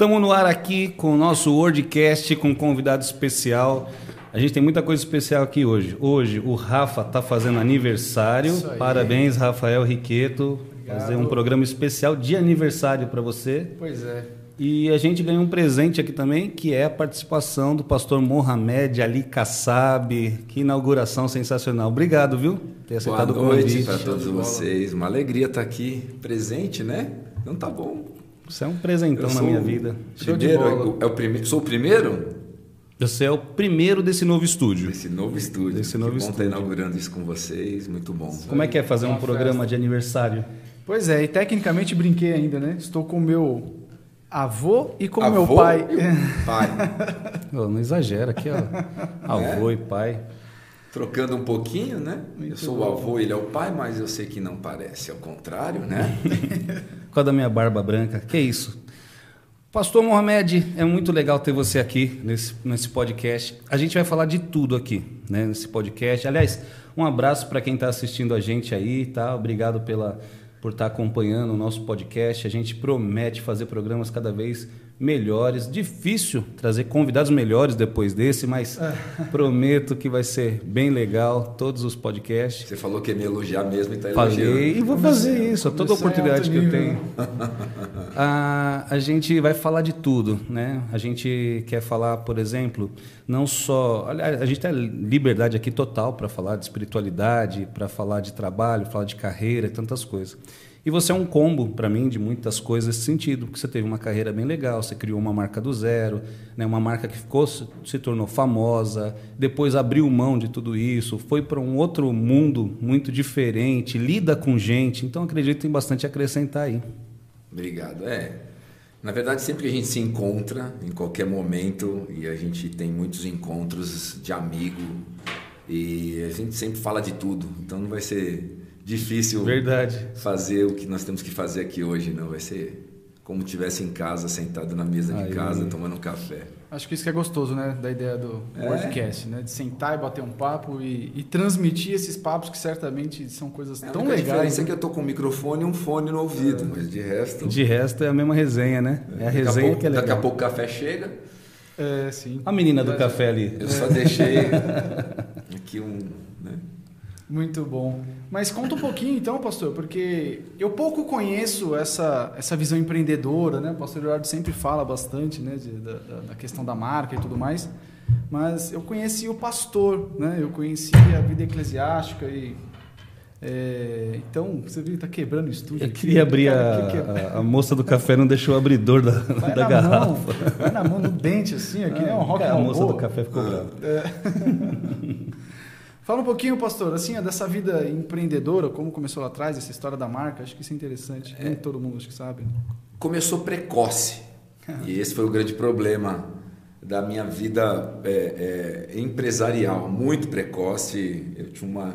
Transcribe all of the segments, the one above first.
Estamos no ar aqui com o nosso Wordcast com um convidado especial. A gente tem muita coisa especial aqui hoje. Hoje o Rafa está fazendo aniversário. Parabéns, Rafael Riqueto. Obrigado. Fazer um programa especial de aniversário para você. Pois é. E a gente ganhou um presente aqui também, que é a participação do pastor Mohamed Ali Kassab. Que inauguração sensacional. Obrigado, viu? Ter aceitado Boa noite para todos vocês. Uma alegria estar aqui presente, né? Então tá bom. Você é um presentão na minha vida. Primeiro, é o primeiro. Sou o primeiro? Você é o primeiro desse novo estúdio. Desse novo estúdio. Desse novo bom estúdio. estar inaugurando isso com vocês, muito bom. Como é que é fazer um programa de aniversário? Pois é, e tecnicamente brinquei ainda, né? Estou com meu avô e com avô meu pai. E pai. oh, não exagera aqui, ó. Avô é? e pai. Trocando um pouquinho, né? Muito eu sou bom. o avô, ele é o pai, mas eu sei que não parece, ao contrário, né? Causa da minha barba branca. Que isso? Pastor Mohamed, é muito legal ter você aqui nesse, nesse podcast. A gente vai falar de tudo aqui, né, nesse podcast. Aliás, um abraço para quem está assistindo a gente aí, tá? Obrigado pela, por estar tá acompanhando o nosso podcast. A gente promete fazer programas cada vez melhores. Difícil trazer convidados melhores depois desse, mas é. prometo que vai ser bem legal todos os podcasts. Você falou que ia me elogiar mesmo e está elogiando. Falei e vou fazer isso, a toda oportunidade que eu tenho. a, a gente vai falar de tudo, né? A gente quer falar, por exemplo, não só... A gente tem liberdade aqui total para falar de espiritualidade, para falar de trabalho, falar de carreira, tantas coisas. E você é um combo, para mim, de muitas coisas nesse sentido, porque você teve uma carreira bem legal, você criou uma marca do zero, né, uma marca que ficou, se tornou famosa, depois abriu mão de tudo isso, foi para um outro mundo muito diferente, lida com gente, então acredito que tem bastante a acrescentar aí. Obrigado. É, na verdade, sempre que a gente se encontra, em qualquer momento, e a gente tem muitos encontros de amigo, e a gente sempre fala de tudo, então não vai ser difícil Verdade. fazer o que nós temos que fazer aqui hoje, não. Vai ser como tivesse em casa, sentado na mesa de Aí. casa, tomando um café. Acho que isso que é gostoso, né? Da ideia do é. podcast, né? De sentar e bater um papo e, e, transmitir esses papos que certamente são coisas é, tão legais. A diferença né? é que eu tô com um microfone e um fone no ouvido, é. mas de resto... De resto é a mesma resenha, né? É a resenha pouco, que é legal. Daqui a pouco o café chega. É, sim. A menina do café ali. Eu só deixei aqui um muito bom. Mas conta um pouquinho então, pastor, porque eu pouco conheço essa, essa visão empreendedora, né? O pastor Eduardo sempre fala bastante né, de, da, da, questão da marca e tudo mais. Mas eu conheci o pastor, né? Eu conheci a vida eclesiástica e é, então, você viu, está quebrando o estúdio. Eu aqui, queria abrir a, a, a, moça do café, não deixou o abridor da, vai da garrafa. Mão, vai na mão, no dente, assim, aqui ah, é um rock A moça do café ficou brava. É. Fala um pouquinho, pastor, assim, dessa vida empreendedora, como começou lá atrás, essa história da marca, acho que isso é interessante, é, nem todo mundo acho que sabe. Começou precoce, e esse foi o grande problema da minha vida é, é, empresarial, muito precoce, eu tinha uma,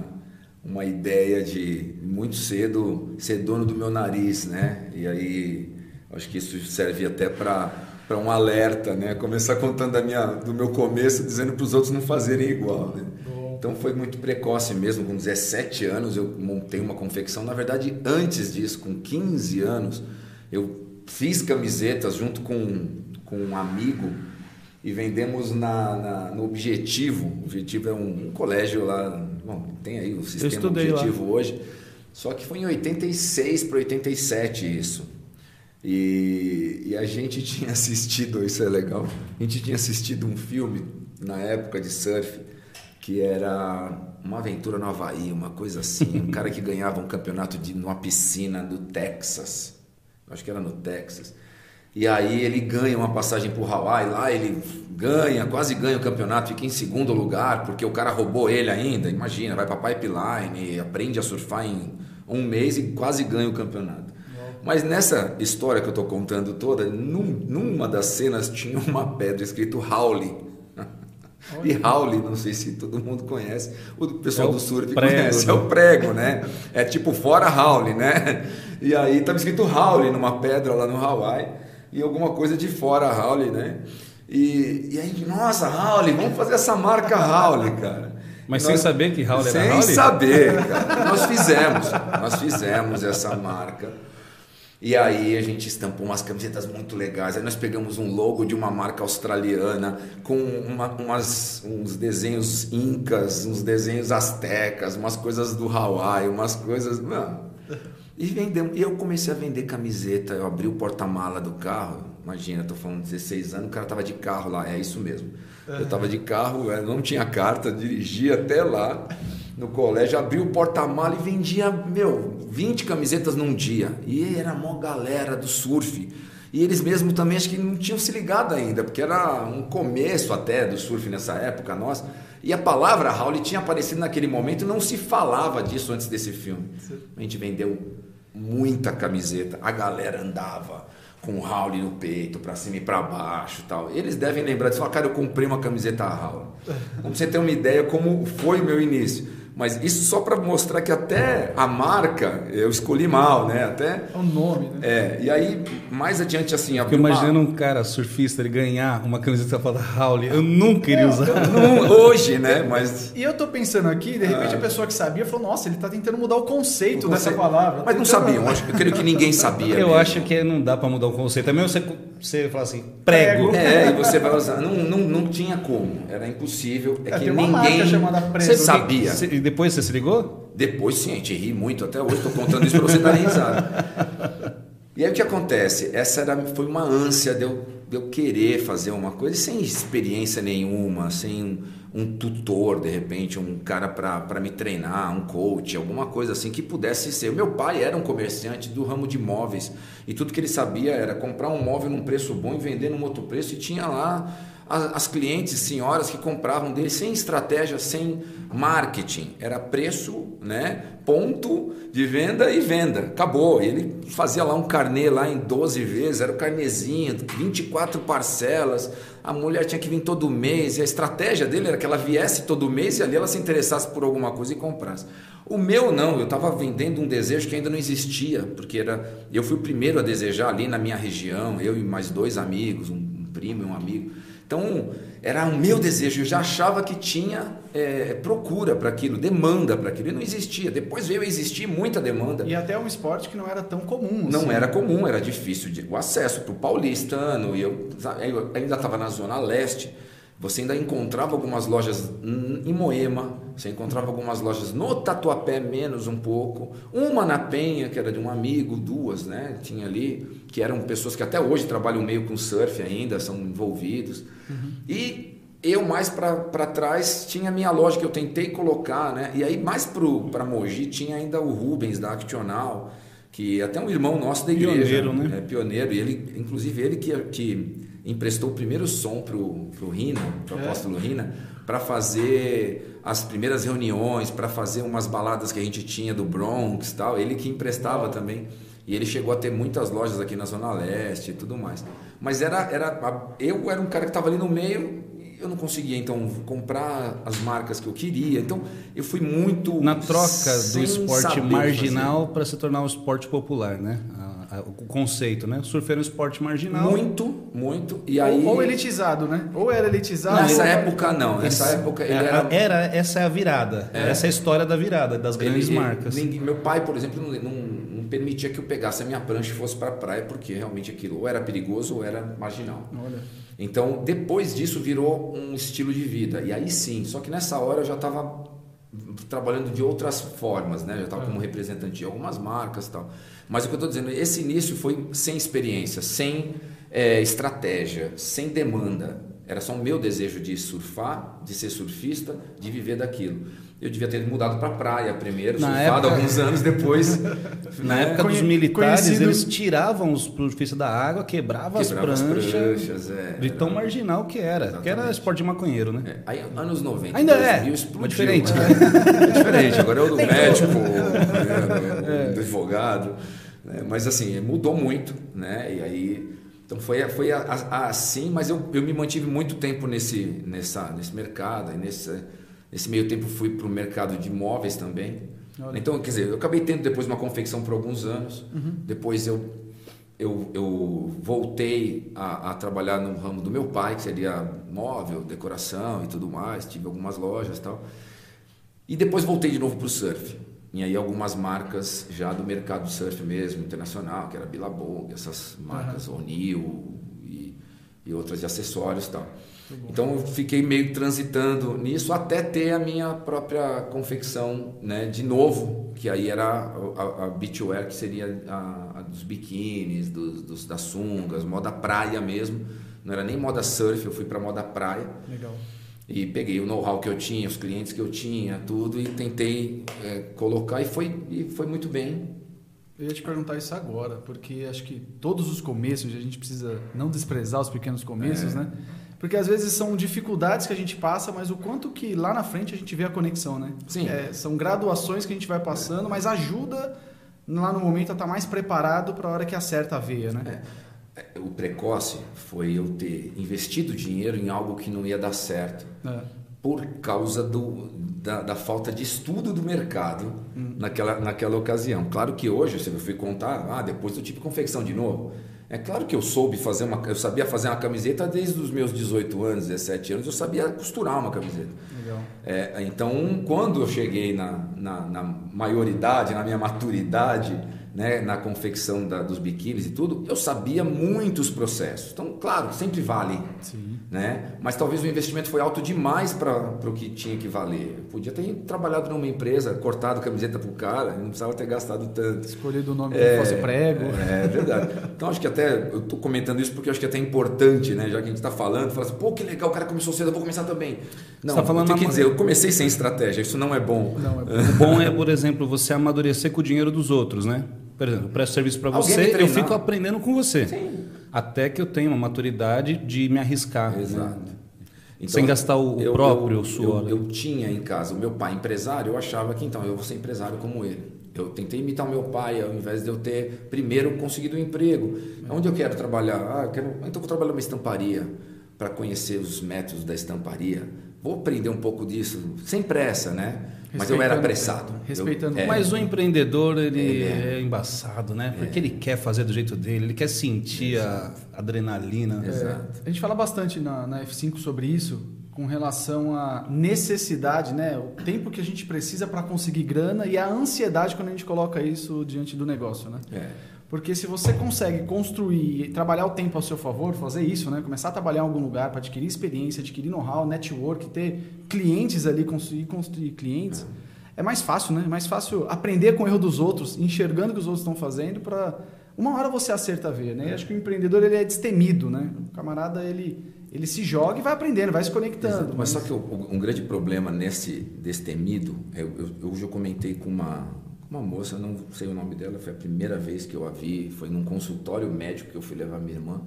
uma ideia de, muito cedo, ser dono do meu nariz, né, e aí, acho que isso serve até para para um alerta, né? Começar contando da minha, do meu começo, dizendo para os outros não fazerem igual, né? Então foi muito precoce mesmo, com 17 anos eu montei uma confecção. Na verdade, antes disso, com 15 anos, eu fiz camisetas junto com, com um amigo e vendemos na, na no Objetivo. O Objetivo é um, um, colégio lá, bom, tem aí o sistema Objetivo lá. hoje. Só que foi em 86 para 87 isso. E, e, a gente tinha assistido, isso é legal, a gente tinha assistido um filme na época de surf que era uma aventura no Havaí, uma coisa assim. Um cara que ganhava um campeonato de numa piscina do Texas. Acho que era no Texas. E aí ele ganha uma passagem para o Hawaii, lá ele ganha, quase ganha o campeonato, fica em segundo lugar, porque o cara roubou ele ainda. Imagina, vai para pipeline, aprende a surfar em um mês e quase ganha o campeonato. Mas nessa história que eu estou contando toda, num, numa das cenas tinha uma pedra escrito Howley e Howley, não sei se todo mundo conhece, o pessoal é do surf prego, conhece, né? é o prego, né? É tipo fora Howley, né? E aí estava escrito Howley numa pedra lá no Hawaii e alguma coisa de fora Howley, né? E, e aí, nossa, Howley, vamos fazer essa marca Howley, cara. Mas nós, sem saber que Howley era Sem saber, cara. Nós fizemos, nós fizemos essa marca. E aí a gente estampou umas camisetas muito legais. Aí nós pegamos um logo de uma marca australiana com uma, umas, uns desenhos incas, uns desenhos astecas, umas coisas do Hawaii, umas coisas. Mano. E vendemos. E eu comecei a vender camiseta. Eu abri o porta-mala do carro. Imagina, tô falando 16 anos, o cara tava de carro lá. É isso mesmo. Eu tava de carro, não tinha carta, dirigia até lá no colégio, abri o porta-mala e vendia, meu, 20 camisetas num dia. E era uma galera do surf. E eles mesmo também acho que não tinham se ligado ainda, porque era um começo até do surf nessa época nossa. E a palavra Raul tinha aparecido naquele momento, não se falava disso antes desse filme. A gente vendeu muita camiseta, a galera andava com o Raul no peito, para cima e para baixo tal. Eles devem lembrar disso, falar, cara, eu comprei uma camiseta Raul. Pra você ter uma ideia como foi o meu início. Mas isso só para mostrar que até a marca eu escolhi mal, né? Até o nome, né? É. E aí mais adiante assim, Porque imaginando uma... um cara surfista ele ganhar uma camiseta fala Raul, eu nunca queria usar. Eu, não, hoje, né? Mas E eu tô pensando aqui, de repente ah. a pessoa que sabia falou: "Nossa, ele tá tentando mudar o conceito, o dessa palavra". Mas não sabia, eu, acho, eu creio que ninguém sabia. Eu mesmo. acho que não dá para mudar o conceito. É mesmo você você fala assim, prego. É, e você vai usar. Não, não, não tinha como. Era impossível. É, é que ninguém Você sabia. E depois você se ligou? Depois sim, a gente ri muito até hoje. Estou contando isso para você dar risada. E aí o que acontece? Essa era, foi uma ânsia de eu, de eu querer fazer uma coisa sem experiência nenhuma, sem um tutor, de repente, um cara para me treinar, um coach, alguma coisa assim que pudesse ser. Meu pai era um comerciante do ramo de móveis e tudo que ele sabia era comprar um móvel num preço bom e vender num outro preço e tinha lá as, clientes, senhoras que compravam dele sem estratégia, sem marketing. Era preço, né? Ponto de venda e venda. Acabou. Ele fazia lá um carnê lá em 12 vezes, era o carnezinho, 24 parcelas. A mulher tinha que vir todo mês e a estratégia dele era que ela viesse todo mês e ali ela se interessasse por alguma coisa e comprasse. O meu não, eu estava vendendo um desejo que ainda não existia, porque era eu fui o primeiro a desejar ali na minha região, eu e mais dois amigos, um primo e um amigo. Então, era o meu desejo, eu já achava que tinha é, procura para aquilo, demanda para aquilo, e não existia. Depois veio a existir muita demanda. E até um esporte que não era tão comum. Não assim. era comum, era difícil de, o acesso para o paulistano, e eu, eu ainda estava na Zona Leste, você ainda encontrava algumas lojas em Moema, você encontrava algumas lojas no Tatuapé, menos um pouco. Uma na Penha, que era de um amigo, duas, né? Tinha ali, que eram pessoas que até hoje trabalham meio com surf ainda, são envolvidos. Uhum. E eu mais para trás tinha a minha loja que eu tentei colocar, né? E aí mais para Mogi tinha ainda o Rubens da Actional, que é até um irmão nosso da igreja. Pioneiro, né? É, pioneiro. E ele, inclusive ele que, que emprestou o primeiro som para o Rina, para o é. apóstolo Rina, para fazer as primeiras reuniões, para fazer umas baladas que a gente tinha do Bronx tal. Ele que emprestava também. E ele chegou a ter muitas lojas aqui na Zona Leste e tudo mais. Mas era, era eu era um cara que estava ali no meio eu não conseguia então comprar as marcas que eu queria. Então eu fui muito na troca do esporte marginal para se tornar um esporte popular, né? o conceito, né? Surf era um esporte marginal. Muito, muito. E aí... ou, ou elitizado, né? Ou era elitizado. Nessa ou... época, não. Nessa Esse, época ele era... era... Essa é a virada. É. Essa é a história da virada, das grandes ele, marcas. Ninguém, meu pai, por exemplo, não, não, permitia que eu pegasse a minha prancha e fosse para a praia, porque realmente aquilo ou era perigoso ou era marginal. Olha. Então, depois disso, virou um estilo de vida. E aí sim, só que nessa hora eu já estava trabalhando de outras formas, né? Já estava como representante de algumas marcas tal. Mas o que eu estou dizendo, esse início foi sem experiência, sem é, estratégia, sem demanda. Era só o meu desejo de surfar, de ser surfista, de viver daquilo. Eu devia ter mudado para a praia primeiro, na surfado época... alguns anos depois. na né? época dos militares, Conhecido... eles tiravam os surfistas da água, quebravam, quebrava as pranchas. As pranchas é, de tão era... marginal que era. Exatamente. Que era esporte de maconheiro, né? É. Aí, anos 90. Ainda é. Explodiu, diferente. Né? É diferente. Agora é o do médico, é, do advogado. Né? Mas assim, mudou muito, né? E aí. Então foi, foi assim, mas eu, eu me mantive muito tempo nesse, nessa, nesse mercado, e nesse, nesse meio tempo fui para o mercado de imóveis também. Olha. Então, quer dizer, eu acabei tendo depois uma confecção por alguns anos, uhum. depois eu, eu, eu voltei a, a, trabalhar no ramo do meu pai, que seria móvel, decoração e tudo mais, tive algumas lojas e tal. E depois voltei de novo para o surf. E aí algumas marcas já do mercado surf mesmo, internacional, que era Billabong, essas marcas, uhum. O'Neill e, e outras de acessórios e tal. Então eu fiquei meio transitando nisso até ter a minha própria confecção, né, de novo, que aí era a, a beachwear, que seria a, a dos biquínis, dos, dos, das sungas, moda praia mesmo. Não era nem moda surf, eu fui para moda praia. Legal. E peguei o know-how que eu tinha, os clientes que eu tinha, tudo, e tentei é, colocar e foi, e foi muito bem. Eu ia te perguntar isso agora, porque acho que todos os começos, a gente precisa não desprezar os pequenos começos, é. né? Porque às vezes são dificuldades que a gente passa, mas o quanto que lá na frente a gente vê a conexão, né? Sim. É, são graduações que a gente vai passando, mas ajuda lá no momento a estar tá mais preparado para a hora que acerta a veia, né? É. é. O precoce foi eu ter investido dinheiro em algo que não ia dar certo. É. Por causa do, da, da, falta de estudo do mercado hum. naquela, naquela ocasião. Claro que hoje, se eu fui contar, ah, depois eu tive confecção de novo. É claro que eu soube fazer uma, eu sabia fazer uma camiseta desde os meus 18 anos, 17 anos, eu sabia costurar uma camiseta. Legal. É, então, quando eu cheguei na, na, na maioridade, na minha maturidade, né, na confecção da, dos biquínis e tudo, eu sabia muitos processos. Então, claro, sempre vale. Sim. Né? Mas talvez o investimento foi alto demais para o que tinha que valer. Eu podia ter trabalhado numa empresa, cortado camiseta para o cara, não precisava ter gastado tanto. Escolhido o nome é, que fosse prego. É, é verdade. Então, acho que até, eu estou comentando isso porque acho que é até importante, né? já que a gente está falando, falar assim, pô, que legal, o cara começou cedo, eu vou começar também. Não, tá falando eu tenho que dizer, eu comecei sem estratégia, isso não é bom. Não é bom. o bom é, por exemplo, você amadurecer com o dinheiro dos outros, né? Por exemplo, eu presto serviço para você, eu fico aprendendo com você. Sim. Até que eu tenha uma maturidade de me arriscar. Né? Exato. Né? Então, Sem gastar o eu, próprio eu, suor. Eu, eu, tinha em casa o meu pai empresário, eu achava que então eu vou ser empresário como ele. Eu tentei imitar o meu pai, ao invés de eu ter primeiro conseguido um emprego. Onde eu quero trabalhar? Ah, eu quero, então eu vou trabalhar numa estamparia para conhecer os métodos da estamparia. Vou aprender um pouco disso, sem pressa, né? Mas eu era apressado. Respeitando. Eu, é, Mas o empreendedor, ele é, é embaçado, né? Porque é. ele quer fazer do jeito dele, ele quer sentir Exato. a adrenalina. Exato. a gente fala bastante na, na F5 sobre isso, com relação à necessidade, né? O tempo que a gente precisa para conseguir grana e a ansiedade quando a gente coloca isso diante do negócio, né? É. Porque se você consegue construir, trabalhar o tempo ao seu favor, fazer isso, né? começar a trabalhar em algum lugar para adquirir experiência, adquirir know-how, network, ter clientes ali, construir, construir clientes, é mais fácil, né? É mais fácil aprender com o erro dos outros, enxergando o que os outros estão fazendo para uma hora você acerta a ver, né? Acho que o empreendedor ele é destemido, né? O camarada ele ele se joga e vai aprendendo, vai se conectando. Mas, mas só que um grande problema nesse destemido, eu, eu, hoje eu comentei com uma uma moça, não sei o nome dela, foi a primeira vez que eu a vi, foi num consultório médico que eu fui levar minha irmã.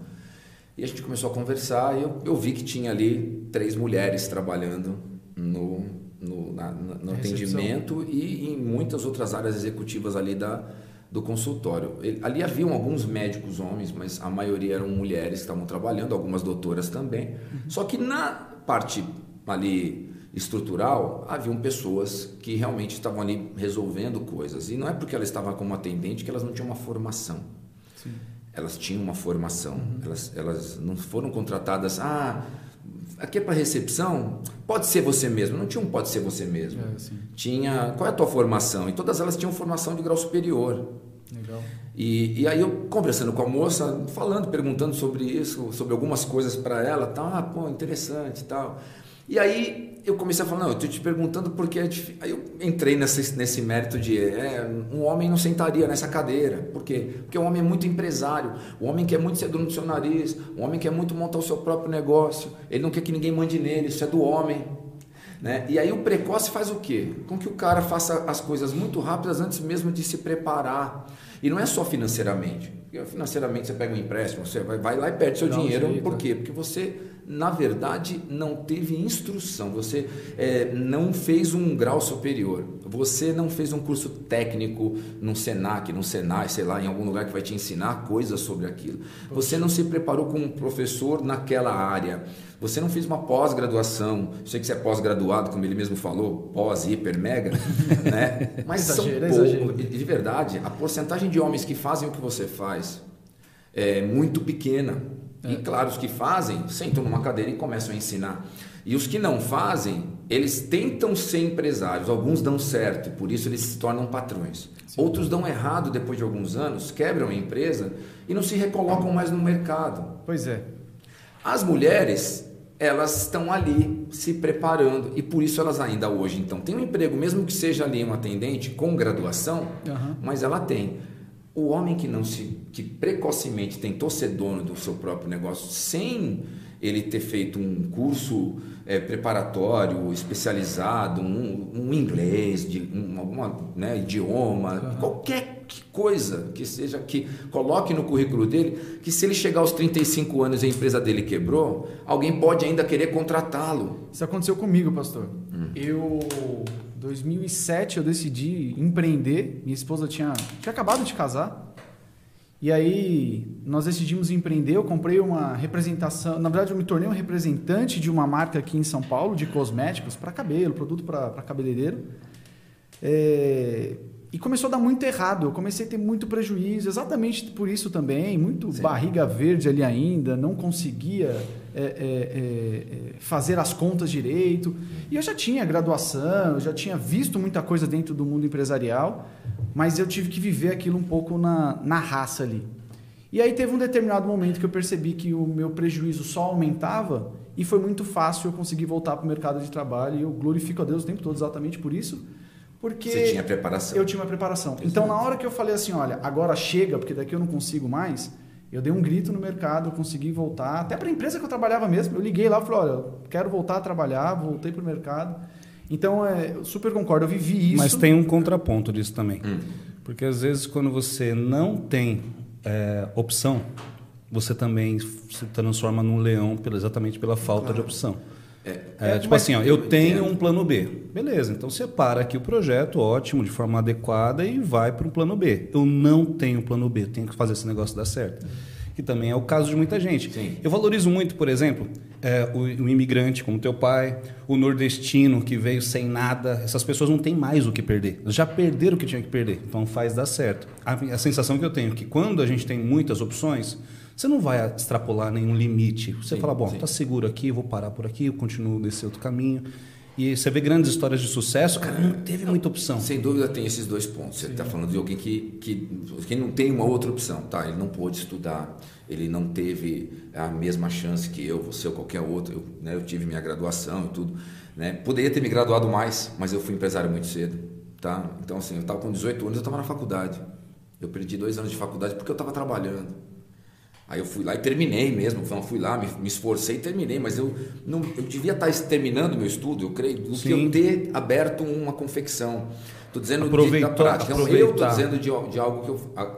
E a gente começou a conversar e eu, eu vi que tinha ali três mulheres trabalhando no, no, na, no atendimento e em muitas outras áreas executivas ali da, do consultório. Ele, ali haviam alguns médicos homens, mas a maioria eram mulheres que estavam trabalhando, algumas doutoras também. Uhum. Só que na parte ali estrutural, haviam pessoas que realmente estavam ali resolvendo coisas. E não é porque elas estavam como atendente que elas não tinham uma formação. Sim. Elas tinham uma formação. Uhum. Elas, elas não foram contratadas. Ah, aqui é para recepção? Pode ser você mesmo. Não tinha um pode ser você mesmo. É, tinha. Qual é a tua formação? E todas elas tinham formação de grau superior. Legal. E, e aí eu conversando com a moça, falando, perguntando sobre isso, sobre algumas coisas para ela, tá, ah, pô, interessante tal. E aí eu comecei a falar, não, eu estou te perguntando porque é difícil. Aí eu entrei nesse, nesse mérito de é, um homem não sentaria nessa cadeira. Por quê? Porque o homem é muito empresário, o homem quer muito ser dono do seu nariz, o homem quer muito montar o seu próprio negócio, ele não quer que ninguém mande nele, isso é do homem. Né? E aí o precoce faz o quê? Com que o cara faça as coisas muito rápidas antes mesmo de se preparar. E não é só financeiramente. Porque financeiramente você pega um empréstimo, você vai, vai lá e perde seu dinheiro. Por quê? Porque você na verdade, não teve instrução, você é, não fez um grau superior, você não fez um curso técnico no Senac, no Senai, sei lá, em algum lugar que vai te ensinar coisas sobre aquilo. Você não se preparou como um professor naquela área. Você não fez uma pós-graduação. Sei que você é pós-graduado, como ele mesmo falou, pós, hiper, mega, né? Mas exagero, são pouco, de verdade, a porcentagem de homens que fazem o que você faz é muito pequena É. E claro, os que fazem sentam numa cadeira e começam a ensinar. E os que não fazem, eles tentam ser empresários, alguns dão certo, por isso eles se tornam patrões. Sim. Outros dão errado depois de alguns anos, quebram a empresa e não se recolocam mais no mercado. Pois é. As mulheres, elas estão ali se preparando e por isso elas ainda hoje então têm um emprego, mesmo que seja ali uma atendente com graduação, uhum. mas ela tem. O homem que não se que precocemente tentou ser dono do seu próprio negócio sem ele ter feito um curso é, preparatório, especializado, um, um inglês, de, um, alguma né, idioma, uhum. qualquer coisa que seja que coloque no currículo dele, que se ele chegar aos 35 anos e a empresa dele quebrou, alguém pode ainda querer contratá-lo. Isso aconteceu comigo, pastor. Hum. Eu 2007 eu decidi empreender. Minha esposa tinha, tinha acabado de casar. E aí nós decidimos empreender. Eu comprei uma representação. Na verdade, eu me tornei um representante de uma marca aqui em São Paulo de cosméticos para cabelo, produto para cabeleireiro. É, e começou a dar muito errado. Eu comecei a ter muito prejuízo, exatamente por isso também. Muito Sim. barriga verde ali ainda, não conseguia é, é, é, é, fazer as contas direito. E eu já tinha graduação, eu já tinha visto muita coisa dentro do mundo empresarial mas eu tive que viver aquilo um pouco na, na raça ali. E aí teve um determinado momento que eu percebi que o meu prejuízo só aumentava e foi muito fácil eu conseguir voltar para o mercado de trabalho e eu glorifico a Deus o tempo todo exatamente por isso. Porque Você tinha preparação. Eu tinha uma preparação. Exato. Então, na hora que eu falei assim, olha, agora chega, porque daqui eu não consigo mais, eu dei um grito no mercado, eu consegui voltar, até para a empresa que eu trabalhava mesmo. Eu liguei lá e falei, olha, quero voltar a trabalhar, voltei para o mercado. Então, é, eu super concordo, eu vivi isso. Mas tem um contraponto disso também. Hum. Porque às vezes, quando você não tem é, opção, você também se transforma num leão exatamente pela falta claro. de opção. É, é, tipo assim, ó, eu tenho um plano B. Beleza, então separa aqui o projeto, ótimo, de forma adequada e vai para o plano B. Eu não tenho plano B, tenho que fazer esse negócio dar certo que também é o caso de muita gente. Sim. Eu valorizo muito, por exemplo, é, o, o, imigrante como teu pai, o nordestino que veio sem nada. Essas pessoas não têm mais o que perder. Já perderam o que tinha que perder. Então faz dar certo. A, a sensação que eu tenho é que quando a gente tem muitas opções, você não vai extrapolar nenhum limite. Você sim, fala, bom, está seguro aqui, vou parar por aqui, eu continuo desse outro caminho. E você vê grandes histórias de sucesso, cara, não teve muita opção. Sem dúvida tem esses dois pontos. Você está falando de alguém que, que, que não tem uma outra opção, tá? Ele não pôde estudar, ele não teve a mesma chance que eu, você ou qualquer outro. Eu, né, eu tive minha graduação e tudo. Né? Poderia ter me graduado mais, mas eu fui empresário muito cedo, tá? Então, assim, eu estava com 18 anos, eu estava na faculdade. Eu perdi dois anos de faculdade porque eu estava trabalhando. Aí eu fui lá e terminei mesmo, fui lá, me, me esforcei e terminei, mas eu não, eu devia estar terminando meu estudo, eu creio, do Sim. que eu ter aberto uma confecção. Estou dizendo de, da prática. Não, eu estou dizendo de, de, algo que eu. A...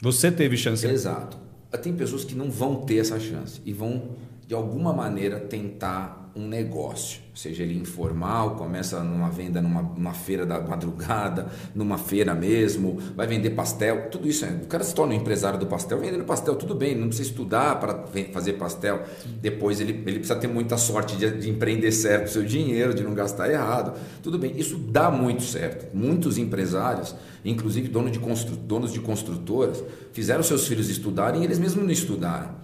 Você teve chance. Exato. Tem pessoas que não vão ter essa chance e vão, de alguma maneira, tentar um negócio, seja ele informal, começa numa venda numa, numa, feira da madrugada, numa feira mesmo, vai vender pastel, tudo isso. É, o cara se torna um empresário do pastel, vendendo pastel, tudo bem, não precisa estudar para fazer pastel. Depois ele, ele precisa ter muita sorte de, de empreender certo o seu dinheiro, de não gastar errado. Tudo bem, isso dá muito certo. Muitos empresários, inclusive dono de constru, donos de construtoras, fizeram seus filhos estudarem e eles mesmos não estudaram.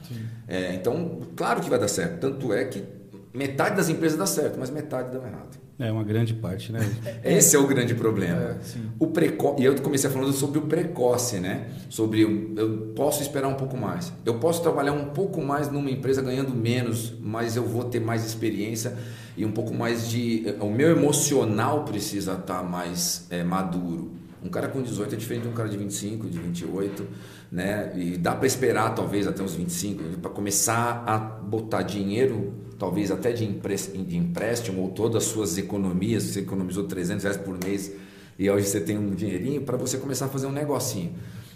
É, então, claro que vai dar certo. Tanto é que metade das empresas dá certo, mas metade dá errado. É uma grande parte, né? Esse é o grande problema. É, o preco... E eu comecei falando sobre o precoce, né? Sobre o... eu posso esperar um pouco mais. Eu posso trabalhar um pouco mais numa empresa ganhando menos, mas eu vou ter mais experiência e um pouco mais de. O meu emocional precisa estar mais é, maduro. Um cara com 18 é diferente de um cara de 25, de 28, né? E dá para esperar talvez até uns 25 para começar a botar dinheiro talvez até de empréstimo ou todas as suas economias, você economizou 300 reais por mês e hoje você tem um dinheirinho para você começar a fazer um negocinho.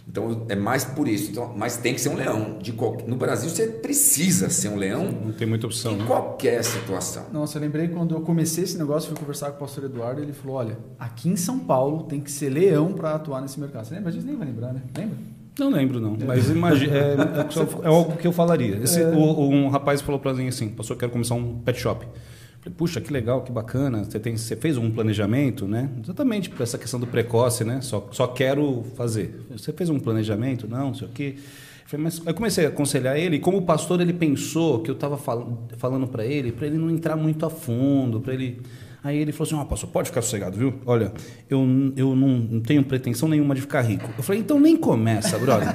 Então é mais por isso. Então, mas tem que ser um leão. De qualquer... No Brasil você precisa ser um leão. Não tem muita opção. Em né? qualquer situação. Nossa, eu lembrei quando eu comecei esse negócio, fui conversar com o pastor Eduardo, ele falou: olha, aqui em São Paulo tem que ser leão para atuar nesse mercado. Você lembra disso? Nem vai lembrar, né? Lembra? Não lembro, não. Mas imagina, é, é, é, algo que eu falaria. Esse, é. o, um rapaz falou para mim assim, pastor, quero começar um pet shop. Falei, puxa, que legal, que bacana. Você, tem, você fez um planejamento, né? Exatamente para essa questão do precoce, né? Só, só quero fazer. Você fez um planejamento? Não, não sei o quê. mas eu comecei a aconselhar ele, e como o pastor ele pensou que eu estava fal falando para ele, para ele não entrar muito a fundo, para ele Aí ele falou assim: Ó, oh, pastor, pode ficar sossegado, viu? Olha, eu, eu não, não, tenho pretensão nenhuma de ficar rico. Eu falei: então nem começa, brother.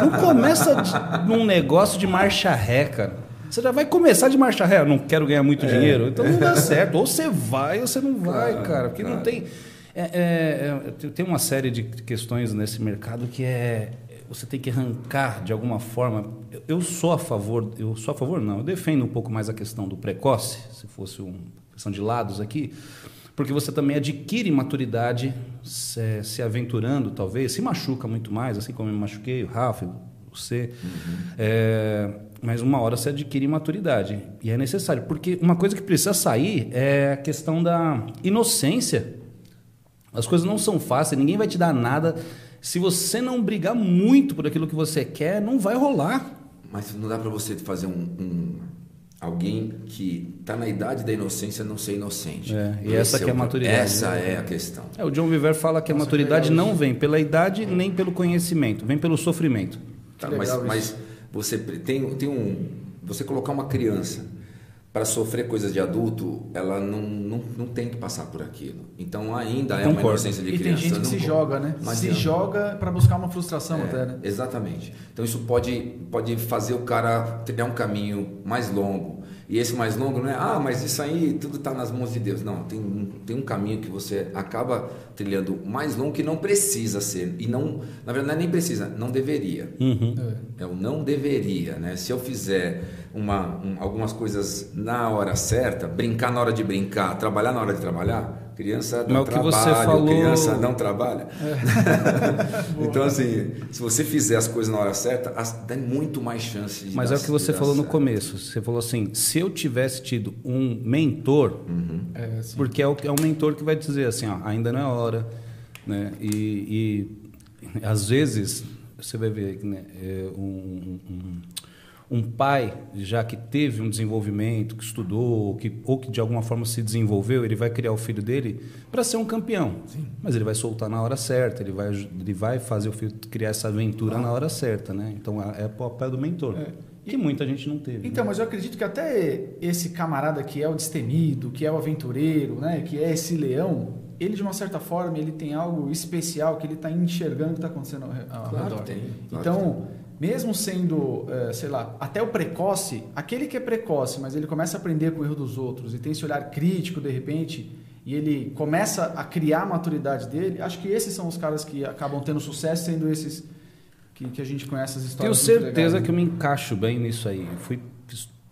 Não começa de, num negócio de marcha ré, cara. Você já vai começar de marcha ré. Eu não quero ganhar muito é. dinheiro. Então não dá certo. Ou você vai ou você não vai, claro, cara. Porque claro. não tem. É, é, é, tem uma série de questões nesse mercado que é você tem que arrancar de alguma forma. Eu sou a favor, eu sou a favor não, eu defendo um pouco mais a questão do precoce, se fosse uma questão de lados aqui, porque você também adquire maturidade se, se aventurando, talvez, se machuca muito mais, assim como eu me machuquei, o Rafa, você. Uhum. É, mas uma hora você adquire maturidade e é necessário, porque uma coisa que precisa sair é a questão da inocência. As coisas não são fáceis, ninguém vai te dar nada se você não brigar muito por aquilo que você quer, não vai rolar. Mas não dá para você fazer um, um alguém que está na idade da inocência não ser inocente. É, e essa que é a maturidade. Essa né? é a questão. É, o John Viver fala que a maturidade não vem pela idade nem pelo conhecimento, vem pelo sofrimento. Tá, mas, mas você tem, tem um, você colocar uma criança para sofrer coisas de adulto, ela não, não, não tem que passar por aquilo. Então ainda é Concordo. uma inocência de e criança. E tem gente que se joga, né? Se joga para buscar uma frustração é, até, né? Exatamente. Então isso pode, pode fazer o cara trilhar um caminho mais longo. E esse mais longo não é, ah, mas isso aí tudo está nas mãos de Deus. Não, tem um, tem um caminho que você acaba trilhando mais longo que não precisa ser. E não, na verdade, nem precisa, não deveria. Uhum. É. é o não deveria, né? Se eu fizer uma, um, algumas coisas na hora certa, brincar na hora de brincar, trabalhar na hora de trabalhar, criança não trabalha, falou... criança não trabalha. É. então, assim, se você fizer as coisas na hora certa, dá muito mais chance de Mas dar, é o que você falou certo. no começo. Você falou assim, se eu tivesse tido um mentor, uhum. é, porque é o, é o mentor que vai dizer assim, ó, ainda não é hora, né? E, e às vezes você vai ver né, é um, um um pai, já que teve um desenvolvimento, que estudou, que, ou que de alguma forma se desenvolveu, ele vai criar o filho dele para ser um campeão. Sim. Mas ele vai soltar na hora certa, ele vai, ele vai fazer o filho criar essa aventura ah. na hora certa. Né? Então é, o papel do mentor. É. Que muita gente não teve. Então, né? mas eu acredito que até esse camarada que é o destemido, que é o aventureiro, né, que é esse leão, ele de uma certa forma ele tem algo especial que ele está enxergando o que está acontecendo ao, claro redor. Tem, claro então, tem mesmo sendo, é, sei lá, até o precoce, aquele que é precoce, mas ele começa a aprender com o erro dos outros e tem esse olhar crítico de repente, e ele começa a criar a maturidade dele, acho que esses são os caras que acabam tendo sucesso, sendo esses que, que a gente conhece as histórias. Tenho certeza legais, que eu me encaixo bem nisso aí. Eu fui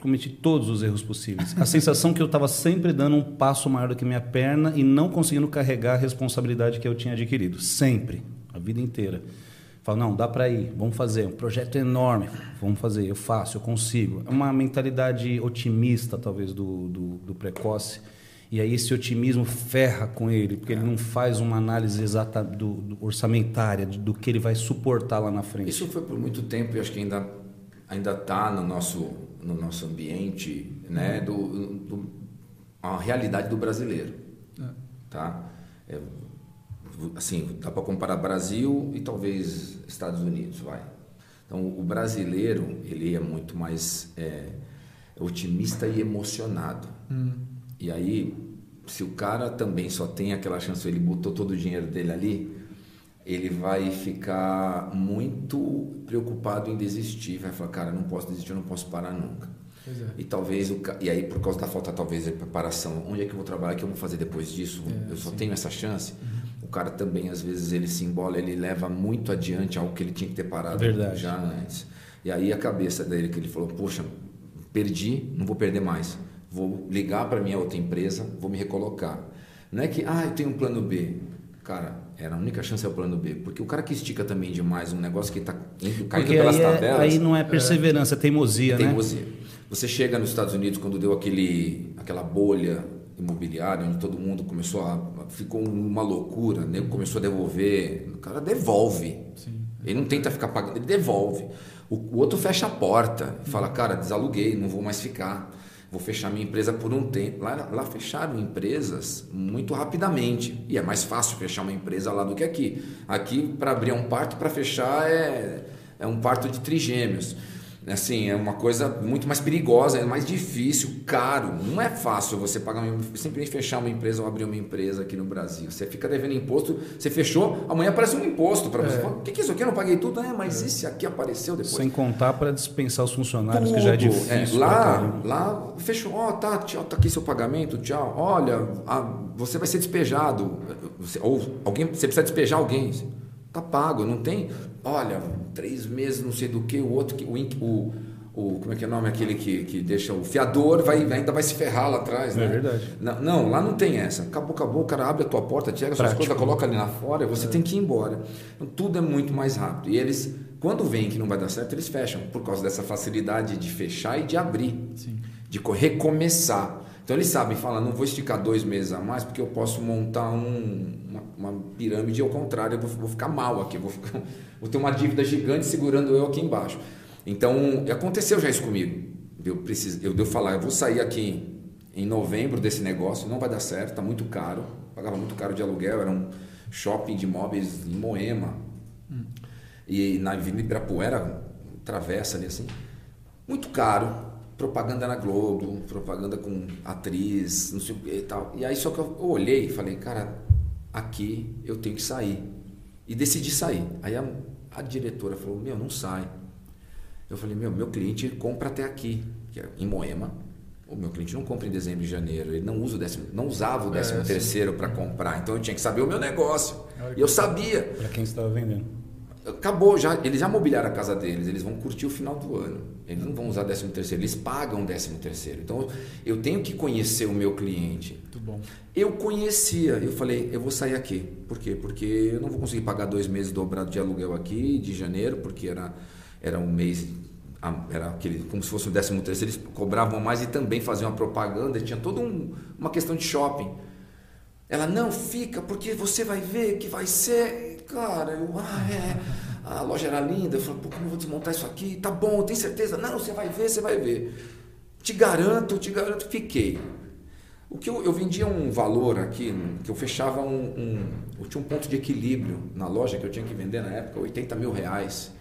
cometi todos os erros possíveis. A sensação que eu estava sempre dando um passo maior do que minha perna e não conseguindo carregar a responsabilidade que eu tinha adquirido. Sempre, a vida inteira. Fala, não, dá para ir, vamos fazer. Um projeto enorme, vamos fazer, eu faço, eu consigo. É uma mentalidade otimista, talvez, do, do, do precoce. E aí esse otimismo ferra com ele, porque ele não faz uma análise exata do, do orçamentária, do, do, que ele vai suportar lá na frente. Isso foi por muito tempo e acho que ainda ainda está no nosso no nosso ambiente, né, do, do a realidade do brasileiro, é. tá? É, assim, dá para comparar Brasil e talvez Estados Unidos, vai. Então, o brasileiro, ele é muito mais é, otimista e emocionado. Hum. E aí, se o cara também só tem aquela chance, ele botou todo o dinheiro dele ali, ele vai ficar muito preocupado em desistir, vai falar, cara, não posso desistir, eu não posso parar nunca. É. E talvez o e aí por causa da falta talvez de preparação, onde é que eu vou trabalhar, o que eu vou fazer depois disso? É, eu só sim. tenho essa chance. Uhum cara também, às vezes, ele se embola, ele leva muito adiante algo que ele tinha que ter parado Verdade. já antes. E aí a cabeça dele, que ele falou, poxa, perdi, não vou perder mais. Vou ligar para minha outra empresa, vou me recolocar. Não é que, ah, eu tenho um plano B. Cara, era a única chance é o plano B. Porque o cara que estica também demais um negócio que está caindo porque pelas aí é, tabelas... Aí não é perseverança, é, é teimosia, é teimosia, né? Você chega nos Estados Unidos, quando deu aquele, aquela bolha imobiliário, onde todo mundo começou a. ficou uma loucura, né? começou a devolver. O cara devolve. Sim. Ele não tenta ficar pagando, ele devolve. O, o outro fecha a porta e fala: cara, desaluguei, não vou mais ficar. Vou fechar minha empresa por um tempo. Lá, lá fecharam empresas muito rapidamente. E é mais fácil fechar uma empresa lá do que aqui. Aqui, para abrir um parto, para fechar, é é um parto de trigêmeos. Assim, é uma coisa muito mais perigosa, é mais difícil, caro. Não é fácil você pagar simplesmente fechar uma empresa ou abrir uma empresa aqui no Brasil. Você fica devendo imposto, você fechou, amanhã aparece um imposto para você. O que, que é isso aqui? Eu não paguei tudo, é, mas é. esse aqui apareceu depois. Sem contar para dispensar os funcionários, tudo. que já é difícil. É, lá, lá fechou, ó, oh, tá, tchau, tá aqui seu pagamento, tchau. Olha, a, você vai ser despejado. Você, ou alguém, você precisa despejar alguém. Tá pago, não tem. Olha, três meses, não sei do que, o outro, o, o, o como é que é o nome aquele que, que deixa o fiador, vai, ainda vai se ferrar lá atrás. É né? verdade. Não, não, lá não tem essa. Acabou, acabou, o cara abre a tua porta, tira as suas coisas, coloca ali lá fora, você é. tem que ir embora. Então, tudo é muito mais rápido. E eles, quando veem que não vai dar certo, eles fecham, por causa dessa facilidade de fechar e de abrir, Sim. de recomeçar. Então eles sabem, falam, não vou esticar dois meses a mais porque eu posso montar um, uma, uma, pirâmide ao contrário, eu vou, vou ficar mal aqui, vou, ficar, vou, ter uma dívida gigante segurando eu aqui embaixo. Então aconteceu já isso comigo. Eu preciso, eu devo falar, eu vou sair aqui em novembro desse negócio, não vai dar certo, está muito caro, pagava muito caro de aluguel, era um shopping de imóveis em Moema. Hum. E na Avenida Ibirapuera, travessa ali assim, muito caro propaganda na Globo, propaganda com atriz, não sei o que e tal. E aí só que eu olhei e falei, cara, aqui eu tenho que sair. E decidi sair. Aí a, a diretora falou, meu, não sai. Eu falei, meu, meu cliente compra até aqui, que é em Moema. O meu cliente não compra em dezembro e janeiro, ele não usa o décimo, não usava o décimo é, terceiro para comprar, então eu tinha que saber o meu negócio. E eu sabia. Para quem estava vendendo acabou já, eles já mobiliaram a casa deles, eles vão curtir o final do ano. Eles não vão usar 13 terceiro, eles pagam 13 terceiro. Então eu tenho que conhecer o meu cliente. Muito bom. Eu conhecia, eu falei, eu vou sair aqui. Por quê? Porque eu não vou conseguir pagar dois meses dobrado de aluguel aqui de janeiro, porque era era um mês era aquele como se fosse o 13 terceiro, eles cobravam mais e também faziam uma propaganda, tinha toda um, uma questão de shopping. Ela não fica porque você vai ver que vai ser Cara, eu, ah, é, a loja era linda. Eu falei, pô, como eu vou desmontar isso aqui? Tá bom, tem certeza? Não, você vai ver, você vai ver. Te garanto, te garanto, fiquei. O que eu, eu vendia um valor aqui, que eu fechava um, um, Eu tinha um ponto de equilíbrio na loja que eu tinha que vender na época, 80 mil reais.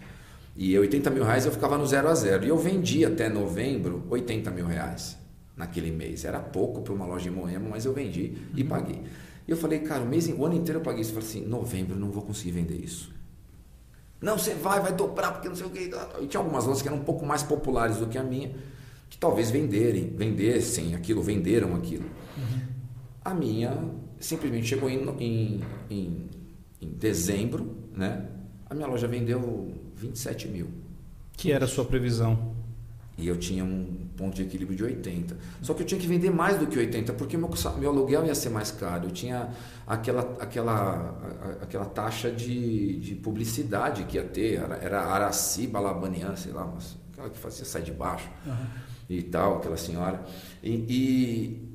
E 80 mil reais eu ficava no zero a zero. E eu vendia até novembro 80 mil reais naquele mês. Era pouco para uma loja em Moema, mas eu vendi e uhum. paguei. E eu falei, cara, o, mês, o ano inteiro eu paguei isso. Eu falei assim, novembro eu não vou conseguir vender isso. Não, você vai, vai dobrar, porque não sei o que. E tinha algumas lojas que eram um pouco mais populares do que a minha, que talvez venderem, vendessem aquilo, venderam aquilo. Uhum. A minha simplesmente chegou em, em, em, em dezembro, né? A minha loja vendeu 27 mil. Que era a sua previsão? E eu tinha um ponto de equilíbrio de 80. Só que eu tinha que vender mais do que 80, porque meu, meu aluguel ia ser mais caro. Eu tinha aquela, aquela, aquela taxa de, de publicidade que ia ter. Era, era Araci Balabanian, sei lá, mas aquela que fazia sai de baixo uhum. E tal, aquela senhora. E, e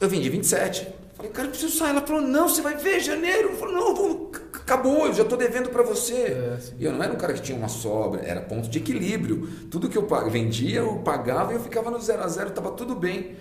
eu vendi 27. Falei, cara, eu preciso sair. Ela falou, não, você vai ver janeiro. Eu falei, não, vou, acabou, eu já estou devendo para você. É, e eu não era um cara que tinha uma sobra, era ponto de equilíbrio. Tudo que eu vendia, eu pagava e eu ficava no zero a zero, estava tudo bem.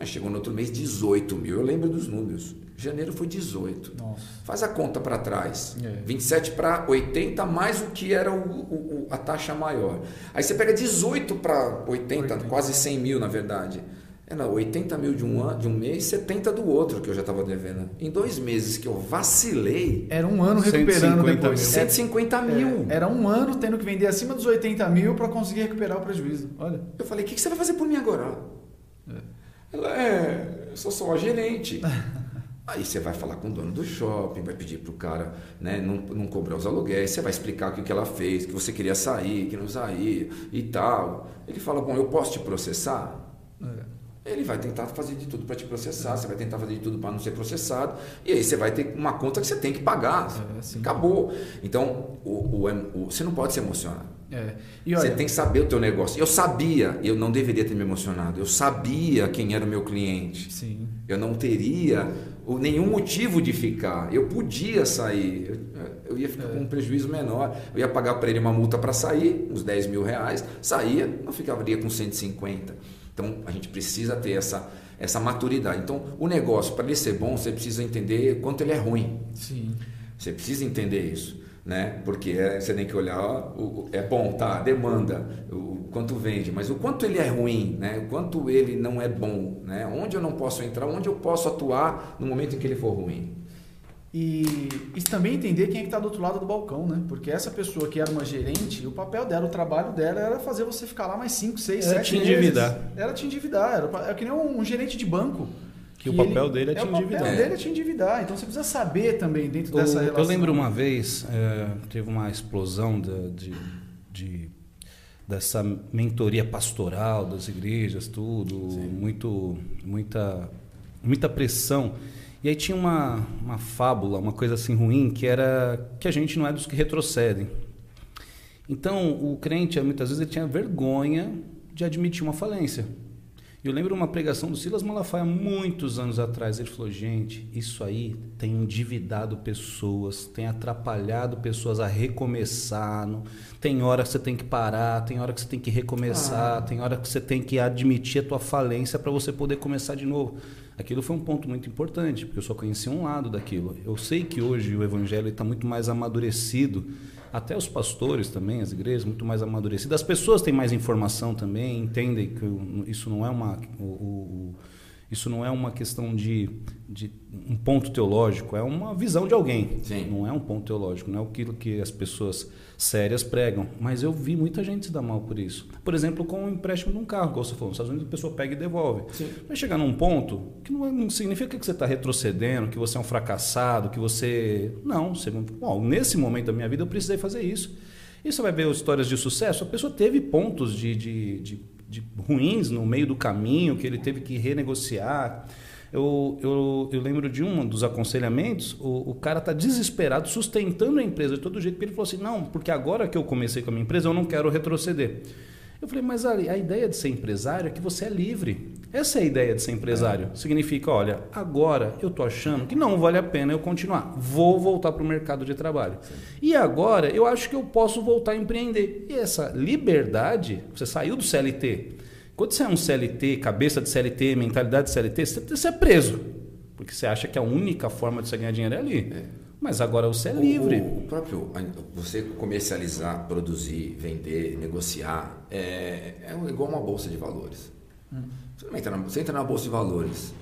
Mas chegou no outro mês 18 mil, eu lembro dos números. Janeiro foi 18. Nossa. Faz a conta para trás. É. 27 para 80 mais o que era o, o, a taxa maior. Aí você pega 18 para 80, 80, quase 100 mil na verdade. Era 80 mil de um, ano, de um mês, 70 do outro que eu já estava devendo. Em dois meses que eu vacilei. Era um ano recuperando depois. Mil. 150 mil. É, era um ano tendo que vender acima dos 80 mil para conseguir recuperar o prejuízo. Olha. Eu falei: o que, que você vai fazer por mim agora? Ela é. Eu sou só a gerente. Aí você vai falar com o dono do shopping, vai pedir para o cara né, não, não cobrar os aluguéis, você vai explicar o que ela fez, que você queria sair, que não sair e tal. Ele fala: Bom, eu posso te processar? É. Ele vai tentar fazer de tudo para te processar, você vai tentar fazer de tudo para não ser processado, e aí você vai ter uma conta que você tem que pagar. É, Acabou. Então, o, o, o, você não pode se emocionar. É. Olha, você tem que saber o teu negócio. Eu sabia, eu não deveria ter me emocionado. Eu sabia quem era o meu cliente. Sim. Eu não teria nenhum motivo de ficar. Eu podia sair. Eu, eu ia ficar é. com um prejuízo menor. Eu ia pagar para ele uma multa para sair, uns 10 mil reais. Saía, não ficaria com 150. Então a gente precisa ter essa, essa maturidade. Então o negócio, para ele ser bom, você precisa entender quanto ele é ruim. Sim. Você precisa entender isso. né? Porque é, você tem que olhar, o, é bom, tá, demanda, o quanto vende, mas o quanto ele é ruim, né? O quanto ele não é bom, né? Onde eu não posso entrar, onde eu posso atuar no momento em que ele for ruim. E, e também entender quem é que está do outro lado do balcão, né? Porque essa pessoa que era uma gerente, o papel dela, o trabalho dela era fazer você ficar lá mais 5, 6, 7 meses. Era te endividar. Era te endividar. Era, é que nem um, um gerente de banco. Que, o papel ele, dele é te endividar. O papel dele é te endividar. Então você precisa saber também dentro dessa o, relação. Eu lembro uma vez, é, teve uma explosão de, de, de, dessa mentoria pastoral das igrejas, tudo, muito, muita, muita pressão. E aí tinha uma, uma fábula, uma coisa assim ruim, que era que a gente não é dos que retrocedem. Então, o crente, muitas vezes, ele tinha vergonha de admitir uma falência. Eu lembro uma pregação do Silas Malafaia muitos anos atrás. Ele falou: gente, isso aí tem endividado pessoas, tem atrapalhado pessoas a recomeçar. Não... Tem hora que você tem que parar, tem hora que você tem que recomeçar, ah. tem hora que você tem que admitir a tua falência para você poder começar de novo. Aquilo foi um ponto muito importante, porque eu só conhecia um lado daquilo. Eu sei que hoje o evangelho está muito mais amadurecido até os pastores também, as igrejas, muito mais amadurecidas. As pessoas têm mais informação também, entendem que isso não é uma. O, o, isso não é uma questão de, de um ponto teológico, é uma visão de alguém. Sim. Não é um ponto teológico, não é aquilo que as pessoas sérias pregam. Mas eu vi muita gente se dar mal por isso. Por exemplo, com o empréstimo de um carro, como você falou, nos Estados Unidos a pessoa pega e devolve. Sim. Vai chegar num ponto que não, é, não significa que você está retrocedendo, que você é um fracassado, que você. Não, você... Bom, nesse momento da minha vida eu precisei fazer isso. E você vai ver histórias de sucesso, a pessoa teve pontos de, de, de, de ruins no meio do caminho, que ele teve que renegociar. Eu, eu, eu lembro de um dos aconselhamentos, o, o cara está desesperado, sustentando a empresa de todo jeito, porque ele falou assim, não, porque agora que eu comecei com a minha empresa, eu não quero retroceder. Eu falei, mas a, a ideia de ser empresário é que você é livre. Essa é a ideia de ser empresário. Significa, olha, agora eu estou achando que não vale a pena eu continuar. Vou voltar para o mercado de trabalho. Sim. E agora eu acho que eu posso voltar a empreender. E essa liberdade, você saiu do CLT, quando você é um CLT, cabeça de CLT, mentalidade de CLT, você é preso. Porque você acha que a única forma de você ganhar dinheiro é ali. É. Mas agora você é livre. O, o, próprio, você comercializar, produzir, vender, negociar, é, é igual uma bolsa de valores. Hum. Você, entra na, você entra na bolsa de valores,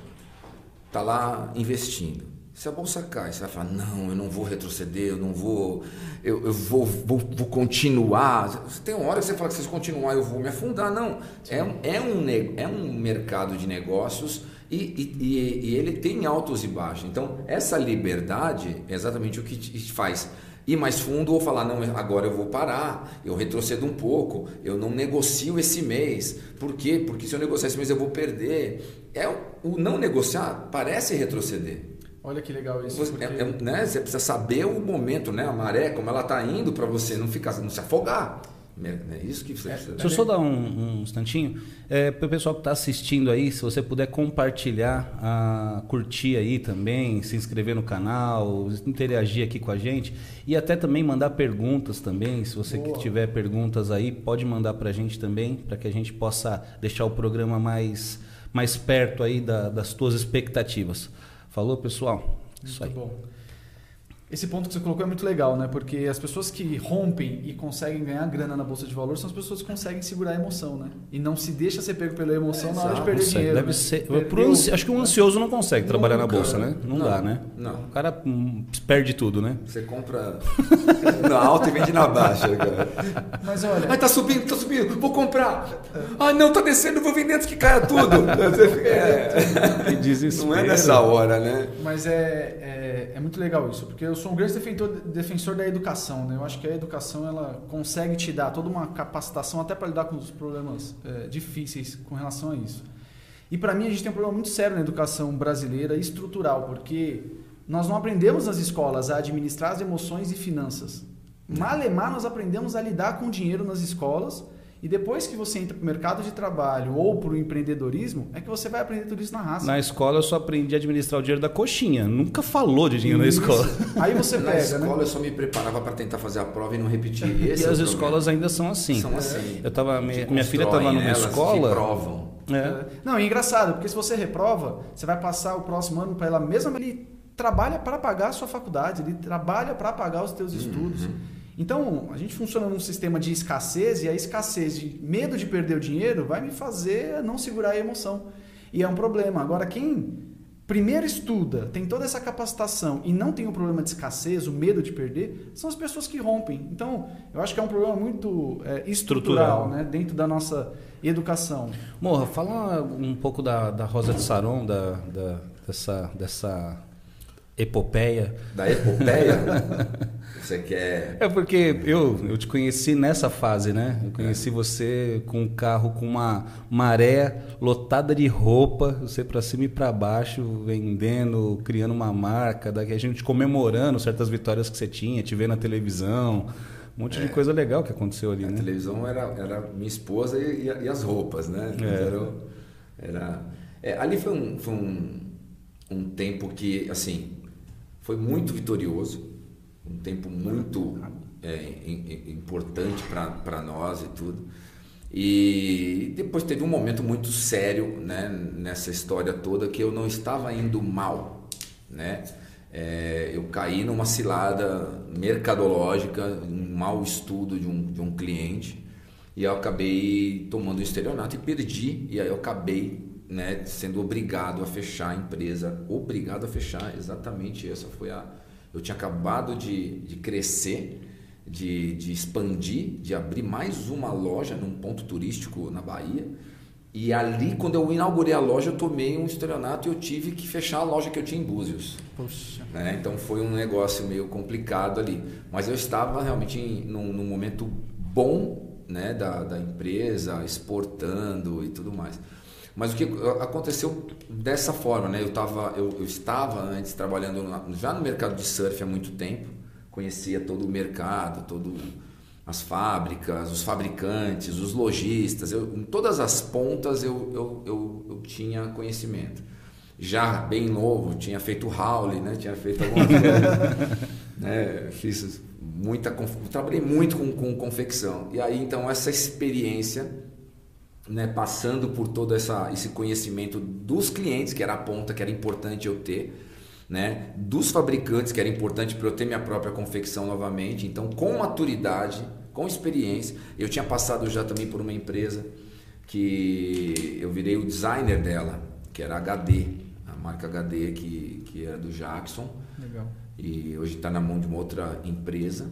está lá investindo. Se a bolsa cai, você vai falar, não, eu não vou retroceder, eu não vou, eu, eu vou, vou, vou, continuar. Tem uma hora que você fala que se continuar eu vou me afundar. Não, é um, é, um, é um mercado de negócios e, e, e ele tem altos e baixos. Então, essa liberdade é exatamente o que te faz ir mais fundo ou falar, não, agora eu vou parar, eu retrocedo um pouco, eu não negocio esse mês. Por quê? Porque se eu negociar esse mês eu vou perder. É, o não negociar parece retroceder. Olha que legal isso. Você, porque... é, é, né? você precisa saber o momento, né? a maré, como ela está indo para você não ficar, não se afogar. É isso que você é, Deixa eu só dar um, um instantinho. É, para o pessoal que está assistindo aí, se você puder compartilhar, a, curtir aí também, se inscrever no canal, interagir aqui com a gente e até também mandar perguntas também. Se você que tiver perguntas aí, pode mandar para a gente também, para que a gente possa deixar o programa mais, mais perto aí da, das tuas expectativas. Falou, pessoal? Isso Muito aí. bom. Esse ponto que você colocou é muito legal, né? Porque as pessoas que rompem e conseguem ganhar grana na bolsa de valores são as pessoas que conseguem segurar a emoção, né? E não se deixa ser pego pela emoção é, na hora de perder dinheiro. Deve né? ser. Perdeu, acho que um ansioso não consegue não, trabalhar na bolsa, né? Não, não, dá, né? Não. O cara hum, perde tudo, né? Você compra na alta e vende na baixa, cara. Mas olha. Ai, tá subindo, tá subindo, vou comprar. Ah, não, tá descendo, vou vender antes que caia tudo. é. Não é nessa hora, né? Mas é, é, é muito legal isso, porque eu sou um grande defensor, defensor da educação. Né? Eu acho que a educação ela consegue te dar toda uma capacitação até para lidar com os problemas é, difíceis com relação a isso. E para mim a gente tem um problema muito sério na educação brasileira estrutural, porque nós não aprendemos nas escolas a administrar as emoções e finanças. Malemar nós aprendemos a lidar com dinheiro nas escolas e depois que você entra para o mercado de trabalho ou para o empreendedorismo, é que você vai aprender tudo isso na raça. Na escola eu só aprendi a administrar o dinheiro da coxinha. Nunca falou de dinheiro isso. na escola. Aí você pega, Na escola né? eu só me preparava para tentar fazer a prova e não repetir. Esse e é as escolas ainda são assim. São assim. Eu tava, minha, minha filha estava numa escola... provam. É. Não, é engraçado, porque se você reprova, você vai passar o próximo ano para ela mesma trabalha para pagar a sua faculdade, ele trabalha para pagar os teus estudos. Então, a gente funciona num sistema de escassez e a escassez de medo de perder o dinheiro vai me fazer não segurar a emoção. E é um problema. Agora, quem primeiro estuda, tem toda essa capacitação e não tem o problema de escassez, o medo de perder, são as pessoas que rompem. Então, eu acho que é um problema muito é, estrutural, estrutural. Né, dentro da nossa educação. Morra, fala um pouco da, da Rosa de Saron, da, da dessa, dessa epopeia. Da epopeia? Você quer. É porque eu, eu te conheci nessa fase, né? Eu conheci é. você com um carro com uma maré lotada de roupa, você para cima e para baixo, vendendo, criando uma marca, daqui a gente comemorando certas vitórias que você tinha, te vendo na televisão. Um monte é. de coisa legal que aconteceu ali, a né? A televisão era, era minha esposa e, e, e as roupas, né? É. Era, era é, ali foi um, foi um, um tempo que, assim, foi muito vitorioso um tempo muito é, importante para nós e tudo. E depois teve um momento muito sério né, nessa história toda que eu não estava indo mal. Né? É, eu caí numa cilada mercadológica, um mau estudo de um, de um cliente, e eu acabei tomando um estelionato e perdi, e aí eu acabei né, sendo obrigado a fechar a empresa, obrigado a fechar, exatamente essa foi a, eu tinha acabado de, de crescer, de, de expandir, de abrir mais uma loja num ponto turístico na Bahia. E ali, quando eu inaugurei a loja, eu tomei um estelionato e eu tive que fechar a loja que eu tinha em Búzios. Né? Então foi um negócio meio complicado ali. Mas eu estava realmente em, num, num momento bom né, da, da empresa, exportando e tudo mais. Mas o que aconteceu dessa forma, né? Eu, tava, eu, eu estava antes trabalhando já no mercado de surf há muito tempo, conhecia todo o mercado, todo as fábricas, os fabricantes, os lojistas, eu, em todas as pontas eu, eu, eu, eu tinha conhecimento. Já bem novo, tinha feito Howley, né? tinha feito alguma coisa. né? Fiz muita, trabalhei muito com, com confecção. E aí então essa experiência né, passando por todo essa, esse conhecimento dos clientes, que era a ponta que era importante eu ter, né, dos fabricantes, que era importante para eu ter minha própria confecção novamente. Então, com maturidade, com experiência, eu tinha passado já também por uma empresa que eu virei o designer dela, que era HD, a marca HD que, que era do Jackson. Legal. E hoje está na mão de uma outra empresa.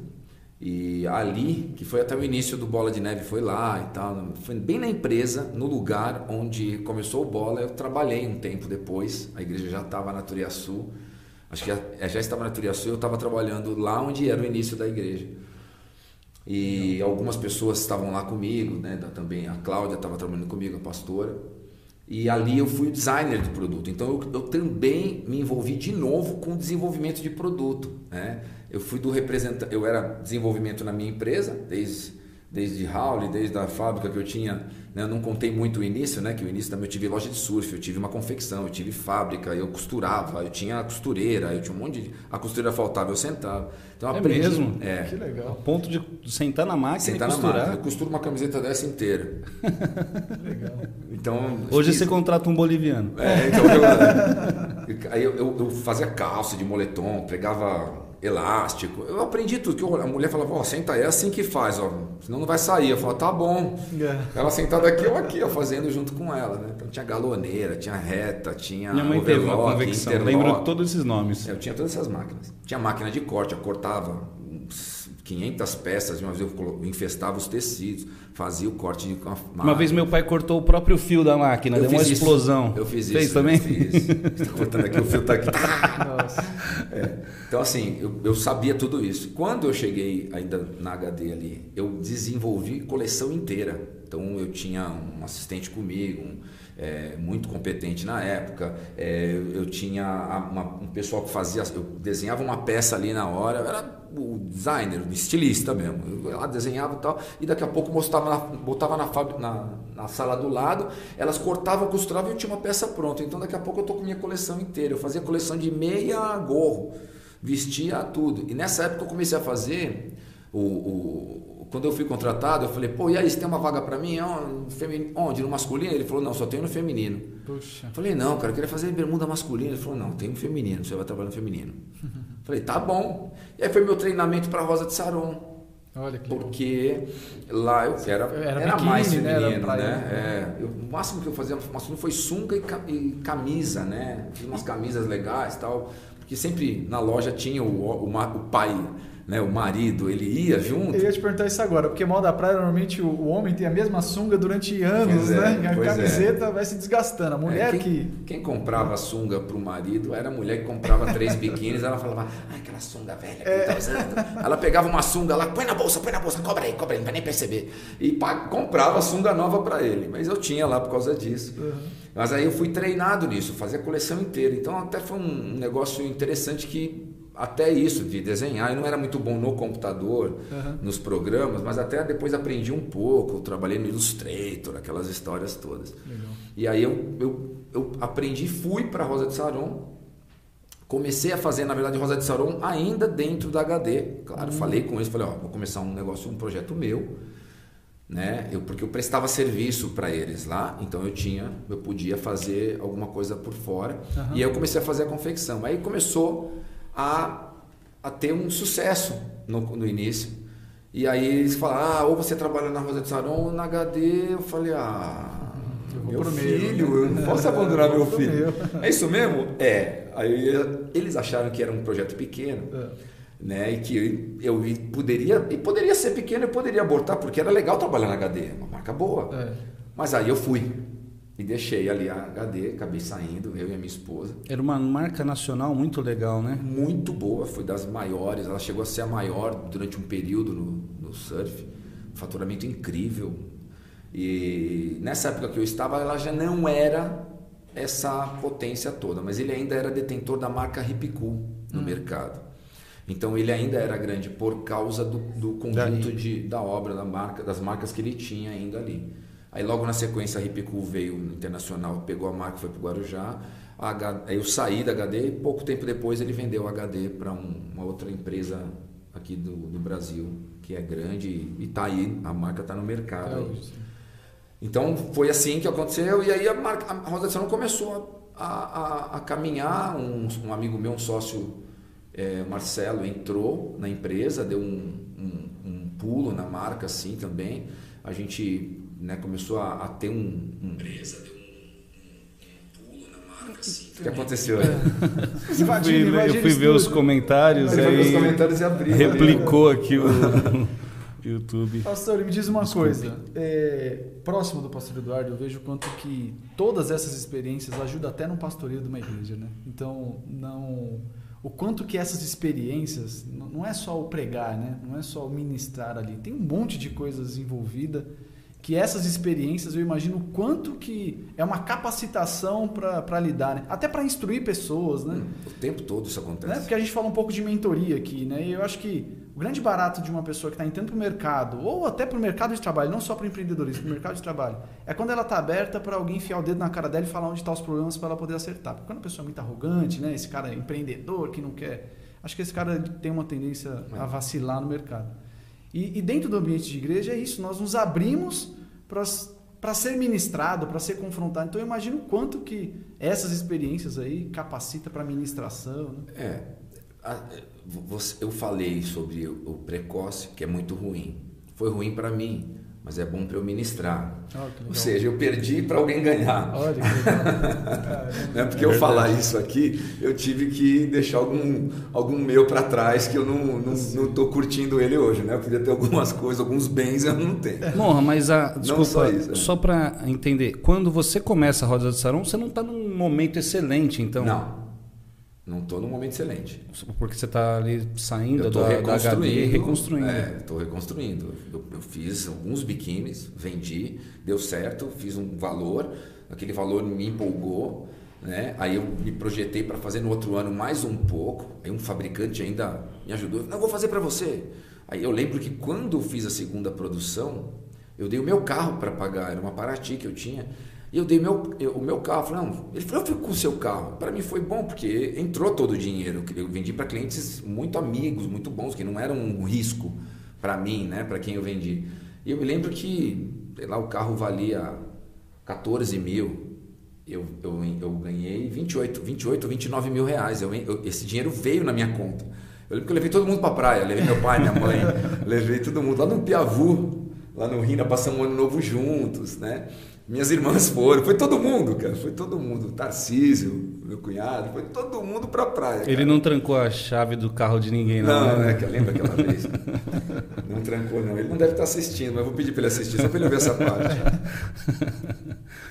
E ali, que foi até o início do Bola de Neve, foi lá e tal. Foi bem na empresa, no lugar onde começou o Bola. Eu trabalhei um tempo depois. A igreja já estava na Turiaçu. Acho que já, é, já estava na Turiaçu. Eu estava trabalhando lá onde era o início da igreja. E algumas pessoas estavam lá comigo, né? Também a Cláudia estava trabalhando comigo, a pastora. E ali eu fui o designer do produto. Então eu, eu também me envolvi de novo com o desenvolvimento de produto, né? Eu fui do representante, eu era desenvolvimento na minha empresa, desde desde Howley, desde a fábrica que eu tinha, né, eu não contei muito o início, né, que o início também eu tive loja de surf, eu tive uma confecção, eu tive fábrica, eu costurava, eu tinha a costureira, eu tinha um monte de a costureira faltava, eu sentava. Então é aprendi, mesmo? É. Que legal. A ponto de sentar na máquina sentar e costurar. Na máquina, eu costuro uma camiseta dessa inteira. legal. Então, hoje você contrata um boliviano. É, então eu, aí eu, eu, eu fazia calça de moletom, pegava elástico. Eu aprendi tudo. Que a mulher falava, ó, senta aí, é assim que faz, ó. Senão não vai sair. Eu falava, tá bom. É. Ela sentada aqui, eu aqui, ó, fazendo junto com ela, né? Então tinha galoneira, tinha reta, tinha Minha mãe teve uma convecção. Lembro todos esses nomes. É, eu tinha todas essas máquinas. Tinha máquina de corte, eu cortava 500 peças, de uma vez eu infestava os tecidos, fazia o corte de uma, uma vez meu pai cortou o próprio fio da máquina, eu deu uma explosão. Eu fiz Fez isso. também? Fiz. Está cortando aqui, o fio está aqui. É. Então, assim, eu, eu, sabia tudo isso. Quando eu cheguei ainda na HD ali, eu desenvolvi coleção inteira. Então, eu tinha um assistente comigo, um, é, muito competente na época. É, eu tinha uma, um pessoal que fazia, eu desenhava uma peça ali na hora, era o designer, o estilista mesmo. Eu lá desenhava e tal, e daqui a pouco mostrava botava na, na, na, sala do lado, elas cortavam, costuravam e eu tinha uma peça pronta. Então daqui a pouco eu tô com minha coleção inteira. Eu fazia coleção de meia gorro, vestia tudo. E nessa época eu comecei a fazer o, o, quando eu fui contratado, eu falei, pô, e aí, você tem uma vaga para mim? Onde? No masculino? Ele falou, não, só tenho no feminino. Puxa. Falei, não, cara, eu queria fazer bermuda masculina. Ele falou, não, tem no feminino, você vai trabalhar no feminino. falei, tá bom. E aí foi meu treinamento para Rosa de Saron. Olha que Porque lá eu era, era, era mais né? feminino, né? né? É, eu, o máximo que eu fazia masculino foi sunga e, e camisa, né? Fiz umas camisas legais e tal. Porque sempre na loja tinha o, o, o pai né, o marido, ele ia junto. Eu ia te perguntar isso agora, porque mal da praia, normalmente o, o homem tem a mesma sunga durante anos, é, né? A camiseta é. vai se desgastando. A mulher é, quem, que. Quem comprava sunga para o marido era a mulher que comprava três biquínis, ela falava, ai, aquela sunga velha que é. tá usando. Ela pegava uma sunga lá, põe na bolsa, põe na bolsa, cobra aí, cobra aí, não vai nem perceber. E pá, comprava sunga nova para ele. Mas eu tinha lá por causa disso. Uhum. Mas aí eu fui treinado nisso, fazia a coleção inteira. Então até foi um negócio interessante que até isso de desenhar. Eu não era muito bom no computador, uhum. nos programas, mas até depois aprendi um pouco. trabalhei no Illustrator, aquelas histórias todas. Legal. E aí eu, eu, eu aprendi, fui para Rosa de Saron. Comecei a fazer, na verdade, Rosa de Saron ainda dentro da HD. Claro, uhum. falei com eles, falei, ó, vou começar um negócio, um projeto meu, né? Eu, porque eu prestava serviço para eles lá, então eu tinha, eu podia fazer alguma coisa por fora. Uhum. E aí eu comecei a fazer a confecção. Aí começou a, a ter um sucesso no, no início. E aí eles falaram, ah, ou você trabalha na Rosa de Saron ou na HD. Eu falei, ah, meu filho, eu não posso abandonar meu filho. É isso mesmo? É. Aí eles acharam que era um projeto pequeno. É. Né, e que eu, eu poderia, e poderia ser pequeno, eu poderia abortar, porque era legal trabalhar na HD, uma marca boa. É. Mas aí eu fui. E deixei ali a HD, acabei saindo, eu e a minha esposa. Era uma marca nacional muito legal, né? Muito boa, foi das maiores. Ela chegou a ser a maior durante um período no, no surf. Um faturamento incrível. E nessa época que eu estava, ela já não era essa potência toda, mas ele ainda era detentor da marca Hip Cool no hum. mercado. Então ele ainda era grande por causa do, do conjunto de, da obra, da marca, das marcas que ele tinha ainda ali. Aí logo na sequência a Ripicu veio no internacional, pegou a marca, foi para o Guarujá. Aí eu saí da HD e pouco tempo depois ele vendeu o HD para um, uma outra empresa aqui do, do, Brasil, que é grande e está aí, a marca está no mercado. É então foi assim que aconteceu e aí a, marca, a Rosa de Salão começou a, a, a caminhar. Um, um, amigo meu, um sócio, é, Marcelo, entrou na empresa, deu um, um, um pulo na marca assim também. A gente né, começou a, a ter um, um... empresa deu um, pulo na marca assim. O que aconteceu? É. Eu fui, eu fui ver os comentários e aí comentários e abriu, replicou aqui o YouTube. Pastor, me diz uma Desculpe. coisa. É, próximo do pastor Eduardo, eu vejo quanto que todas essas experiências ajudam até no pastoreio de uma igreja, né? Então, não o quanto que essas experiências não é só o pregar, né? Não é só o ministrar ali. Tem um monte de coisas envolvidas que essas experiências eu imagino quanto que é uma capacitação para lidar, né? até para instruir pessoas, né? Hum, o tempo todo isso acontece. Né? Porque a gente fala um pouco de mentoria aqui, né? E eu acho que o grande barato de uma pessoa que está entrando para o mercado, ou até para o mercado de trabalho, não só para o empreendedorismo, para o mercado de trabalho, é quando ela está aberta para alguém enfiar o dedo na cara dela e falar onde estão tá os problemas para ela poder acertar. Porque quando a pessoa é muito arrogante, né? Esse cara é empreendedor que não quer, acho que esse cara tem uma tendência a é. vacilar no mercado. E, e dentro do ambiente de igreja é isso, nós nos abrimos para ser ministrado, para ser confrontado. Então eu imagino quanto que essas experiências aí capacita para ministração. Né? É, eu falei sobre o precoce, que é muito ruim. Foi ruim para mim, mas é bom para eu ministrar. Oh, Ou seja, eu perdi para alguém ganhar. Olha que legal. Não é porque é eu falar isso aqui, eu tive que deixar algum, algum meu para trás que eu não estou curtindo ele hoje. Né? Eu podia ter algumas coisas, alguns bens eu não tenho. Morra, mas a, desculpa, só, isso, só para entender, quando você começa a Roda de Sarão, você não está num momento excelente, então? Não. Não estou num momento excelente. Porque você está ali saindo da, reconstruindo, da e reconstruindo. Estou é, reconstruindo. Eu, eu, fiz alguns biquínis, vendi, deu certo, fiz um valor, aquele valor me empolgou. Né? Aí eu me projetei para fazer no outro ano mais um pouco. Aí um fabricante ainda me ajudou. Não, vou fazer para você. Aí eu lembro que quando eu fiz a segunda produção, eu dei o meu carro para pagar, era uma Paraty que eu tinha. E eu dei meu, eu, o meu carro. Falei, não, ele falou, eu fico com o seu carro. Para mim foi bom, porque entrou todo o dinheiro. Eu vendi para clientes muito amigos, muito bons, que não eram um risco para mim, né? Para quem eu vendi. E eu me lembro que, sei lá, o carro valia 14 mil. Eu, eu, eu ganhei 28, 28, 29 mil reais. Eu, eu, esse dinheiro veio na minha conta. Eu lembro que eu levei todo mundo para praia. Levei meu pai, minha mãe, levei todo mundo lá no Piavu, lá no Rio, passamos um ano novo juntos, né? Minhas irmãs foram, foi todo mundo, cara, foi todo mundo. Tarcísio, meu cunhado, foi todo mundo pra praia. Cara. Ele não trancou a chave do carro de ninguém, não. Não, né? é, lembra aquela vez? não trancou, não. Ele não deve estar assistindo, mas eu vou pedir para ele assistir, só para ele ouvir essa parte.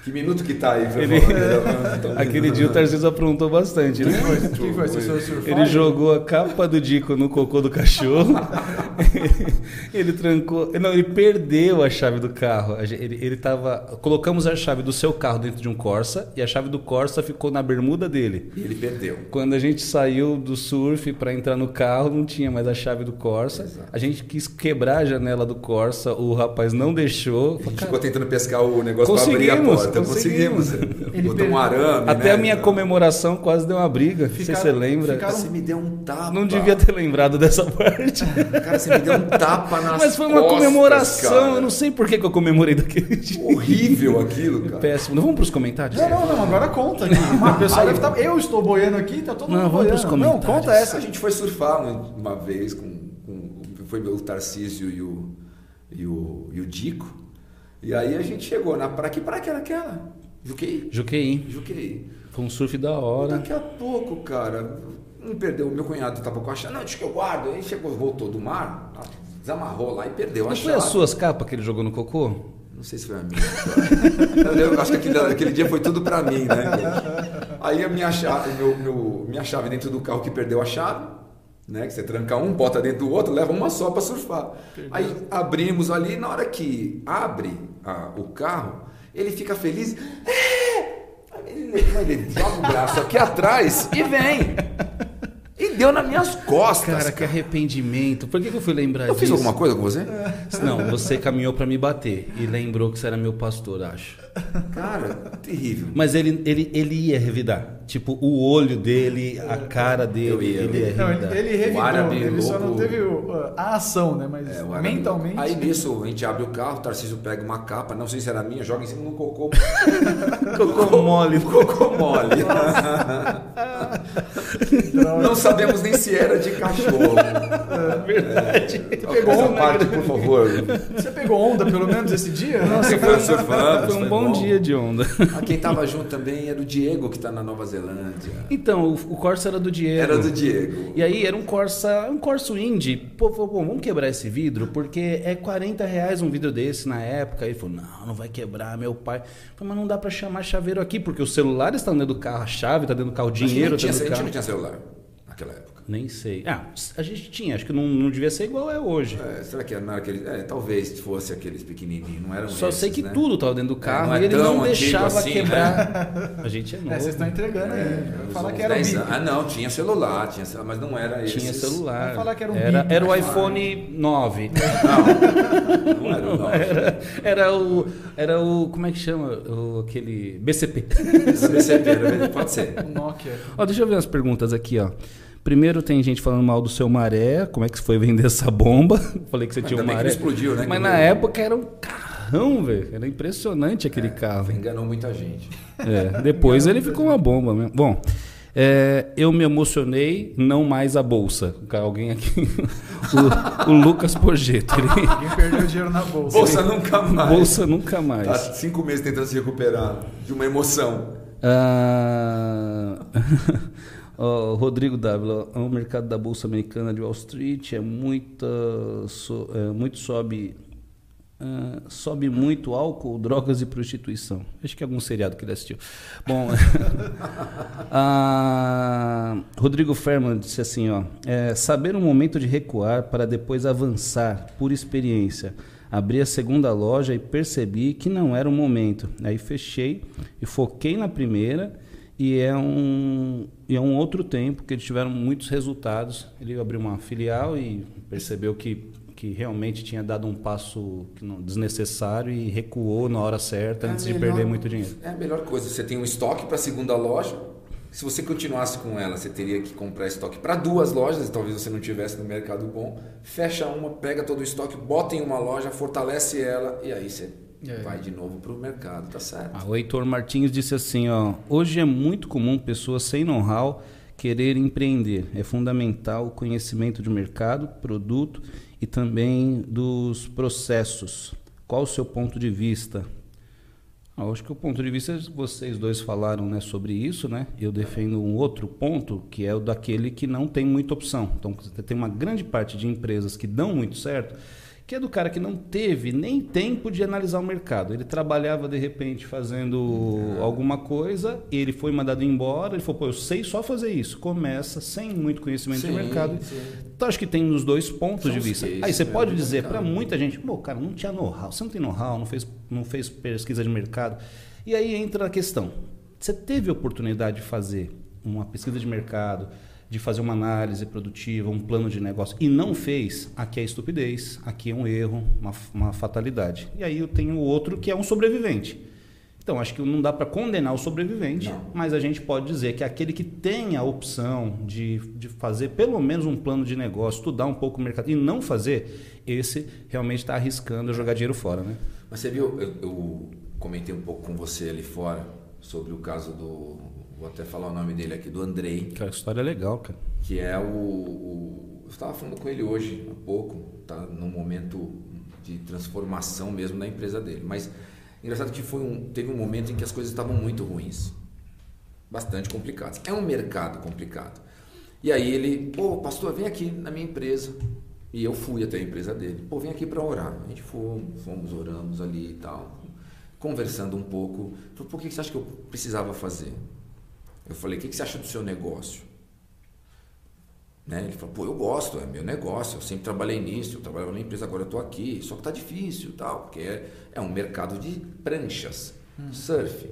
que minuto que tá aí? Ele... Falar, Aquele dia o Tarcísio aprontou bastante. Né? Quem foi? foi? Ele jogou a capa do Dico no cocô do cachorro. ele trancou. Não, ele perdeu a chave do carro. Ele, ele tava. Colocamos a chave do seu carro dentro de um Corsa e a chave do Corsa ficou na bermuda dele. E ele perdeu. Quando a gente saiu do surf para entrar no carro, não tinha mais a chave do Corsa. Exato. A gente quis quebrar a janela do Corsa, o rapaz não deixou. A gente ficou tentando pescar o negócio para abrir a porta. Conseguimos. conseguimos. Botou um arame. Até né? a minha comemoração quase deu uma briga. Ficaram, não sei se você lembra. Ficaram... Você me deu um tapa. Não devia ter lembrado dessa parte. Cara, você me deu um tapa nas Mas foi uma costas, comemoração. Cara. Eu não sei por que, que eu comemorei daquele dia. Horrível aquilo, cara. Péssimo. Não vamos para os comentários? Não, não, não. Agora conta. Aqui. o pessoal deve estar... Tá- eu estou boiando aqui, tá todo não, mundo vamos boiando. Não, conta essa. A gente foi surfar uma vez com, com foi o Tarcísio e o, e o, e o Dico. E aí a gente chegou na praia. Que praia que era aquela? Juquei? Juquei. Juquei. Foi um surf da hora. E daqui a pouco, cara, não perdeu. Meu cunhado estava com a chave. Não, deixa que eu guardo. Aí chegou, voltou do mar, desamarrou lá e perdeu não a chave. Não foi as suas capas que ele jogou no cocô? Não sei se foi a minha. eu acho que aquele, aquele, dia foi tudo para mim, né? Aí a minha chave, meu, meu, minha chave dentro do carro que perdeu a chave, né? Que você tranca um, bota dentro do outro, leva uma só para surfar. Perdeu. Aí abrimos ali, na hora que abre a, o carro, ele fica feliz. É! Ele, ele joga o braço aqui atrás e vem. Deu nas minhas costas. Cara, cara. que arrependimento. Por que, que eu fui lembrar eu disso? Eu fiz alguma coisa com você? Não, você caminhou para me bater e lembrou que você era meu pastor, acho. Cara, terrível. Mas ele, ele, ele ia revidar. Tipo, o olho dele, a cara dele, ia, ele ia revidar. Não, ele revidou, árabe ele louco. só não teve a ação, né? Mas é, mentalmente... Aí nisso, a gente abre o carro, o Tarcísio pega uma capa, não sei se era minha, joga em cima de um cocô. cocô mole. Cocô mole. não sabemos nem se era de cachorro. É verdade. É, pegou onda, parte, por favor. Você pegou onda pelo menos esse dia? Nossa, foi surfando. Foi um bom, bom, dia de onda. Ah, quem tava junto também era o Diego, que está na Nova Zelândia. Então, o, o Corsa era do Diego. Era do Diego. E aí era um Corsa, um Corso Indie. Pô, pô, pô, vamos quebrar esse vidro, porque é 40 reais um vidro desse na época. Ele falou, não, não vai quebrar, meu pai. Falei, mas não dá para chamar chaveiro aqui, porque os celulares estão dentro do carro, a chave está dentro do carro, o dinheiro está dentro do carro. A gente não tinha celular naquela época. Nem sei. Ah, a gente tinha, acho que não, não devia ser igual é hoje. É, será que era aqueles. É, talvez fosse aqueles pequenininhos, não eram Só esses, sei que né? tudo estava dentro do carro é, e ele não deixava assim, quebrar. Né? A gente é novo. É, vocês estão entregando aí. É, falar que era um. Ah, não, tinha celular, tinha celular, mas não era Tinha esses... celular. Falar que era um era, bip, era o iPhone 9. Não, não era o 9. Era, era o. Era o. Como é que chama? O, aquele. BCP. BCP, pode ser. O Nokia. Ó, deixa eu ver as perguntas aqui, ó. Primeiro tem gente falando mal do seu maré, como é que você foi vender essa bomba? Falei que você tinha um que maré. não explodiu, né? Mas Que na época era um carrão, velho. Era impressionante aquele carro. Enganou muita gente. É, depois ele ficou uma bomba mesmo. Bom, é, eu me emocionei, não mais a bolsa. Alguém aqui. o, o Lucas Porgeto. Ele, Ninguém perdeu dinheiro na bolsa. Bolsa nunca mais. bolsa nunca mais. Tá cinco meses tentando se recuperar de uma emoção. Ah, ó, Rodrigo Dávila, o mercado da bolsa americana de Wall Street é so- é, muito sobe, ah, sobe muito álcool, drogas e prostituição. Acho que é algum seriado que ele assistiu. Bom, ah, Rodrigo Ferman disse assim, ó, é, saber um momento de recuar para depois avançar por experiência. Abri a segunda loja e percebi que não era o momento. Aí fechei e foquei na primeira e é um, e é um outro tempo que eles tiveram muitos resultados. Ele abriu uma filial e percebeu que, que realmente tinha dado um passo não- desnecessário e recuou na hora certa antes É de melhor- perder muito dinheiro. É a melhor coisa. Você tem um estoque para a segunda loja, Se você continuasse com ela, você teria que comprar estoque para duas lojas, e talvez você não tivesse no mercado bom. Fecha uma, pega todo o estoque, bota em uma loja, fortalece ela e aí você é. vai de novo para o mercado, tá certo? Ah, o Heitor Martins disse assim, ó, hoje é muito comum pessoas sem know-how querer empreender. É fundamental o conhecimento de mercado, produto e também dos processos. Qual o seu ponto de vista? Ah, acho que o ponto de vista vocês dois falaram né, sobre isso, né? Eu defendo um outro ponto que é o daquele que não tem muita opção. Então você tem uma grande parte de empresas que dão muito certo que é do cara que não teve nem tempo de analisar o mercado. Ele trabalhava de repente fazendo uhum. alguma coisa, ele foi mandado embora, ele falou, pô, eu sei só fazer isso. Começa sem muito conhecimento sim, de mercado. Sim. Então acho que tem os dois pontos São de vista. Aí você pode dizer para muita gente, pô, cara, não tinha know-how, você não tem know-how, não fez, não fez pesquisa de mercado. E aí entra a questão. Você teve oportunidade de fazer uma pesquisa de mercado, de fazer uma análise produtiva, um plano de negócio e não fez, aqui é estupidez, aqui é um erro, uma, uma fatalidade. E aí eu tenho outro que é um sobrevivente. Então, acho que não dá para condenar o sobrevivente, não. mas a gente pode dizer que aquele que tem a opção de, de fazer pelo menos um plano de negócio, estudar um pouco o mercado e não fazer, esse realmente está arriscando jogar dinheiro fora. Né? Mas você viu, eu, eu comentei um pouco com você ali fora sobre o caso do vou até falar o nome dele aqui, do Andrei. Que a história é legal, cara. Que é o. o eu estava falando com ele hoje, há pouco, tá num momento de transformação mesmo na empresa dele. Mas engraçado que foi um, teve um momento em que as coisas estavam muito ruins. Bastante complicadas. É um mercado complicado. E aí ele, pô, pastor, vem aqui na minha empresa. E eu fui até a empresa dele. Pô, vem aqui para orar. A gente fomos, fomos, oramos ali e tal. Conversando um pouco. Falei, por que você acha que eu precisava fazer? Eu falei, o que, que você acha do seu negócio? Né? Ele falou, pô, eu gosto, é meu negócio, eu sempre trabalhei nisso, eu trabalhava na empresa, agora eu estou aqui, só que está difícil tal, porque é, é um mercado de pranchas, hum. surf.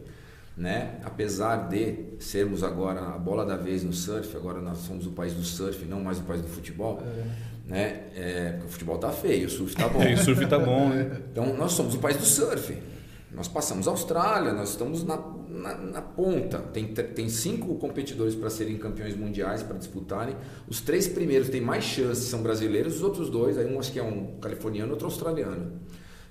Né? Apesar de sermos agora a bola da vez no surf, agora nós somos o país do surf, não mais o país do futebol, é. né? É, porque o futebol tá feio, o surf tá bom. o surf tá bom, né? Então nós somos o país do surf. Nós passamos a Austrália, nós estamos na, na, na ponta. Tem, tem cinco competidores para serem campeões mundiais, para disputarem. Os três primeiros têm mais chances, são brasileiros, os outros dois, aí um acho que é um californiano outro australiano.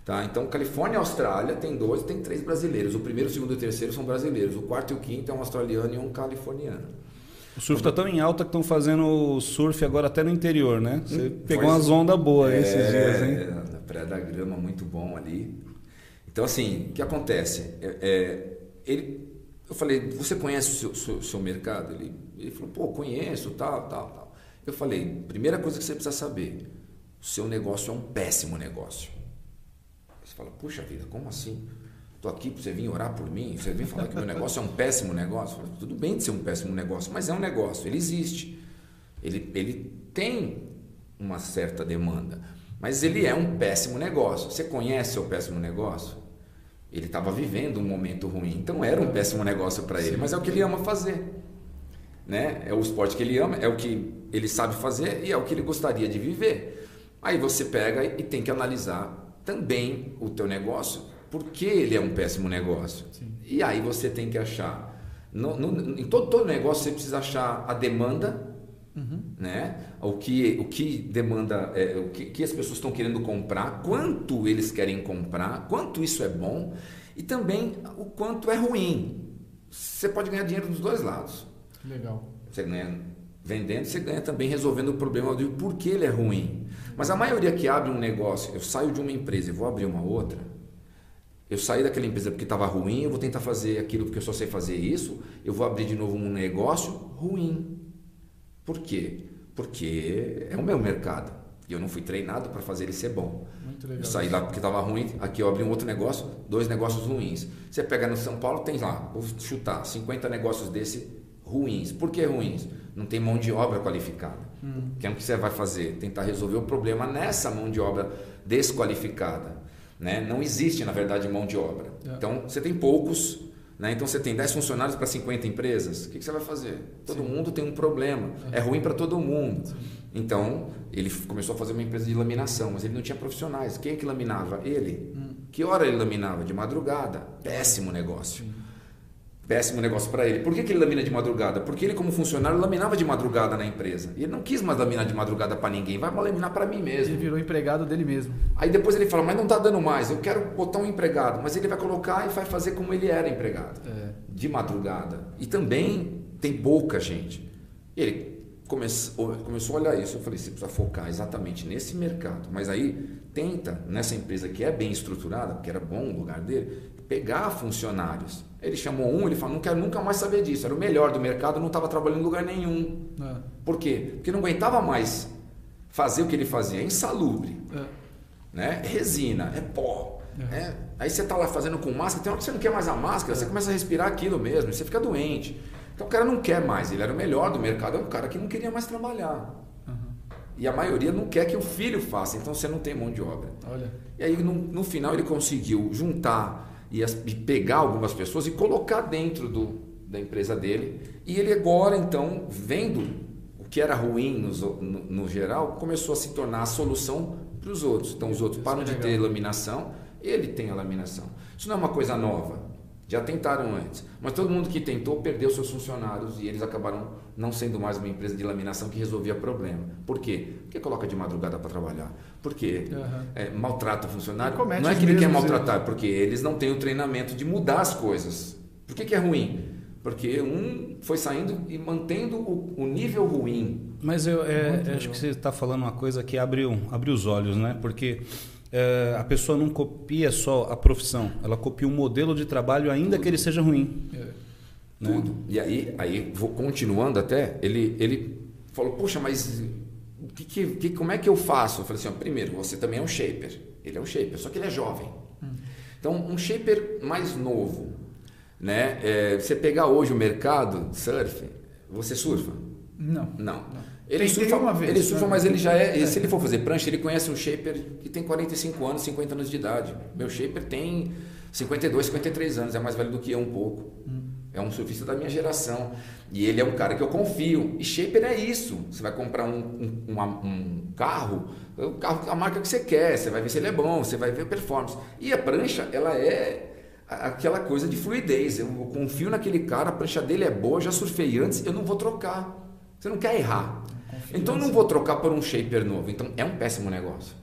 Tá? Então, Califórnia e Austrália tem dois, tem três brasileiros. O primeiro, o segundo e o terceiro são brasileiros. O quarto e o quinto é um australiano e um californiano. O surf está tão em alta que estão fazendo surf agora até no interior, né? Você hum, pegou umas ondas boas é, esses dias, hein? Na Praia da Grama, muito bom ali. Então, assim, o que acontece? É, é, ele, eu falei, você conhece o seu, seu, seu, mercado? Ele, ele falou, pô, conheço, tal, tal, tal. Eu falei, primeira coisa que você precisa saber, o seu negócio é um péssimo negócio. Você fala, puxa vida, como assim? Estou aqui para você vir orar por mim, você vem falar que meu negócio é um péssimo negócio. Falo, Tudo bem de ser um péssimo negócio, mas é um negócio, ele existe. Ele, ele tem uma certa demanda, mas ele é um péssimo negócio. Você conhece o péssimo negócio? Ele estava vivendo um momento ruim, então era um péssimo negócio para ele, mas é o que ele ama fazer. Né? É o esporte que ele ama, é o que ele sabe fazer e é o que ele gostaria de viver. Aí você pega e tem que analisar também o teu negócio, porque ele é um péssimo negócio. Sim. E aí você tem que achar, no, no, em todo, todo negócio você precisa achar a demanda, uhum. né? o, que, o que demanda, é, o que, que as pessoas estão querendo comprar, quanto eles querem comprar, quanto isso é bom e também o quanto é ruim. Você pode ganhar dinheiro dos dois lados. Legal. Você ganha vendendo, você ganha também resolvendo o problema do porquê ele é ruim. Mas a maioria que abre um negócio, eu saio de uma empresa e vou abrir uma outra, eu saí daquela empresa porque estava ruim, eu vou tentar fazer aquilo porque eu só sei fazer isso, eu vou abrir de novo um negócio ruim. Por quê? Porque é o meu mercado. E eu não fui treinado para fazer ele ser bom. Eu saí lá porque estava ruim, aqui eu abri um outro negócio, dois negócios ruins. Você pega no São Paulo, tem lá, vou chutar, 50 negócios desse ruins. Por que ruins? Não tem mão de obra qualificada. Hum. Que é o que você vai fazer? Tentar resolver o problema nessa mão de obra desqualificada. Né? Não existe, na verdade, mão de obra. É. Então, você tem poucos né? Então você tem 10 funcionários para 50 empresas, o que, que, você vai fazer? Todo Sim. mundo tem um problema, é ruim para todo mundo. Sim. Então ele começou a fazer uma empresa de laminação, mas ele não tinha profissionais. Quem é que laminava? Ele. Hum. Que hora ele laminava? De madrugada. Péssimo negócio. Sim. Péssimo negócio para ele. Por que, que ele lamina de madrugada? Porque ele, como funcionário, laminava de madrugada na empresa. E ele não quis mais laminar de madrugada para ninguém, vai laminar para mim mesmo. Ele virou empregado dele mesmo. Aí depois ele fala, mas não está dando mais, eu quero botar um empregado. Mas ele vai colocar e vai fazer como ele era empregado, é. de madrugada. E também tem pouca gente. Ele começou, começou a olhar isso. Eu falei, você precisa focar exatamente nesse mercado. Mas aí tenta, nessa empresa que é bem estruturada, porque era bom o lugar dele, pegar funcionários. Ele chamou um, ele falou, não quero nunca mais saber disso. Era o melhor do mercado, não estava trabalhando em lugar nenhum. É. Por quê? Porque não aguentava mais fazer o que ele fazia. É insalubre. É. Né? Resina, é pó. É. É. Aí você está lá fazendo com máscara, tem hora que você não quer mais a máscara, você é. começa a respirar aquilo mesmo, você fica doente. Então o cara não quer mais, ele era o melhor do mercado, é um cara que não queria mais trabalhar. E a maioria não quer que o filho faça, então você não tem mão de obra. Olha. E aí no, no final ele conseguiu juntar e, as, e pegar algumas pessoas e colocar dentro do, da empresa dele. E ele agora, então, vendo o que era ruim no, no, no geral, começou a se tornar a solução para os outros. Então, os outros param de ter laminação, ele tem a laminação. Isso não é uma coisa nova. Já tentaram antes. Mas todo mundo que tentou perdeu seus funcionários e eles acabaram não sendo mais uma empresa de laminação que resolvia problema. Por quê? Porque coloca de madrugada para trabalhar. Por quê? Uhum. É, maltrata o funcionário. Não é que ele quer maltratar, erros. porque eles não têm o treinamento de mudar as coisas. Por que, que é ruim? Porque um foi saindo e mantendo o, o nível ruim. Mas eu é, acho que você está falando uma coisa que abre, abre os olhos, né? Porque é, a pessoa não copia só a profissão, ela copia um modelo de trabalho, ainda Tudo. que ele seja ruim. É. Né? Tudo. E aí, aí vou continuando até, ele, ele falou, poxa, mas que, que, como é que eu faço? Eu falei assim, ó, primeiro, você também é um shaper. Ele é um shaper, só que ele é jovem. Hum. Então, um shaper mais novo, né? É, você pegar hoje o mercado surf, você surfa? Não. Não. não. Ele surfa, uma vez, ele surfa, né? mas ele já é, é. Se ele for fazer prancha, ele conhece um shaper que tem 45 anos, 50 anos de idade. Meu shaper tem 52, 53 anos, é mais velho do que eu um pouco. Hum. É um surfista da minha geração. E ele é um cara que eu confio. E shaper é isso. Você vai comprar um, um, um, um carro, o carro, a marca que você quer, você vai ver se ele é bom, você vai ver a performance. E a prancha, ela é aquela coisa de fluidez. Eu confio naquele cara, a prancha dele é boa, já surfei antes, eu não vou trocar. Você não quer errar. Então não vou trocar por um shaper novo. Então é um péssimo negócio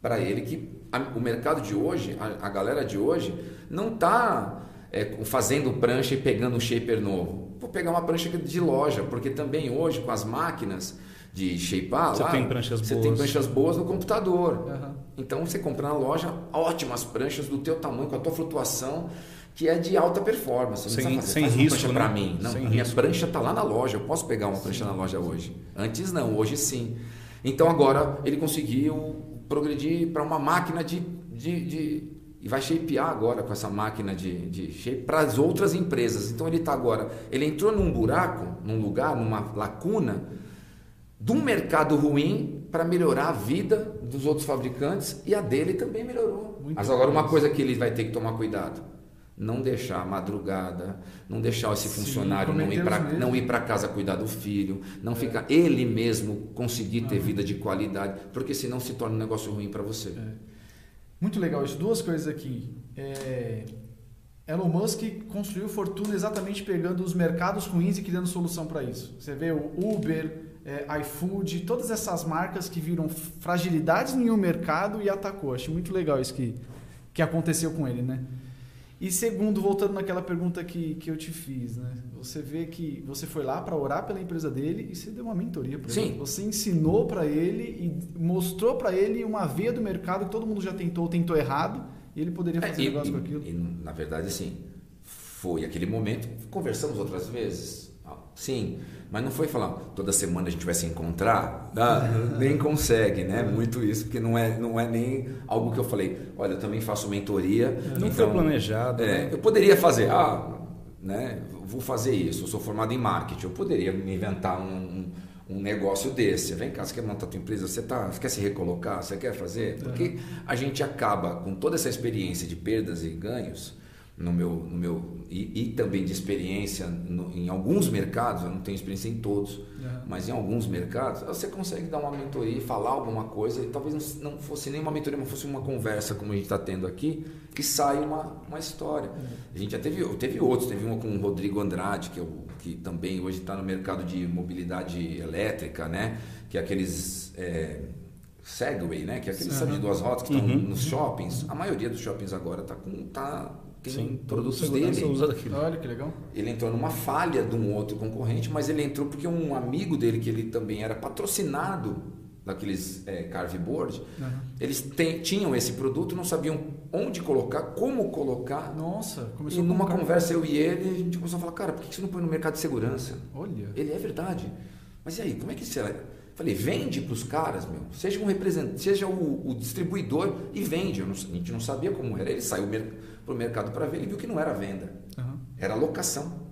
para ele que a, o mercado de hoje, a, a galera de hoje, não está é, fazendo prancha e pegando um shaper novo. Vou pegar uma prancha de loja, porque também hoje com as máquinas de shapear você lá, tem pranchas você boas. tem pranchas boas no computador. Uhum. Então você compra na loja ótimas pranchas do teu tamanho, com a tua flutuação que é de alta performance. Não sem, fazer, sem risco, né? para mim. Não, sem minha risco. prancha está lá na loja. Eu posso pegar uma prancha Sim. na loja hoje. Antes não, hoje sim. Então agora ele conseguiu progredir para uma máquina de, de, de, e vai shapear agora com essa máquina de, de shape para as outras empresas. Então ele está agora, ele entrou num buraco, num lugar, numa lacuna de um mercado ruim para melhorar a vida dos outros fabricantes e a dele também melhorou. Muito Mas agora uma coisa que ele vai ter que tomar cuidado não deixar a madrugada, não deixar esse funcionário Sim, não ir para não ir para casa cuidar do filho, não é. ficar ele mesmo conseguir ter vida de qualidade, porque senão se torna um negócio ruim para você. É. Muito legal isso. Duas coisas aqui. É... Elon Musk construiu fortuna exatamente pegando os mercados ruins e criando solução para isso. Você vê o Uber, é, iFood, todas essas marcas que viram fragilidades em um mercado e atacou. Acho muito legal isso que, que aconteceu com ele, né? E segundo, voltando naquela pergunta que, que eu te fiz, né? Você vê que você foi lá para orar pela empresa dele e você deu uma mentoria para ele. Você ensinou para ele e mostrou para ele uma veia do mercado que todo mundo já tentou, tentou errado e ele poderia é, fazer é, e, negócio e, com aquilo. E, na verdade, sim. Foi aquele momento. Conversamos outras vezes. Sim, mas não foi falar toda semana a gente vai se encontrar, ah, nem consegue, né? Muito isso, porque não é, não é nem algo que eu falei, olha, eu também faço mentoria. Não então, foi planejado. É, né? Eu poderia fazer, ah, né? Vou fazer isso, eu sou formado em marketing, eu poderia me inventar um, um, um negócio desse. Vem cá, você quer montar a tua empresa, você, tá, você quer se recolocar, você quer fazer? Porque a gente acaba, com toda essa experiência de perdas e ganhos, no meu, no meu e, e também de experiência no, em alguns mercados, eu não tenho experiência em todos, uhum. mas em alguns mercados, você consegue dar uma mentoria, falar alguma coisa, e talvez não fosse nem uma mentoria, mas fosse uma conversa como a gente está tendo aqui, que sai uma, uma história. Uhum. A gente já teve, teve outros, teve uma com o Rodrigo Andrade, que, eu, que também hoje está no mercado de mobilidade elétrica, né? que é aqueles. É, Segway, né? Que é aqueles uhum. de duas rodas que estão uhum. nos shoppings. A maioria dos shoppings agora está com tá tem Sim, produtos dele. Usa daquilo. Olha que legal. Ele entrou numa falha de um outro concorrente, mas ele entrou porque um amigo dele, que ele também era patrocinado daqueles é, carveboard, uhum. eles tem, tinham esse produto, não sabiam onde colocar, como colocar. Nossa, começou E numa conversa eu e ele, a gente começou a falar, cara, por que você não põe no mercado de segurança? Olha. Ele é verdade. Mas e aí, como é que será? Falei, vende para os caras, meu. Seja um representante, seja o, o distribuidor e vende. Não, a gente não sabia como era. Ele saiu para o mercado para ver, ele viu que não era venda, uhum. era locação.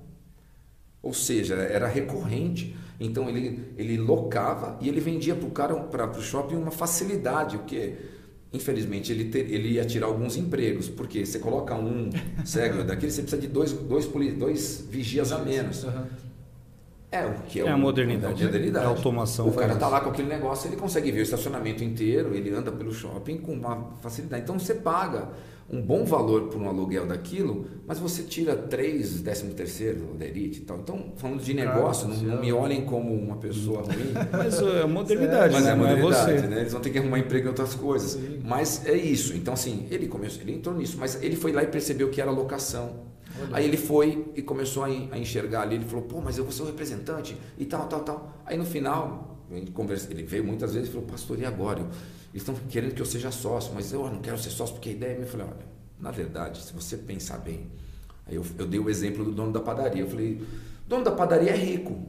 Ou seja, era recorrente. Então ele, ele locava e ele vendia para o cara, para o shopping, uma facilidade, o que infelizmente ele, ter, ele ia tirar alguns empregos, porque você coloca um cego daquele, você precisa de dois, dois, dois vigias a menos. Uhum. É, o que é, é a modernidade. A modernidade. A automação. O cara está lá com aquele negócio, ele consegue ver o estacionamento inteiro, ele anda pelo shopping com uma facilidade. Então você paga um bom valor por um aluguel daquilo, mas você tira três, décimo terceiro da elite e tal. Então, falando de negócio, não, não, me olhem como uma pessoa ruim. mas é modernidade, mas né? é modernidade, é né? Eles vão ter que arrumar emprego em outras coisas. Sim. Mas é isso. Então, assim, ele começou, ele entrou nisso, mas ele foi lá e percebeu que era locação. Olha. Aí ele foi e começou a enxergar ali. Ele falou: pô, mas eu vou ser o representante e tal, tal, tal. Aí no final, ele veio muitas vezes e falou: pastor, e agora? Eles estão querendo que eu seja sócio, mas eu não quero ser sócio porque a ideia é minha. Eu falei: olha, na verdade, se você pensar bem. Aí eu, eu dei o exemplo do dono da padaria. Eu falei: o dono da padaria é rico,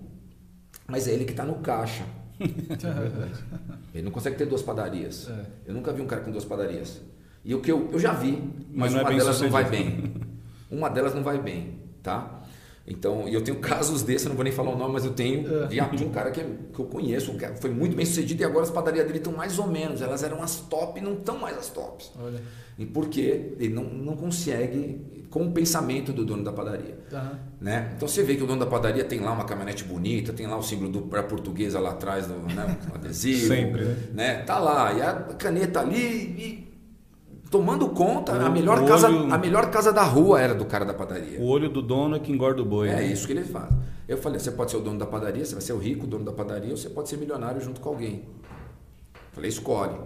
mas é ele que está no caixa. ele não consegue ter duas padarias. É. Eu nunca vi um cara com duas padarias. E o que eu, eu já vi, mas, mas é uma é delas não vai bem. uma delas não vai bem, tá? Então, e eu tenho casos desses, eu não vou nem falar o nome, mas eu tenho é. de um cara que, que eu conheço, que foi muito bem sucedido e agora as padarias dele estão mais ou menos, elas eram as top não estão mais as tops. Olha. E por quê? Ele não, não consegue com o pensamento do dono da padaria. Uhum. Né? Então você vê que o dono da padaria tem lá uma caminhonete bonita, tem lá o símbolo do pra portuguesa lá atrás, do né, adesivo. Sempre, né? né? Tá lá, e a caneta ali, e tomando conta, o, a melhor, casa, olho, a melhor casa da rua era do cara da padaria. O olho do dono é que engorda o boi. É né? isso que ele faz. Eu falei, você pode ser o dono da padaria, você vai ser o rico dono da padaria, ou você pode ser milionário junto com alguém. falei, escolhe.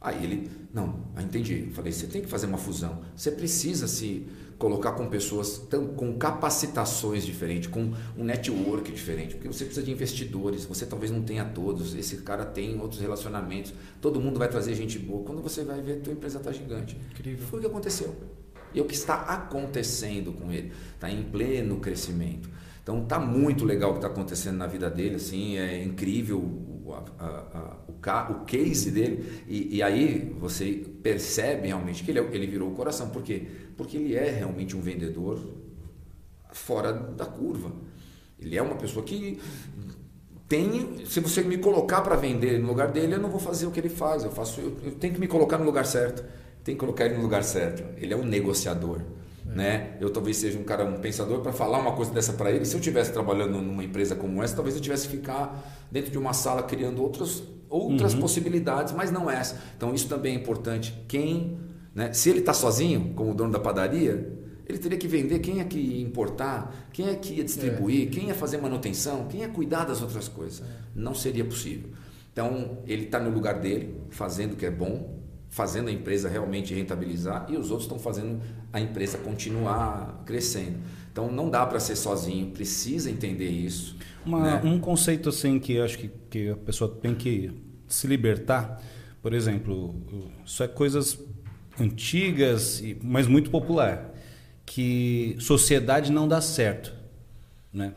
Aí ele, não, entendi. falei, você tem que fazer uma fusão. Você precisa se colocar com pessoas tão, com capacitações diferentes, com um network diferente, porque você precisa de investidores, você talvez não tenha todos, esse cara tem outros relacionamentos, todo mundo vai trazer gente boa. Quando você vai ver, tua empresa está gigante. Incrível. Foi o que aconteceu. E é o que está acontecendo com ele. Está em pleno crescimento. Então tá muito legal o que está acontecendo na vida dele, assim, é incrível o, a, a, o, o case dele. E, e, aí você percebe realmente que ele, é ele virou o coração. Por quê? Porque ele é realmente um vendedor fora da curva. Ele é uma pessoa que tem. Se você me colocar para vender no lugar dele, eu não vou fazer o que ele faz. Eu faço. Eu, eu tenho que me colocar no lugar certo. Tem que colocar ele no lugar certo. Ele é um negociador. É. Né? Eu talvez seja um cara, um pensador, para falar uma coisa dessa para ele. Se eu estivesse trabalhando numa empresa como essa, talvez eu tivesse que ficar dentro de uma sala criando outras, outras uhum. possibilidades, mas não essa. Então isso também é importante. Quem, né? se ele está sozinho, como dono da padaria, ele teria que vender, quem é que ia importar, quem é que ia distribuir, é. quem ia fazer manutenção, quem ia cuidar das outras coisas. É. Não seria possível. Então ele está no lugar dele, fazendo o que é bom, fazendo a empresa realmente rentabilizar e os outros estão fazendo a empresa continuar crescendo. Então não dá para ser sozinho, precisa entender isso. Uma, né? Um conceito assim que eu acho que, que a pessoa tem que se libertar, por exemplo, isso é coisas antigas, mas muito popular, que sociedade não dá certo. Né?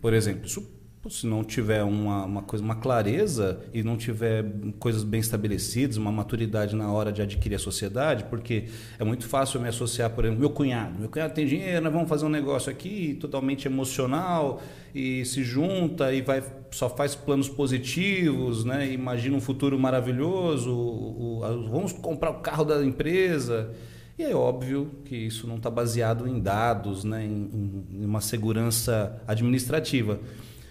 Por exemplo, isso se não tiver uma, uma coisa, uma clareza e não tiver coisas bem estabelecidas, uma maturidade na hora de adquirir a sociedade, porque é muito fácil eu me associar, por exemplo, meu cunhado. Meu cunhado tem dinheiro, nós vamos fazer um negócio aqui totalmente emocional e se junta e vai só faz planos positivos, né? Imagina um futuro maravilhoso, o, o, vamos comprar o carro da empresa E é óbvio que isso não está baseado em dados, né, em, em, uma segurança administrativa.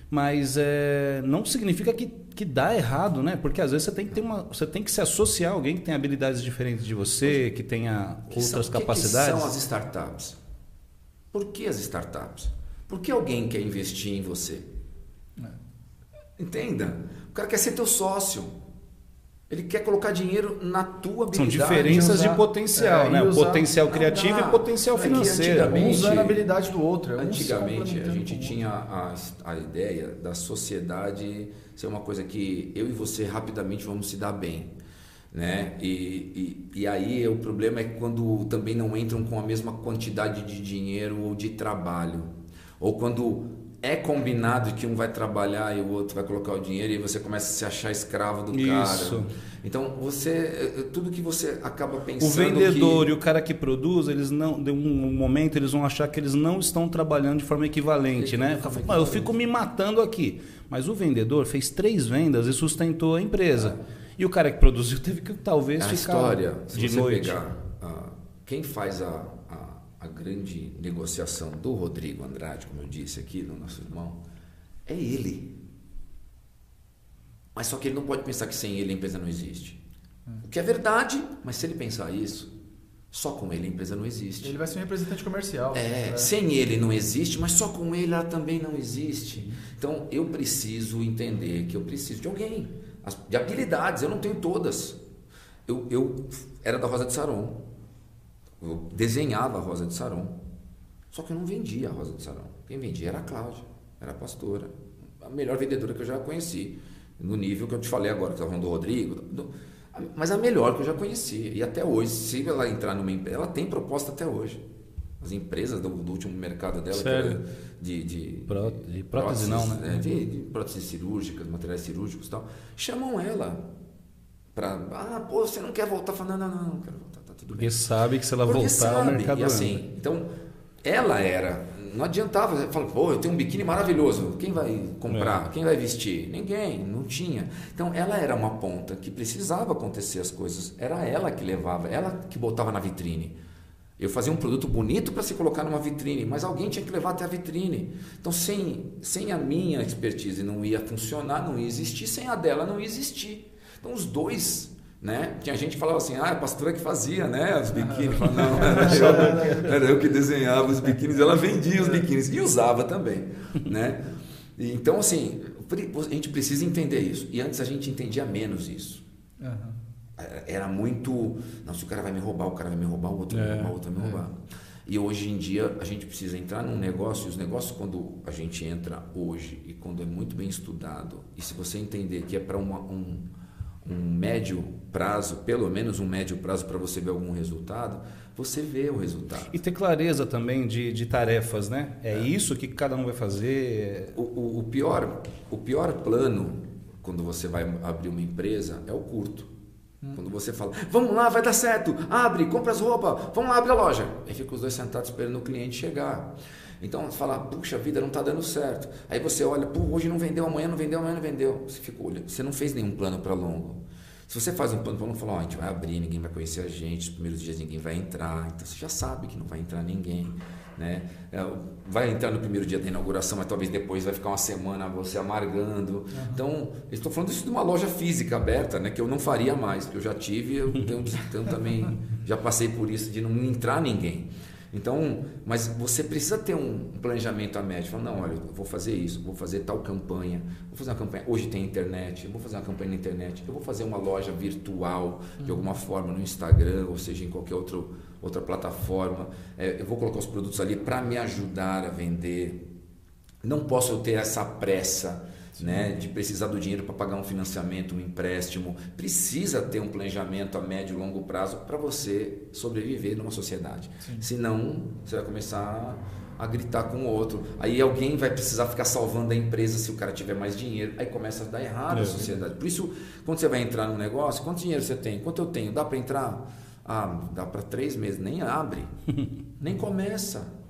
Mas é, não significa que, que dá errado, né? Porque às vezes você tem que ter uma, você tem que se associar a alguém que tem habilidades diferentes de você, que tenha que outras são, capacidades. Que, que são as startups? Por que as startups? Por que alguém quer investir em você? É. Entenda. O cara quer ser teu sócio. Ele quer colocar dinheiro na tua habilidade. São diferenças de, usar, de potencial, é, né? Usar, potencial criativo não, e potencial é financeiro. Um usando a habilidade do outro. É antigamente a gente tinha a, a ideia da sociedade ser uma coisa que eu e você rapidamente vamos se dar bem. Né? E, e, e aí o problema é quando também não entram com a mesma quantidade de dinheiro ou de trabalho. Ou quando é combinado que um vai trabalhar e o outro vai colocar o dinheiro e você começa a se achar escravo do Isso. cara. Então você eh, eh, tudo que você acaba pensando o vendedor que... e o cara que produz eles não de um momento eles vão achar que eles não estão trabalhando de forma equivalente, né? Forma eu fico me matando aqui, mas o vendedor fez três vendas e sustentou a empresa. É. E o cara que produziu teve que talvez a ficar história, se de você noite. pegar quem faz a a grande negociação do Rodrigo Andrade, como eu disse aqui, no nosso irmão, é ele. Mas só que ele não pode pensar que sem ele a empresa não existe. O que é verdade, mas se ele pensar isso, só com ele a empresa não existe. Ele vai ser um representante comercial. É, é. sem ele não existe, mas só com ele ela também não existe. Então eu preciso entender que eu preciso de alguém, de habilidades, eu não tenho todas. Eu, eu era da Rosa de Saron, eu desenhava a Rosa de Saron, só que eu não vendia a Rosa de Saron. Quem vendia era a Cláudia, era a pastora, a melhor vendedora que eu já conheci, no nível que eu te falei agora, que estava falando do Rodrigo, do, mas a melhor que eu já conheci. E até hoje, se ela entrar numa empresa, ela tem proposta até hoje. As empresas do, do último mercado dela, Sério? de, de, Pró de prótese, prótese não, né? É, de, de próteses cirúrgicas, materiais cirúrgicos e tal, chamam ela para, ah, pô, você não quer voltar? Falando, não, não, não, não quero voltar tudo Porque bem. sabe que se ela Porque voltar, sabe. o mercado e assim, Então, ela era. Não adiantava, fala, pô, eu tenho um biquíni maravilhoso. Quem vai comprar? É. Quem vai vestir? Ninguém, não tinha. Então, ela era uma ponta que precisava acontecer as coisas. Era ela que levava, ela que botava na vitrine. Eu fazia um produto bonito para se colocar numa vitrine, mas alguém tinha que levar até a vitrine. Então, sem, sem a minha expertise não ia funcionar, não ia existir, sem a dela não ia existir. Então, os dois né? Tinha gente que falava assim, ah, a pastora que fazia, né? Os biquínis. Falava, não, era eu, era eu que desenhava os biquínis, ela vendia os biquínis e usava também, né? E, então, assim, a gente precisa entender isso. E antes a gente entendia menos isso. Uhum. Era muito, não, se o cara vai me roubar, o cara vai me roubar, o outro vai me é, roubar, o outro vai me roubar. É. E hoje em dia a gente precisa entrar num negócio, e os negócios quando a gente entra hoje e quando é muito bem estudado, e se você entender que é para um um médio prazo, pelo menos um médio prazo para você ver algum resultado, você vê o resultado. E ter clareza também de, de tarefas, né? É, é, isso que cada um vai fazer. O, o, o, pior, o pior plano quando você vai abrir uma empresa é o curto. Hum. Quando você fala, vamos lá, vai dar certo, abre, compra as roupas, vamos lá, abre a loja. Aí fica os dois sentados esperando o cliente chegar. Então você fala, puxa vida, não está dando certo. Aí você olha, Pô, hoje não vendeu, amanhã não vendeu, amanhã não vendeu. Você fica olhando, você não fez nenhum plano para longo. Se você faz um plano para longo, fala, oh, a gente vai abrir, ninguém vai conhecer a gente, os primeiros dias ninguém vai entrar, então você já sabe que não vai entrar ninguém. Né? É, vai entrar no primeiro dia da inauguração, mas talvez depois vai ficar uma semana você amargando. Uhum. Então, estou falando isso de uma loja física aberta, né? que eu não faria mais, porque eu já tive, eu tenho, tenho também, já passei por isso de não entrar ninguém. Então, mas você precisa ter um planejamento a médio. Fala, não, olha, eu vou fazer isso, vou fazer tal campanha, vou fazer uma campanha. Hoje tem internet, eu vou fazer uma campanha na internet, eu vou fazer uma loja virtual de alguma forma no Instagram, ou seja, em qualquer outro, outra plataforma. É, eu vou colocar os produtos ali para me ajudar a vender. Não posso ter essa pressa né, de precisar do dinheiro para pagar um financiamento, um empréstimo. Precisa ter um planejamento a médio e longo prazo para você sobreviver numa sociedade. Sim. Senão, você vai começar a gritar com o outro. Aí alguém vai precisar ficar salvando a empresa se o cara tiver mais dinheiro. Aí começa a dar errado é. a sociedade. Por isso, quando você vai entrar no negócio, quanto dinheiro você tem? Quanto eu tenho? Dá para entrar? Ah, dá para três meses. Nem abre. nem começa.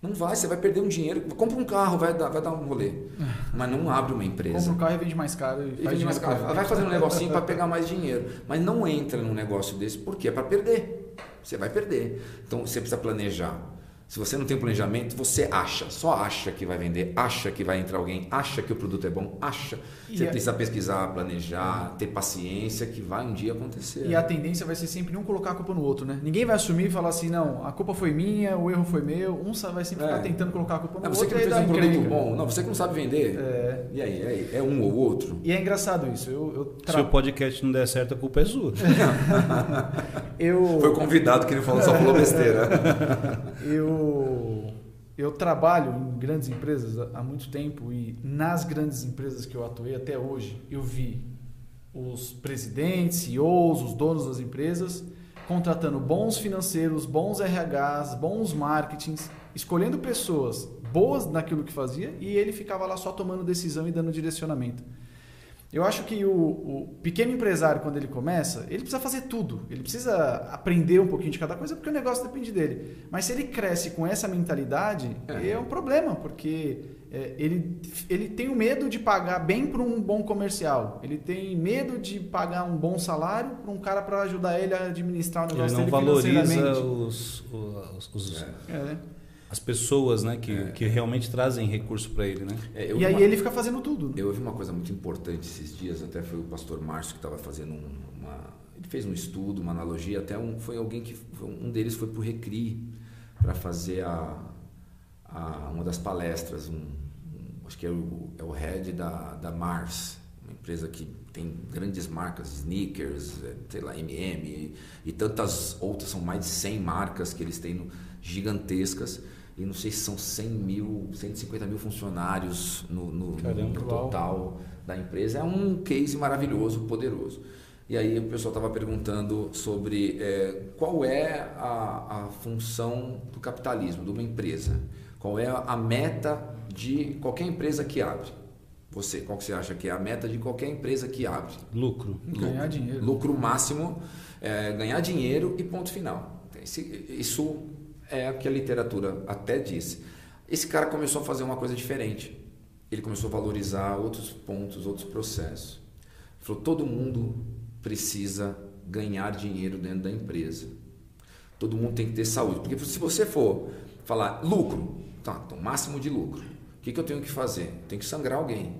Não vai, você vai perder um dinheiro. Compra um carro, vai dar, vai dar um rolê. Mas não abre uma empresa. Compra um carro e vende mais caro. E, e vende mais caro. Vai fazer um negocinho para pegar mais dinheiro. Mas não entra num negócio desse, por quê? É para perder. você vai perder. Então você precisa planejar. Se você não tem planejamento, você acha, só acha que vai vender, acha que vai entrar alguém, acha que o produto é bom, acha. Você é... precisa pesquisar, planejar, ter paciência que vai um dia acontecer. E a tendência vai ser sempre um colocar a culpa no outro, né? Ninguém vai assumir e falar assim, não, a culpa foi minha, o erro foi meu. Um vai sempre é. ficar tentando colocar a culpa no é, você outro. Você que não fez um produto bom, não, você que não sabe vender. É. E aí, é, é um ou outro. E é engraçado isso. Eu, eu tra... Se o podcast não der certo, a culpa é sua. eu... Foi o convidado que ele falou, só falou besteira. eu eu trabalho em grandes empresas há muito tempo e nas grandes empresas que eu atuei até hoje, eu vi os presidentes, CEOs, os donos das empresas contratando bons financeiros, bons RHs, bons marketings, escolhendo pessoas boas naquilo que fazia e ele ficava lá só tomando decisão e dando direcionamento. Eu acho que o, o, pequeno empresário, quando ele começa, ele precisa fazer tudo. Ele precisa aprender um pouquinho de cada coisa, porque o negócio depende dele. Mas se ele cresce com essa mentalidade, é, é um problema, porque é, ele, ele tem o medo de pagar bem para um bom comercial. Ele tem medo de pagar um bom salário para um cara para ajudar ele a administrar o negócio ele não dele valoriza os, os, os é. As pessoas né, que, é. que realmente trazem recurso para ele. Né? É, e aí uma, ele fica fazendo tudo. Eu ouvi uma coisa muito importante esses dias, até foi o pastor Márcio que estava fazendo uma. Ele fez um estudo, uma analogia, até um, foi alguém que. Um deles foi para o Recri para fazer a, a, uma das palestras. Um, um, acho que é o, é o head da, da Mars, uma empresa que tem grandes marcas, sneakers, é, sei lá, MM e, e tantas outras, são mais de 100 marcas que eles têm no, gigantescas e não sei se são 100 mil, 150 mil funcionários no, no, Caramba, no total da empresa. É um case maravilhoso, poderoso. E aí o pessoal estava perguntando sobre é, qual é a, a função do capitalismo, de uma empresa. Qual é a meta de qualquer empresa que abre. Você, qual que você acha que é a meta de qualquer empresa que abre? Lucro. Lucro. Ganhar dinheiro. Lucro máximo, é, ganhar dinheiro e ponto final. Isso é o que a literatura até diz. Esse cara começou a fazer uma coisa diferente. Ele começou a valorizar outros pontos, outros processos. Ele falou: todo mundo precisa ganhar dinheiro dentro da empresa. Todo mundo tem que ter saúde. Porque se você for falar lucro, tá, então, máximo de lucro. O que, que eu tenho que fazer? Eu tenho que sangrar alguém.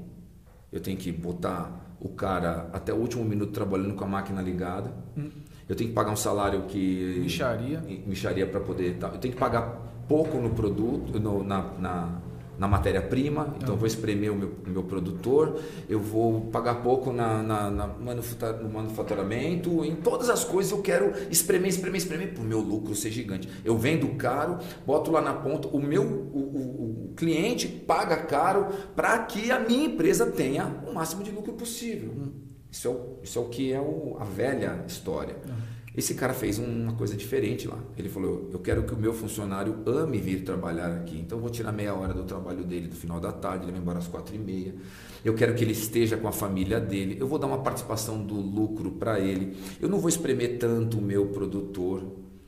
Eu tenho que botar o cara até o último minuto trabalhando com a máquina ligada. Hum eu tenho que pagar um salário que. Micharia. Micharia para poder. Eu tenho que pagar pouco no produto, no, na, na, na matéria-prima, então eu vou espremer o meu, meu produtor, eu vou pagar pouco na, na, na no manufaturamento, em todas as coisas eu quero espremer, espremer, espremer para o meu lucro ser gigante. Eu vendo caro, boto lá na ponta, o meu o, o, o cliente paga caro para que a minha empresa tenha o máximo de lucro possível. Hum. Isso é o, isso é o que é o, a velha história. Uhum. Esse cara fez uma coisa diferente lá. Ele falou: Eu quero que o meu funcionário ame vir trabalhar aqui. Então eu vou tirar meia hora do trabalho dele do final da tarde, ele vai embora às quatro e meia. Eu quero que ele esteja com a família dele. Eu vou dar uma participação do lucro para ele. Eu não vou espremer tanto o meu produtor.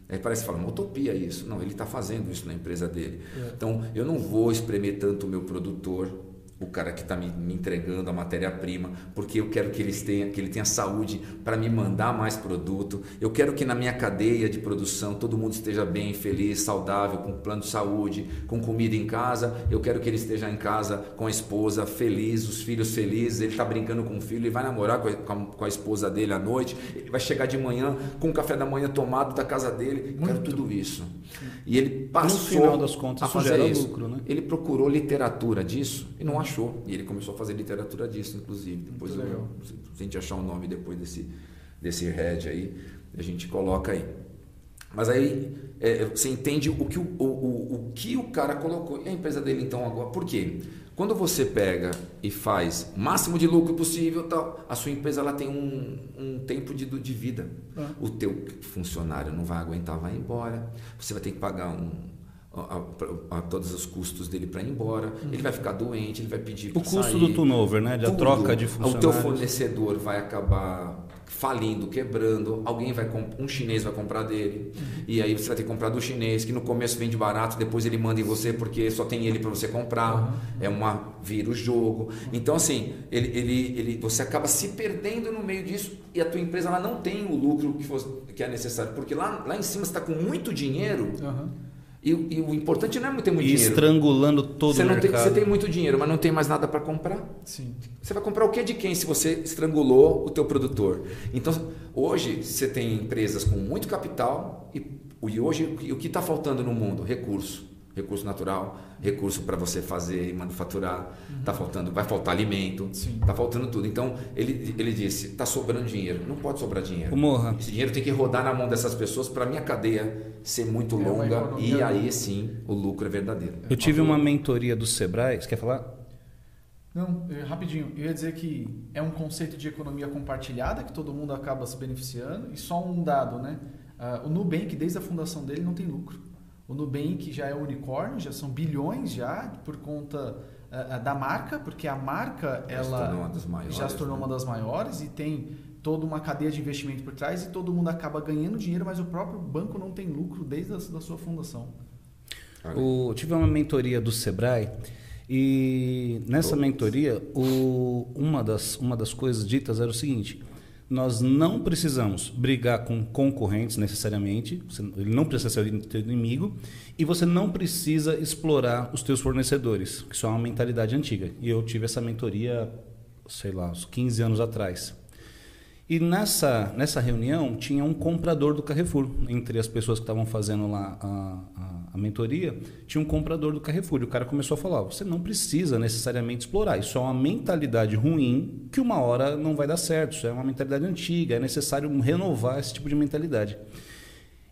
Aí parece que fala, uma utopia isso. Não, ele está fazendo isso na empresa dele. É. Então, eu não vou espremer tanto o meu produtor o cara que está me, me, entregando a matéria-prima, porque eu quero que ele tenha, que ele tenha saúde para me mandar mais produto. Eu quero que na minha cadeia de produção todo mundo esteja bem, feliz, saudável, com plano de saúde, com comida em casa. Eu quero que ele esteja em casa com a esposa feliz, os filhos felizes. Ele está brincando com o filho, ele vai namorar com a, com a, esposa dele à noite. Ele vai chegar de manhã com o café da manhã tomado da casa dele. Eu quero tudo isso. E ele passou no final das contas, a fazer isso. Lucro, né? Ele procurou literatura disso e não achou achou. E ele começou a fazer literatura disso, inclusive. Depois, eu, se a gente achar o um nome depois desse, desse head aí, a gente coloca aí. Mas aí é, você entende o que o, o, o, o, que o cara colocou. E a empresa dele então agora. Por quê? Quando você pega e faz o máximo de lucro possível, tal, a sua empresa ela tem um, um tempo de, de vida. É. O teu funcionário não vai aguentar, vai embora. Você vai ter que pagar um, a, a, a, todos os custos dele para ir embora. Uhum. Ele vai ficar doente, ele vai pedir O custo sair. do turnover, né? Da troca de funcionários. O teu fornecedor vai acabar falindo, quebrando, alguém vai um chinês vai comprar dele uhum. e aí você vai ter que comprar do chinês que no começo vende barato, depois ele manda em você porque só tem ele para você comprar, uhum. é uma vira o jogo. Então assim, ele, ele, ele, você acaba se perdendo no meio disso e a tua empresa ela não tem o lucro que, fosse, que é necessário porque lá, lá em cima você está com muito dinheiro. E, e, o importante não é ter muito e dinheiro. estrangulando todo você o mercado. Tem, você tem muito dinheiro, mas não tem mais nada para comprar. Sim. Você vai comprar o que de quem se você estrangulou o teu produtor? Então, hoje você tem empresas com muito capital e, e hoje o que está faltando no mundo? Recurso recurso natural, recurso para você fazer e manufaturar, uhum. tá faltando, vai faltar alimento, Sim. tá faltando tudo. Então ele, ele disse, tá sobrando dinheiro, não pode sobrar dinheiro. Morra. Esse dinheiro tem que rodar na mão dessas pessoas para minha cadeia ser muito é longa e aí sim o lucro é verdadeiro. Eu tive uma mentoria do Sebrae, você quer falar? Não, rapidinho. Eu ia dizer que é um conceito de economia compartilhada que todo mundo acaba se beneficiando e só um dado, né? Uh, o Nubank desde a fundação dele não tem lucro. O Nubank já é um unicórnio, já são bilhões já por conta uh, da marca, porque a marca já ela se maiores, já se tornou né? uma das maiores e tem toda uma cadeia de investimento por trás e todo mundo acaba ganhando dinheiro, mas o próprio banco não tem lucro desde a da sua fundação. O, tive uma mentoria do Sebrae e nessa Todos. mentoria o, uma, das, uma das coisas ditas era o seguinte: nós não precisamos brigar com concorrentes necessariamente, ele não precisa ser o inimigo, e você não precisa explorar os teus fornecedores, que isso é uma mentalidade antiga. E eu tive essa mentoria, sei lá, uns 15 anos atrás. E nessa, nessa reunião tinha um comprador do Carrefour, entre as pessoas que estavam fazendo lá a, a, a, mentoria, tinha um comprador do Carrefour. E o cara começou a falar: você não precisa necessariamente explorar, isso é uma mentalidade ruim que uma hora não vai dar certo, isso é uma mentalidade antiga, é necessário renovar esse tipo de mentalidade.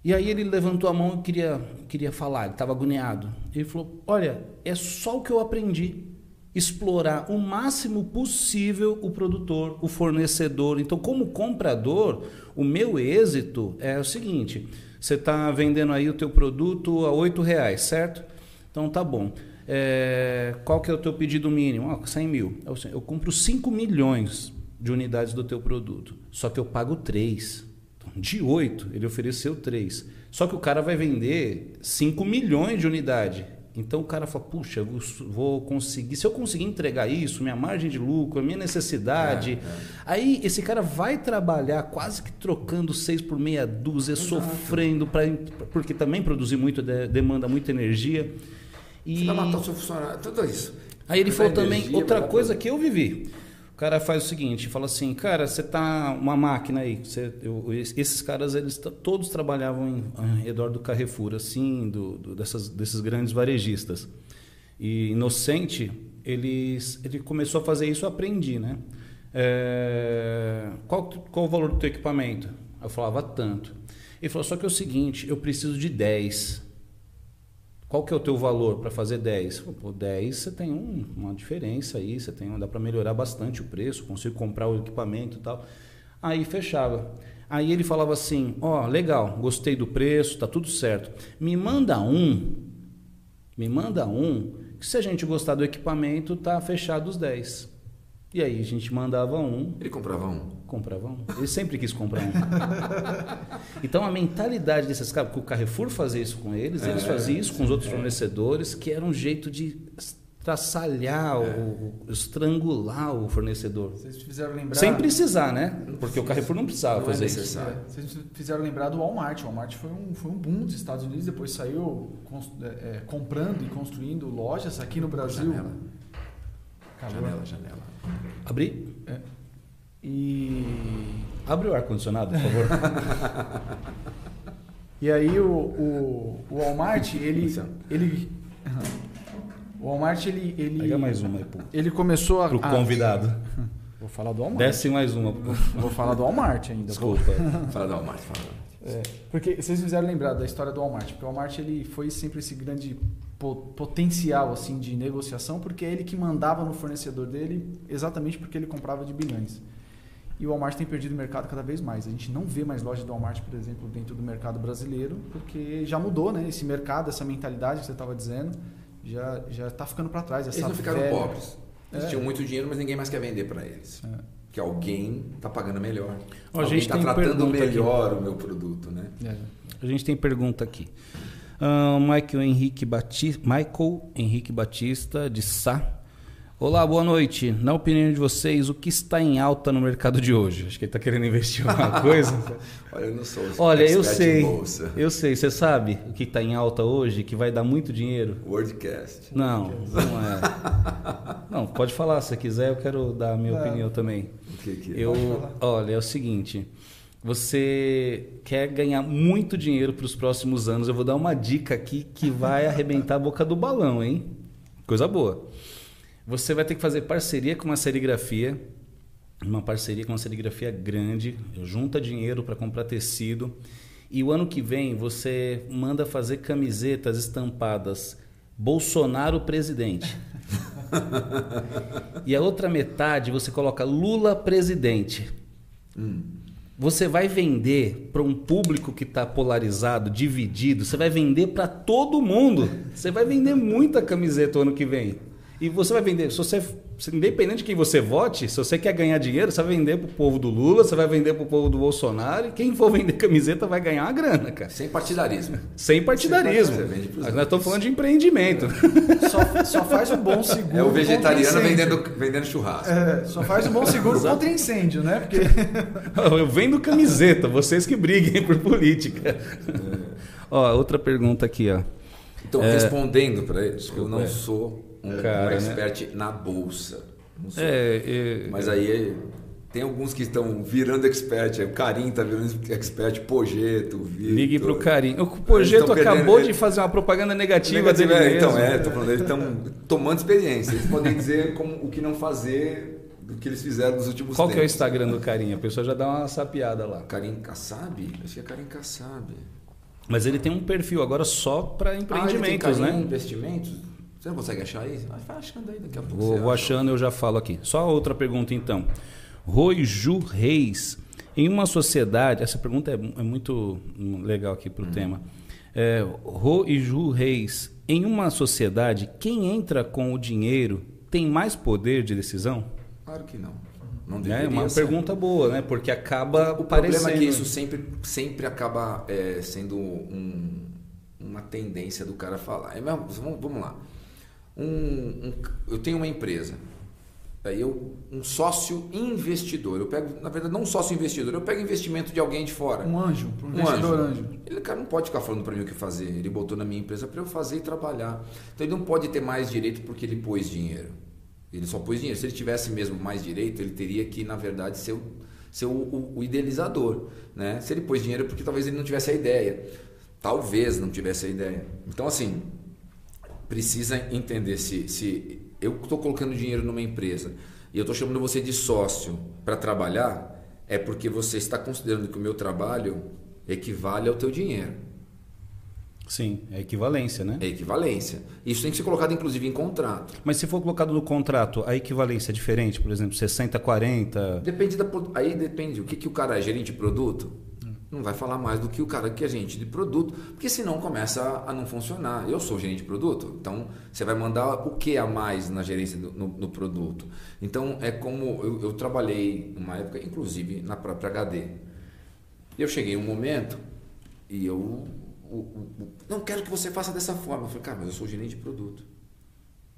E aí ele levantou a mão e queria, queria falar, ele estava agoniado. Ele falou: Olha, é só o que eu aprendi explorar o máximo possível o produtor, o fornecedor. Então, como comprador, o meu êxito é o seguinte: você está vendendo aí o teu produto a oito reais, certo? Então tá bom. É, qual que é o teu pedido mínimo? Ah, 100 mil. Eu, eu compro 5 milhões de unidades do teu produto, só que eu pago 3. Então, de 8, ele ofereceu 3. Só que o cara vai vender 5 milhões de unidades então o cara fala, puxa, vou conseguir. Se eu conseguir entregar isso, minha margem de lucro, a minha necessidade. É, é. Aí esse cara vai trabalhar quase que trocando seis por meia dúzia, Exato. sofrendo, pra, porque também produzir muito, demanda muita energia. E... Você vai matar o seu funcionário, tudo isso. Aí ele falou também, outra coisa que eu vivi cara faz o seguinte, fala assim, cara, você tá uma máquina aí, você, eu, esses caras eles todos trabalhavam em, ao redor do Carrefour, assim, do, do, dessas, desses grandes varejistas. E inocente, ele começou a fazer isso, eu aprendi, né? É, qual, qual o valor do teu equipamento? Eu falava tanto. Ele falou, só que é o seguinte, eu preciso de 10. Qual que é o teu valor para fazer 10? Pô, 10 você tem um, uma diferença aí, você tem, dá para melhorar bastante o preço, consigo comprar o equipamento e tal. Aí fechava. Aí ele falava assim: "Ó, oh, legal, gostei do preço, tá tudo certo. Me manda um. Me manda um, que se a gente gostar do equipamento, tá fechado os 10." E aí a gente mandava um. Ele comprava um? Comprava um. Ele sempre quis comprar um. então a mentalidade desses caras, porque o Carrefour fazia isso com eles, é, eles faziam isso com os outros é. fornecedores, que era um jeito de traçalhar, é. o, estrangular o fornecedor. Vocês fizeram lembrar. Sem precisar, né? Porque o Carrefour não precisava não fazer é isso. É. Vocês fizeram lembrar do Walmart. O Walmart foi um, foi um boom dos Estados Unidos, depois saiu é, comprando e construindo lojas aqui no Brasil. Janela. Janela, janela. Abrir? É. E. Abre o ar-condicionado, por favor. e aí o, o, o Walmart, ele. ele o Walmart, ele. ele Pega mais uma aí, pô. Ele começou a. Pro convidado. Vou falar do Walmart. Desce mais uma. Vou falar do Walmart ainda. Desculpa. fala do Walmart, fala. É, porque vocês fizeram lembrar da história do Walmart, porque o Walmart ele foi sempre esse grande potencial assim de negociação, porque é ele que mandava no fornecedor dele, exatamente porque ele comprava de bilhões. E o Walmart tem perdido o mercado cada vez mais. A gente não vê mais lojas do Walmart, por exemplo, dentro do mercado brasileiro, porque já mudou, né? Esse mercado, essa mentalidade que você estava dizendo, já já está ficando para trás. Essa eles não ficaram velha... pobres. Eles é. tinham muito dinheiro, mas ninguém mais quer vender para eles. É. porque alguém está pagando melhor. Ó, alguém gente está tratando melhor o meu produto, né? É. A gente tem pergunta aqui. Ah, Michael Henrique Batista, Michael Henrique Batista de Sá. Olá, boa noite. Na opinião de vocês, o que está em alta no mercado de hoje? Acho que ele está querendo investir em alguma coisa. Olha, eu não sou Olha, eu sei. em bolsa. Eu sei. Você sabe o que está em alta hoje, que vai dar muito dinheiro? Wordcast. Não, não é. Não, pode falar se quiser, eu quero dar a minha É. opinião também. O que que é? Eu, olha, é o seguinte, você quer ganhar muito dinheiro para os próximos anos, eu vou dar uma dica aqui que vai arrebentar a boca do balão, hein? Coisa boa. Você vai ter que fazer parceria com uma serigrafia, uma parceria com uma serigrafia grande, junta dinheiro para comprar tecido. E o ano que vem você manda fazer camisetas estampadas Bolsonaro presidente. e a outra metade você coloca Lula presidente. Você vai vender para um público que está polarizado, dividido, você vai vender para todo mundo. Você vai vender muita camiseta ano que vem. E você vai vender, se você, independente de quem você vote, se você quer ganhar dinheiro, você vai vender para o povo do Lula, você vai vender para o povo do Bolsonaro, e quem for vender camiseta vai ganhar uma grana, cara. Sem partidarismo. Sem partidarismo. Mas nós estamos falando de empreendimento. Só, só faz um bom seguro. É o vegetariano vendendo, vendendo churrasco. É, só faz um bom seguro contra incêndio, né? Porque Eu vendo camiseta, vocês que briguem por política. Ó, outra pergunta aqui, ó. Então, respondendo para eles, eu não é. sou um, Cara, um né? expert na bolsa. É, é, Mas aí tem alguns que estão virando expert. aí O Carim está virando expert, Pojeto, Vitor. ligue carinho. O Projeto tão perdendo- acabou de fazer uma propaganda negativa, Negativa, dele é, então, mesmo. é, tô falando, eles estão tomando experiência. Eles podem dizer como, o que não fazer do que eles fizeram nos últimos Qual que é o tempos. Instagram do carinha? A pessoa já dá uma sapiada lá. Karim Kassab? Acho que é Karim Kassab. Mas ele tem um perfil agora só para Ah, ele tem empreendimentos, né? Investimentos? Você não consegue achar aí? Ah, Vai achando aí daqui a pouco. Vou, você vou acha. achando, eu já falo aqui. Só outra pergunta então. Roi Ju Reis. Em uma sociedade, essa pergunta é, é muito legal aqui para o tema. É, Ju Reis. Em uma sociedade, quem entra com o dinheiro tem mais poder de decisão? Claro que não. Não É uma ser. pergunta boa, né? Porque acaba O problema é que isso sempre, sempre acaba é, sendo um- uma tendência do cara falar. É mesmo, vamos, vamos lá. Um- um- eu tenho uma empresa. Aí eu, um sócio investidor. Eu pego, na verdade, não um sócio investidor, eu pego investimento de alguém de fora. um anjo, um Um investidor anjo. anjo. Ele, cara, não pode ficar falando para mim o que fazer. Ele botou na minha empresa para eu fazer e trabalhar. Então ele não pode ter mais direito porque ele pôs dinheiro. Ele só pôs dinheiro. Se ele tivesse mesmo mais direito, ele teria que, na verdade, ser o, ser o, o- o idealizador. Né? Se ele pôs dinheiro é porque talvez ele não tivesse a ideia. Talvez não tivesse a ideia. Então, assim, precisa entender se, se eu estou colocando dinheiro numa empresa e eu estou chamando você de sócio para trabalhar, é porque você está considerando que o meu trabalho equivale ao teu dinheiro. Sim, é equivalência, né? É equivalência. Isso tem que ser colocado, inclusive, em contrato. Mas se for colocado no contrato, a equivalência é diferente, por exemplo, 60, 40. Depende da. Aí depende. O que, que o cara é gerente de produto? Não vai falar mais do que o cara que é gerente de produto, porque senão começa a, não funcionar. Eu sou gerente de produto, então você vai mandar o que a mais na gerência do, no, no produto. Então é como eu, eu trabalhei numa época, inclusive na própria HD. Eu cheguei um momento e eu o- o- o- não quero que você faça dessa forma. Eu falei, cara, mas eu sou gerente de produto.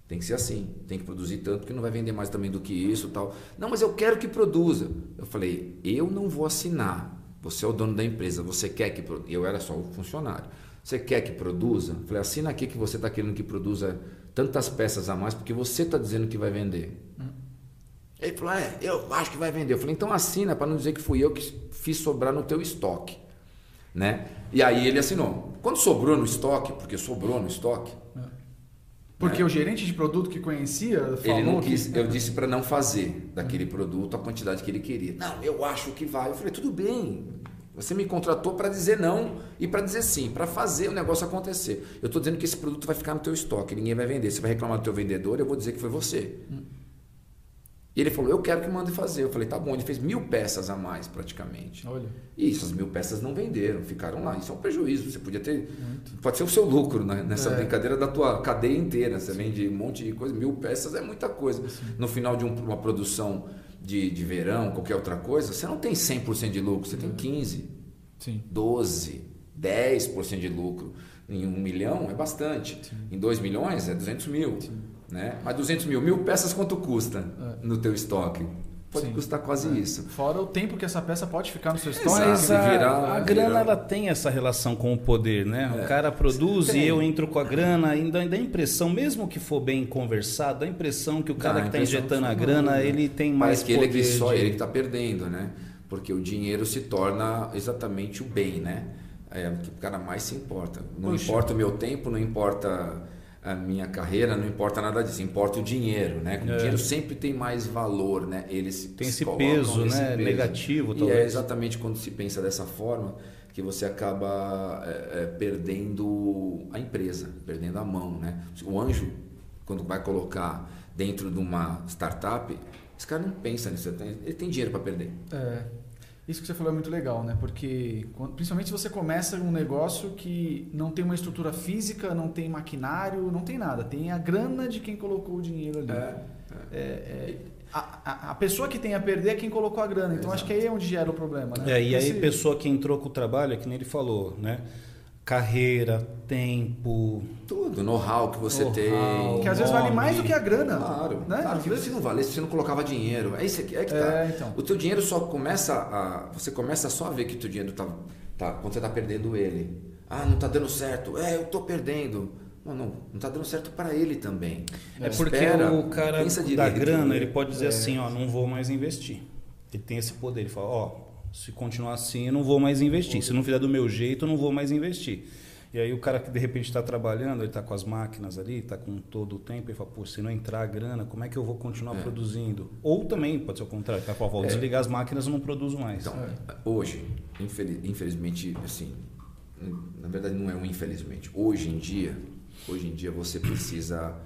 Tem que ser assim, tem que produzir tanto que não vai vender mais também do que isso tal. Não, mas eu quero que produza. Eu falei, eu não vou assinar. Você é o dono da empresa, você quer que. Eu era só o funcionário. Você quer que produza? Falei, assina aqui que você está querendo que produza tantas peças a mais porque você está dizendo que vai vender. Ele falou, é, eu acho que vai vender. Eu falei, então assina para não dizer que fui eu que fiz sobrar no teu estoque. Né? E aí ele assinou. Quando sobrou no estoque, porque sobrou no estoque, Porque É. o gerente de produto que conhecia falou ele não que- quis, eu disse para não fazer daquele produto a quantidade que ele queria. Não, eu acho que vai. Eu falei, tudo bem. Você me contratou para dizer não e para dizer sim, para fazer o negócio acontecer. Eu estou dizendo que esse produto vai ficar no teu estoque, ninguém vai vender. Você vai reclamar do teu vendedor, eu vou dizer que foi você. E ele falou, eu quero que mande fazer. Eu falei, tá bom. Ele fez mil peças a mais, praticamente. Olha. E essas mil peças não venderam, ficaram lá. Isso é um prejuízo. Você podia ter. Pode ser o seu lucro né? nessa É. brincadeira da tua cadeia inteira. Você vende um monte de coisa, mil peças é muita coisa. No final de um- uma produção de, de verão, qualquer outra coisa, você não tem 100% de lucro, você tem 15%, Sim. 12%, 10% de lucro. Em um milhão é bastante. Sim. Em 2 milhões é 200 mil. Né? Mas 200 mil, mil peças quanto custa É. no teu estoque? Pode Sim. custar quase É. isso. Fora o tempo que essa peça pode ficar no seu Exato. estoque. Mas se a, virar, a grana virar. ela tem essa relação com o poder, né? É. O cara produz Tem. e eu entro com a grana, ainda dá a impressão, mesmo que for bem conversado, dá a impressão que o cara Dá a que está injetando a que grana, não- ele tem mais Parece que ele poder é que só de- ele que está perdendo, né? Porque o dinheiro se torna exatamente o bem, né? É o que o cara mais se importa. Não Poxa. importa o meu tempo, não importa a minha carreira, não importa nada disso. Importa o dinheiro, né? O É. dinheiro sempre tem mais valor, né? Eles Tem se esse colocam peso, nesse né? Negativo, E é talvez. exatamente quando se pensa dessa forma que você acaba é, é, perdendo a empresa, perdendo a mão, né? O anjo, quando vai colocar dentro de uma startup, esse cara não pensa nisso, ele tem- ele tem dinheiro para perder. É, isso que você falou é muito legal, né? Porque quando- principalmente se você começa um negócio que não tem uma estrutura física, não tem maquinário, não tem nada, tem a grana de quem colocou o dinheiro ali. É, é, a, a- a pessoa que tem a perder é quem colocou a grana. Então acho que aí é onde gera o problema, né? É, e aí, Esse- pessoa que entrou com o trabalho, é que nem ele falou, né? Carreira, tempo. Tudo, know-how que você Know-how. tem. que às vezes vale mais do que a grana. Claro, né? claro Às que vezes- se não valesse, você não colocava dinheiro. É isso aqui, é que tá. É, então. O teu dinheiro só começa a. Você começa só a ver que o teu dinheiro tá. tá quando você tá perdendo ele. Ah, não tá dando certo. É, eu tô perdendo. Não, não, não tá dando certo para ele também. É, porque Espera, o cara pensa da grana, ele pode dizer É. assim, ó, não vou mais investir. Ele tem esse poder, ele fala, ó, se continuar assim, eu não vou mais investir. Se não fizer do meu jeito, eu não vou mais investir. E aí o cara que de repente está trabalhando, ele está com as máquinas ali, está com todo o tempo, ele fala, pô, se não entrar a grana, como é que eu vou continuar É. produzindo? Ou também, pode ser o contrário, fala, vou desligar as máquinas, eu não produzo mais. Então, É. hoje, infeliz- infelizmente, assim, na verdade não é um infelizmente. Hoje em dia, hoje em dia você precisa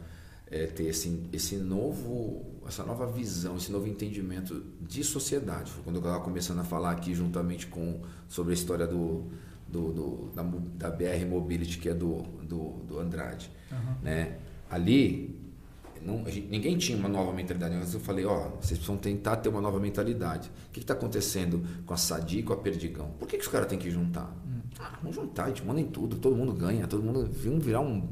é, ter esse, esse novo, essa nova visão, esse novo entendimento de sociedade. Foi quando eu estava começando a falar aqui juntamente com sobre a história do, do, do- da, da BR Mobility, que é do, do, do Andrade. Aham. Né? Ali, não- gente- ninguém tinha uma nova mentalidade. Mas eu falei, ó, vocês precisam tentar ter uma nova mentalidade. O que está acontecendo com a Sadi e com a Perdigão? Por que, que os caras têm que juntar? Ah, vamos juntar, a gente manda em tudo, todo mundo ganha, todo mundo virar um,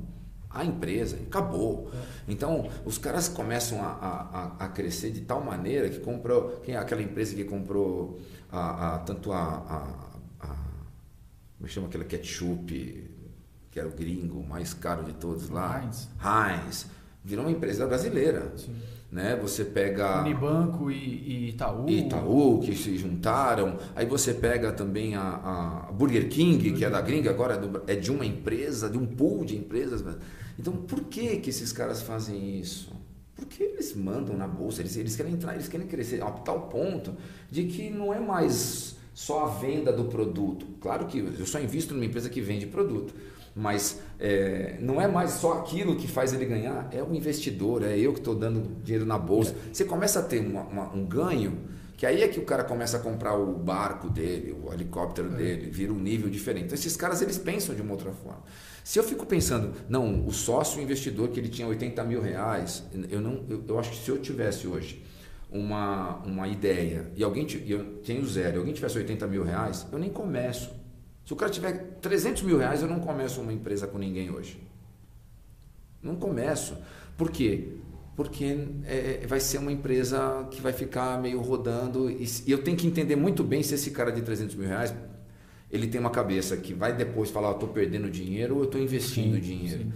a empresa, acabou. Então, os caras começam a, a, a- crescer de tal maneira que comprou, quem é aquela empresa que comprou a, a- tanto a, como chama aquela ketchup, que era o gringo mais caro de todos lá, Heinz. Heinz, virou uma empresa brasileira, Sim. né? Você pega Unibanco e, e Itaú. Itaú que se juntaram, aí você pega também a, a Burger King que é da gringa agora é é de uma empresa, de um pool de empresas. Então, por que que esses caras fazem isso? Porque eles mandam na bolsa, eles, eles querem entrar, eles querem crescer a tal ponto de que não é mais só a venda do produto. Claro que eu só invisto numa empresa que vende produto, mas é, não é mais só aquilo que faz ele ganhar, é o investidor, é eu que estou dando dinheiro na bolsa. Você começa a ter uma- uma- um ganho, que aí é que o cara começa a comprar o barco dele, o helicóptero dele, vira um nível diferente. Então, esses caras eles pensam de uma outra forma. Se eu fico pensando, não, o sócio investidor que ele tinha 80 mil reais, eu, não, eu, eu acho que se eu tivesse hoje uma, uma ideia e alguém eu tenho zero, e alguém tivesse 80 mil reais, eu nem começo. Se o cara tiver 300 mil reais, eu não começo uma empresa com ninguém hoje. Não começo. Por quê? Porque é, vai ser uma empresa que vai ficar meio rodando e, e eu tenho que entender muito bem se esse cara de 300 mil reais ele tem uma cabeça que vai depois falar, eu estou perdendo dinheiro ou eu estou investindo Sim, dinheiro. sim.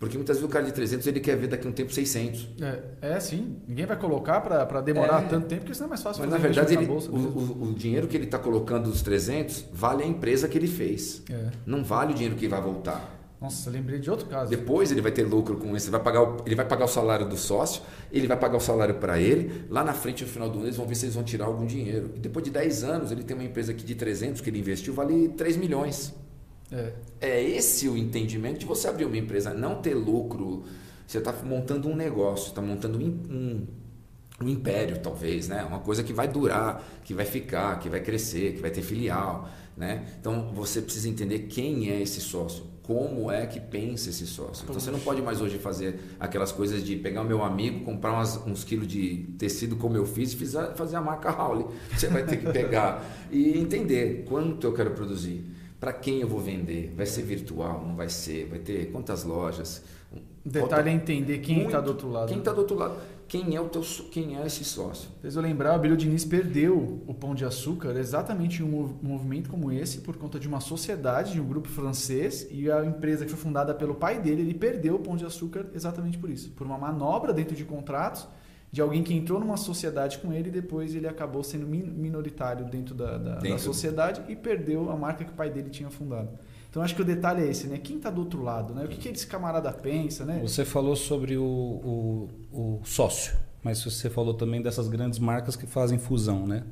Porque muitas vezes o cara de 300 ele quer ver daqui a um tempo 600. É, é, sim. Ninguém vai colocar para demorar É. tanto tempo, porque senão é mais fácil Mas na verdade ele, na o, bolsa. o- o dinheiro que ele está colocando dos 300 vale a empresa que ele fez. É. Não vale o dinheiro que vai voltar. Nossa, lembrei de outro caso. Depois ele vai ter lucro com isso, ele vai pagar o, ele vai pagar o salário do sócio, ele vai pagar o salário para ele, lá na frente no final do ano eles vão ver se eles vão tirar algum dinheiro. E depois de 10 anos ele tem uma empresa que de 300 que ele investiu vale 3 milhões. É. É esse o entendimento de você abrir uma empresa, não ter lucro. Você está montando um negócio, está montando um, um, um império, talvez, né? Uma coisa que vai durar, que vai ficar, que vai crescer, que vai ter filial, né? Então você precisa entender quem é esse sócio, como é que pensa esse sócio. Então você não pode mais hoje fazer aquelas coisas de pegar o meu amigo, comprar umas, uns quilos de tecido como eu fiz e fazer a marca Howley. Você vai ter que pegar e entender quanto eu quero produzir, para quem eu vou vender, vai ser virtual, não vai ser, vai ter quantas lojas. Detalhe é entender quem está do outro lado. Quem está do outro lado quem é o teu quem é esse sócio. Fez eu lembrar, o Abílio Diniz perdeu o Pão de Açúcar exatamente em um movimento como esse por conta de uma sociedade, de um grupo francês e a empresa que foi fundada pelo pai dele, ele perdeu o Pão de Açúcar exatamente por isso, por uma manobra dentro de contratos de alguém que entrou numa sociedade com ele e depois ele acabou sendo minoritário dentro da, da, dentro. da sociedade e perdeu a marca que o pai dele tinha fundado. Então acho que o detalhe é esse, né? Quem está do outro lado, né? O que, que esse camarada pensa, né? Você falou sobre o, o, o sócio, mas você falou também dessas grandes marcas que fazem fusão, né?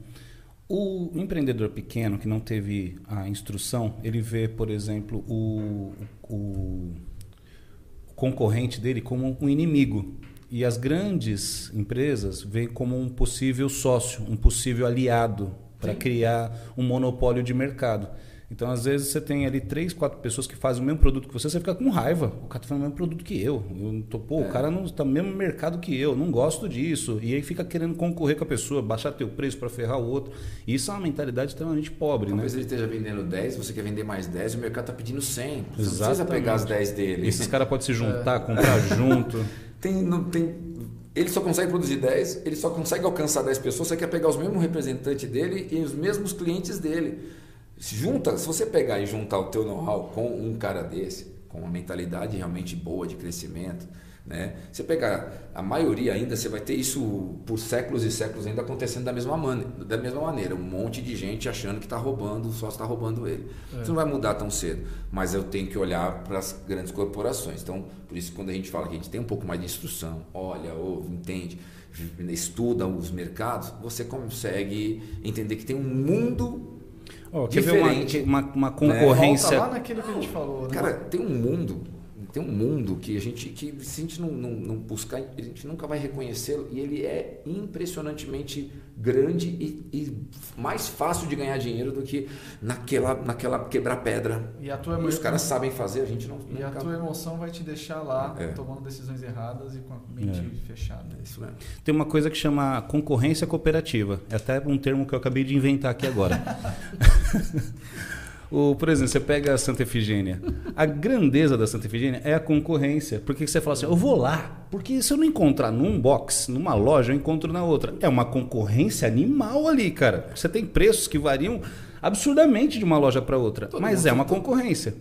O empreendedor pequeno que não teve a instrução, ele vê, por exemplo, o, o concorrente dele como um inimigo. E as grandes empresas veem como um possível sócio, um possível aliado para criar um monopólio de mercado. Então, às vezes, você tem ali três, quatro pessoas que fazem o mesmo produto que você, você fica com raiva. O cara está fazendo o mesmo produto que eu. eu tô, pô, é. O cara não está no mesmo mercado que eu, não gosto disso. E aí fica querendo concorrer com a pessoa, baixar teu preço para ferrar o outro. E isso é uma mentalidade extremamente pobre, Talvez né? ele esteja vendendo 10, você quer vender mais 10 e o mercado está pedindo 100. Você Exatamente. não precisa pegar as 10 dele. Esses caras podem se juntar, é. comprar junto. Tem, não, tem, ele só consegue produzir 10, ele só consegue alcançar 10 pessoas, você quer pegar os mesmos representantes dele e os mesmos clientes dele junta, se você pegar e juntar o teu know-how com um cara desse, com uma mentalidade realmente boa de crescimento, né? Você pegar a maioria ainda, você vai ter isso por séculos e séculos ainda acontecendo da mesma, man da mesma maneira. Um monte de gente achando que está roubando, só está roubando ele. É. Isso não vai mudar tão cedo. Mas eu tenho que olhar para as grandes corporações. Então, por isso, quando a gente fala que a gente tem um pouco mais de instrução, olha, ouve, entende, estuda os mercados, você consegue entender que tem um mundo Oh, quer diferente. ver uma, uma, uma concorrência. Né? Volta lá naquilo que a gente falou. Né? Cara, tem um mundo tem um mundo que a gente que se a gente não, não, não buscar a gente nunca vai reconhecê-lo e ele é impressionantemente grande e, e, mais fácil de ganhar dinheiro do que naquela naquela quebrar pedra e, a tua e os caras sabem fazer a gente não e nunca... a tua emoção vai te deixar lá é. tomando decisões erradas e com a mente é. fechada é isso mesmo. tem uma coisa que chama concorrência cooperativa é até um termo que eu acabei de inventar aqui agora O, por exemplo, você pega a Santa Efigênia. A grandeza da Santa Efigênia é a concorrência. Porque você fala assim, eu vou lá. Porque se eu não encontrar num box, numa loja, eu encontro na outra. É uma concorrência animal ali, cara. Você tem preços que variam absurdamente de uma loja para outra. Todo mas é uma concorrência.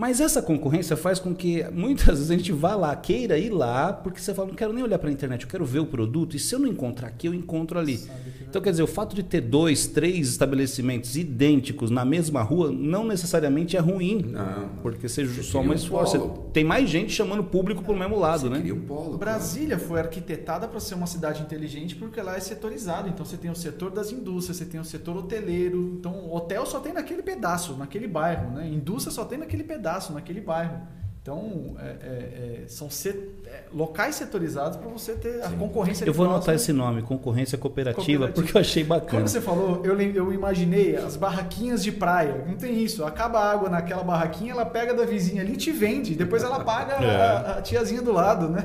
Mas essa concorrência faz com que muitas vezes a gente vá lá, queira ir lá, porque você fala, não quero nem olhar para a internet, eu quero ver o produto, e se eu não encontrar aqui, eu encontro ali. Então, quer dizer, o fato de ter dois, três estabelecimentos idênticos na mesma rua não necessariamente é ruim. Não. Porque você, você soma um esforço. Você tem mais gente chamando público para o mesmo lado, você né? Um polo, Brasília foi arquitetada para ser uma cidade inteligente porque lá é setorizado. Então, você tem o setor das indústrias, você tem o setor hoteleiro. Então, hotel só tem naquele pedaço, naquele bairro, né? Indústria só tem naquele pedaço pedaço naquele bairro. Então, é, é, é são set, é, locais setorizados para você ter a concorrência. Eu vou anotar esse nome, concorrência cooperativa, cooperativa, porque eu achei bacana. Como você falou, eu, eu imaginei as barraquinhas de praia. Não tem isso. Acaba a água naquela barraquinha, ela pega da vizinha ali e te vende. Depois ela paga é. a, a, tiazinha do lado, né?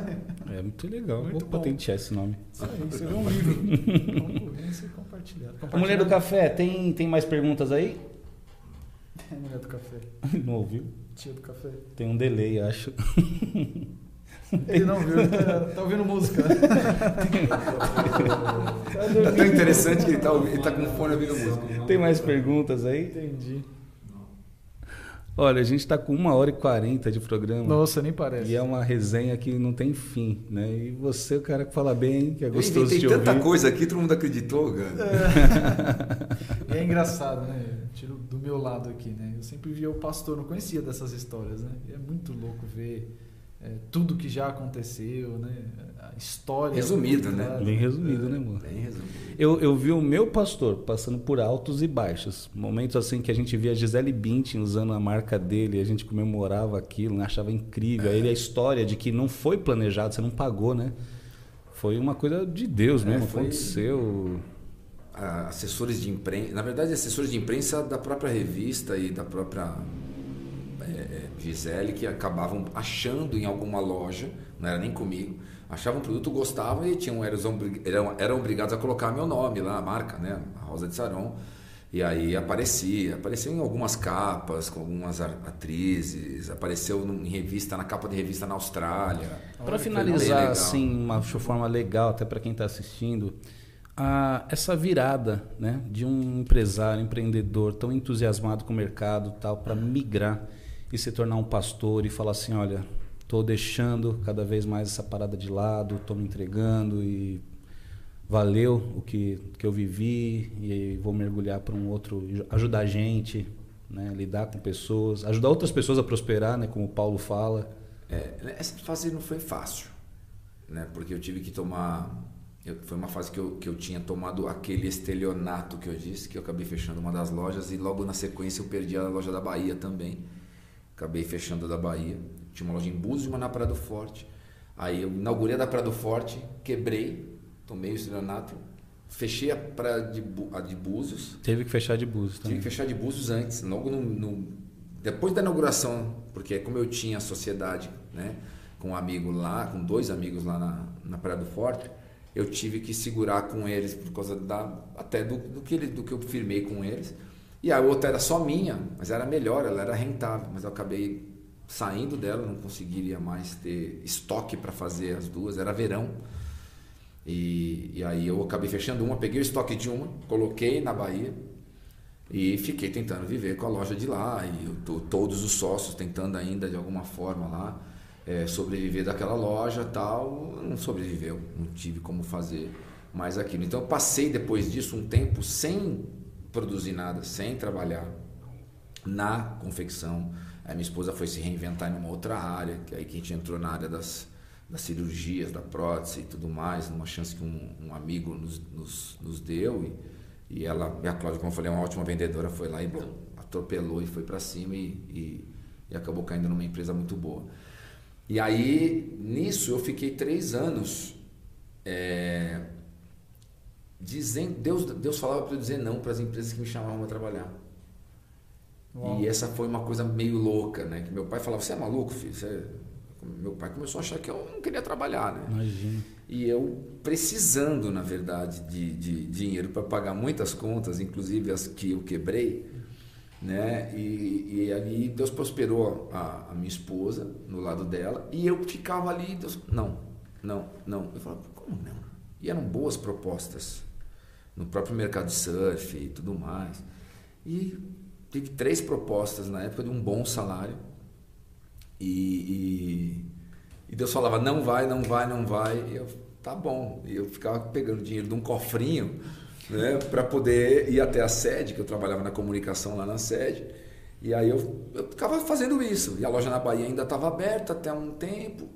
É muito legal. Muito vou bom. patentear esse nome. Isso aí, você vê um livro. concorrência compartilhada. A mulher do café, tem, tem mais perguntas aí? É a mulher do café. Não ouviu? Tia do café. Tem um delay, acho. Ele não viu, ele tá, tá ouvindo música. tá tão interessante que ele tá, ele tá com fone ouvindo música. Tem mais perguntas aí? Entendi. Olha, a gente está com uma hora e quarenta de programa. Nossa, nem parece. E é uma resenha que não tem fim, né? E você, o cara que fala bem, que é gostoso tem de ouvir. Tem tanta coisa aqui, todo mundo acreditou, cara. É, é engraçado, né? Tiro do meu lado aqui, né? Eu sempre via o pastor, não conhecia dessas histórias, né? E é muito louco ver é, tudo que já aconteceu, né? A história. Resumido, né? Bem resumido, é, né, amor? Bem resumido. Eu, eu vi o meu pastor passando por altos e baixos. Momentos assim que a gente via Gisele Bündchen usando a marca dele, a gente comemorava aquilo, né? achava incrível. É. Ele a história de que não foi planejado, você não pagou, né? foi uma coisa de Deus mesmo, é, foi... aconteceu. Assessores de imprensa, na verdade, assessores de imprensa da própria revista e da própria Gisele que acabavam achando em alguma loja, não era nem comigo, achavam um produto, gostavam e tinham, eram, eram obrigados a colocar meu nome lá, a marca, né? A Rosa de Saron. E aí aparecia, apareceu em algumas capas, com algumas atrizes, apareceu em revista, na capa de revista na Austrália. Para finalizar, assim, uma forma legal, até para quem está assistindo, a, essa virada né, de um empresário, empreendedor tão entusiasmado com o mercado tal, para migrar e se tornar um pastor e falar assim, olha, estou deixando cada vez mais essa parada de lado, estou me entregando e valeu o que, que eu vivi e vou mergulhar para um outro, ajudar a gente, né, lidar com pessoas, ajudar outras pessoas a prosperar, né, como o Paulo fala. É, essa fase não foi fácil, né, porque eu tive que tomar, eu, foi uma fase que eu, que eu tinha tomado aquele estelionato que eu disse, que eu acabei fechando uma das lojas e logo na sequência eu perdi a loja da Bahia também, acabei fechando a da Bahia, tinha uma loja em Búzios e uma na Praia do Forte, aí eu inaugurei a da Praia do Forte, quebrei, tomei o estelionato, fechei a praia de, a de Búzios. Teve que fechar de Búzios também. Tive que fechar de Búzios antes, logo no, no, depois da inauguração, porque como eu tinha sociedade, né, com um amigo lá, com dois amigos lá na, na Praia do Forte, eu tive que segurar com eles por causa da até do, do que ele, do que eu firmei com eles. E a outra era só minha, mas era melhor, ela era rentável, mas eu acabei saindo dela, não conseguiria mais ter estoque para fazer as duas, era verão. E, e aí eu acabei fechando uma, peguei o estoque de uma, coloquei na Bahia e fiquei tentando viver com a loja de lá. E eu, todos os sócios tentando ainda de alguma forma lá é, sobreviver daquela loja tal. Não sobreviveu, não tive como fazer mais aquilo. Então eu passei depois disso um tempo sem produzir nada, sem trabalhar na confecção. A minha esposa foi se reinventar em uma outra área, que aí que a gente entrou na área das das cirurgias, da prótese e tudo mais, numa chance que um, um amigo nos, nos, nos, deu. E, e ela, a Cláudia, como eu falei, é uma ótima vendedora, foi lá e blum, atropelou e foi para cima e, e, e, acabou caindo numa empresa muito boa. E aí, nisso, eu fiquei três anos é, dizendo. Deus, Deus falava para eu dizer não para as empresas que me chamavam para trabalhar. Uau. E essa foi uma coisa meio louca, né? Que meu pai falava: Você é maluco, filho? Você meu pai começou a achar que eu não queria trabalhar, né? Imagina. E eu precisando, na verdade, de, de dinheiro para pagar muitas contas, inclusive as que eu quebrei, né? E, e ali Deus prosperou a, a, minha esposa no lado dela e eu ficava ali, Deus, não, não, não. Eu falava, como não? E eram boas propostas no próprio mercado de surf e tudo mais. E tive três propostas na época de um bom salário e, e, e, Deus falava, não vai, não vai, não vai. E eu, tá bom. E eu ficava pegando dinheiro de um cofrinho né, para poder ir até a sede, que eu trabalhava na comunicação lá na sede. E aí eu, eu ficava fazendo isso. E a loja na Bahia ainda estava aberta até um tempo.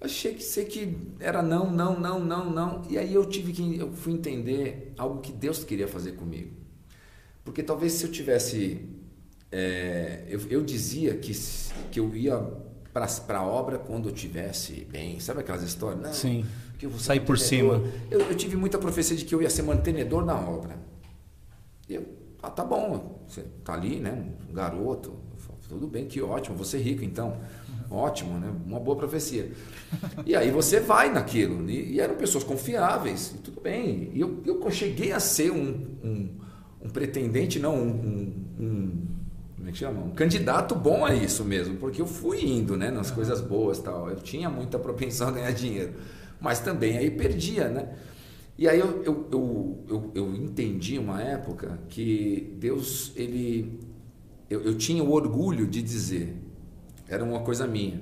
Achei que sei que era não, não, não, não, não. E aí eu tive que eu fui entender algo que Deus queria fazer comigo. Porque talvez se eu tivesse é, eu, eu, dizia que, que eu ia para a obra quando eu tivesse bem. Sabe aquelas histórias? Não, Sim. Que eu Sair por cima. Eu, eu, tive muita profecia de que eu ia ser mantenedor na obra. E eu, ah, tá bom, você tá ali, né? Um garoto. Tudo bem, que ótimo, você é rico então. Ótimo, né? Uma boa profecia. E aí você vai naquilo. E, e eram pessoas confiáveis, e tudo bem. E eu, eu cheguei a ser um, um, um pretendente, não, um, um como é que chama? Um candidato bom a isso mesmo, porque eu fui indo, né, nas coisas boas tal. Eu tinha muita propensão a ganhar dinheiro, mas também aí perdia, né? E aí eu, eu, eu, eu, eu entendi uma época que Deus, ele. Eu, eu tinha o orgulho de dizer, era uma coisa minha,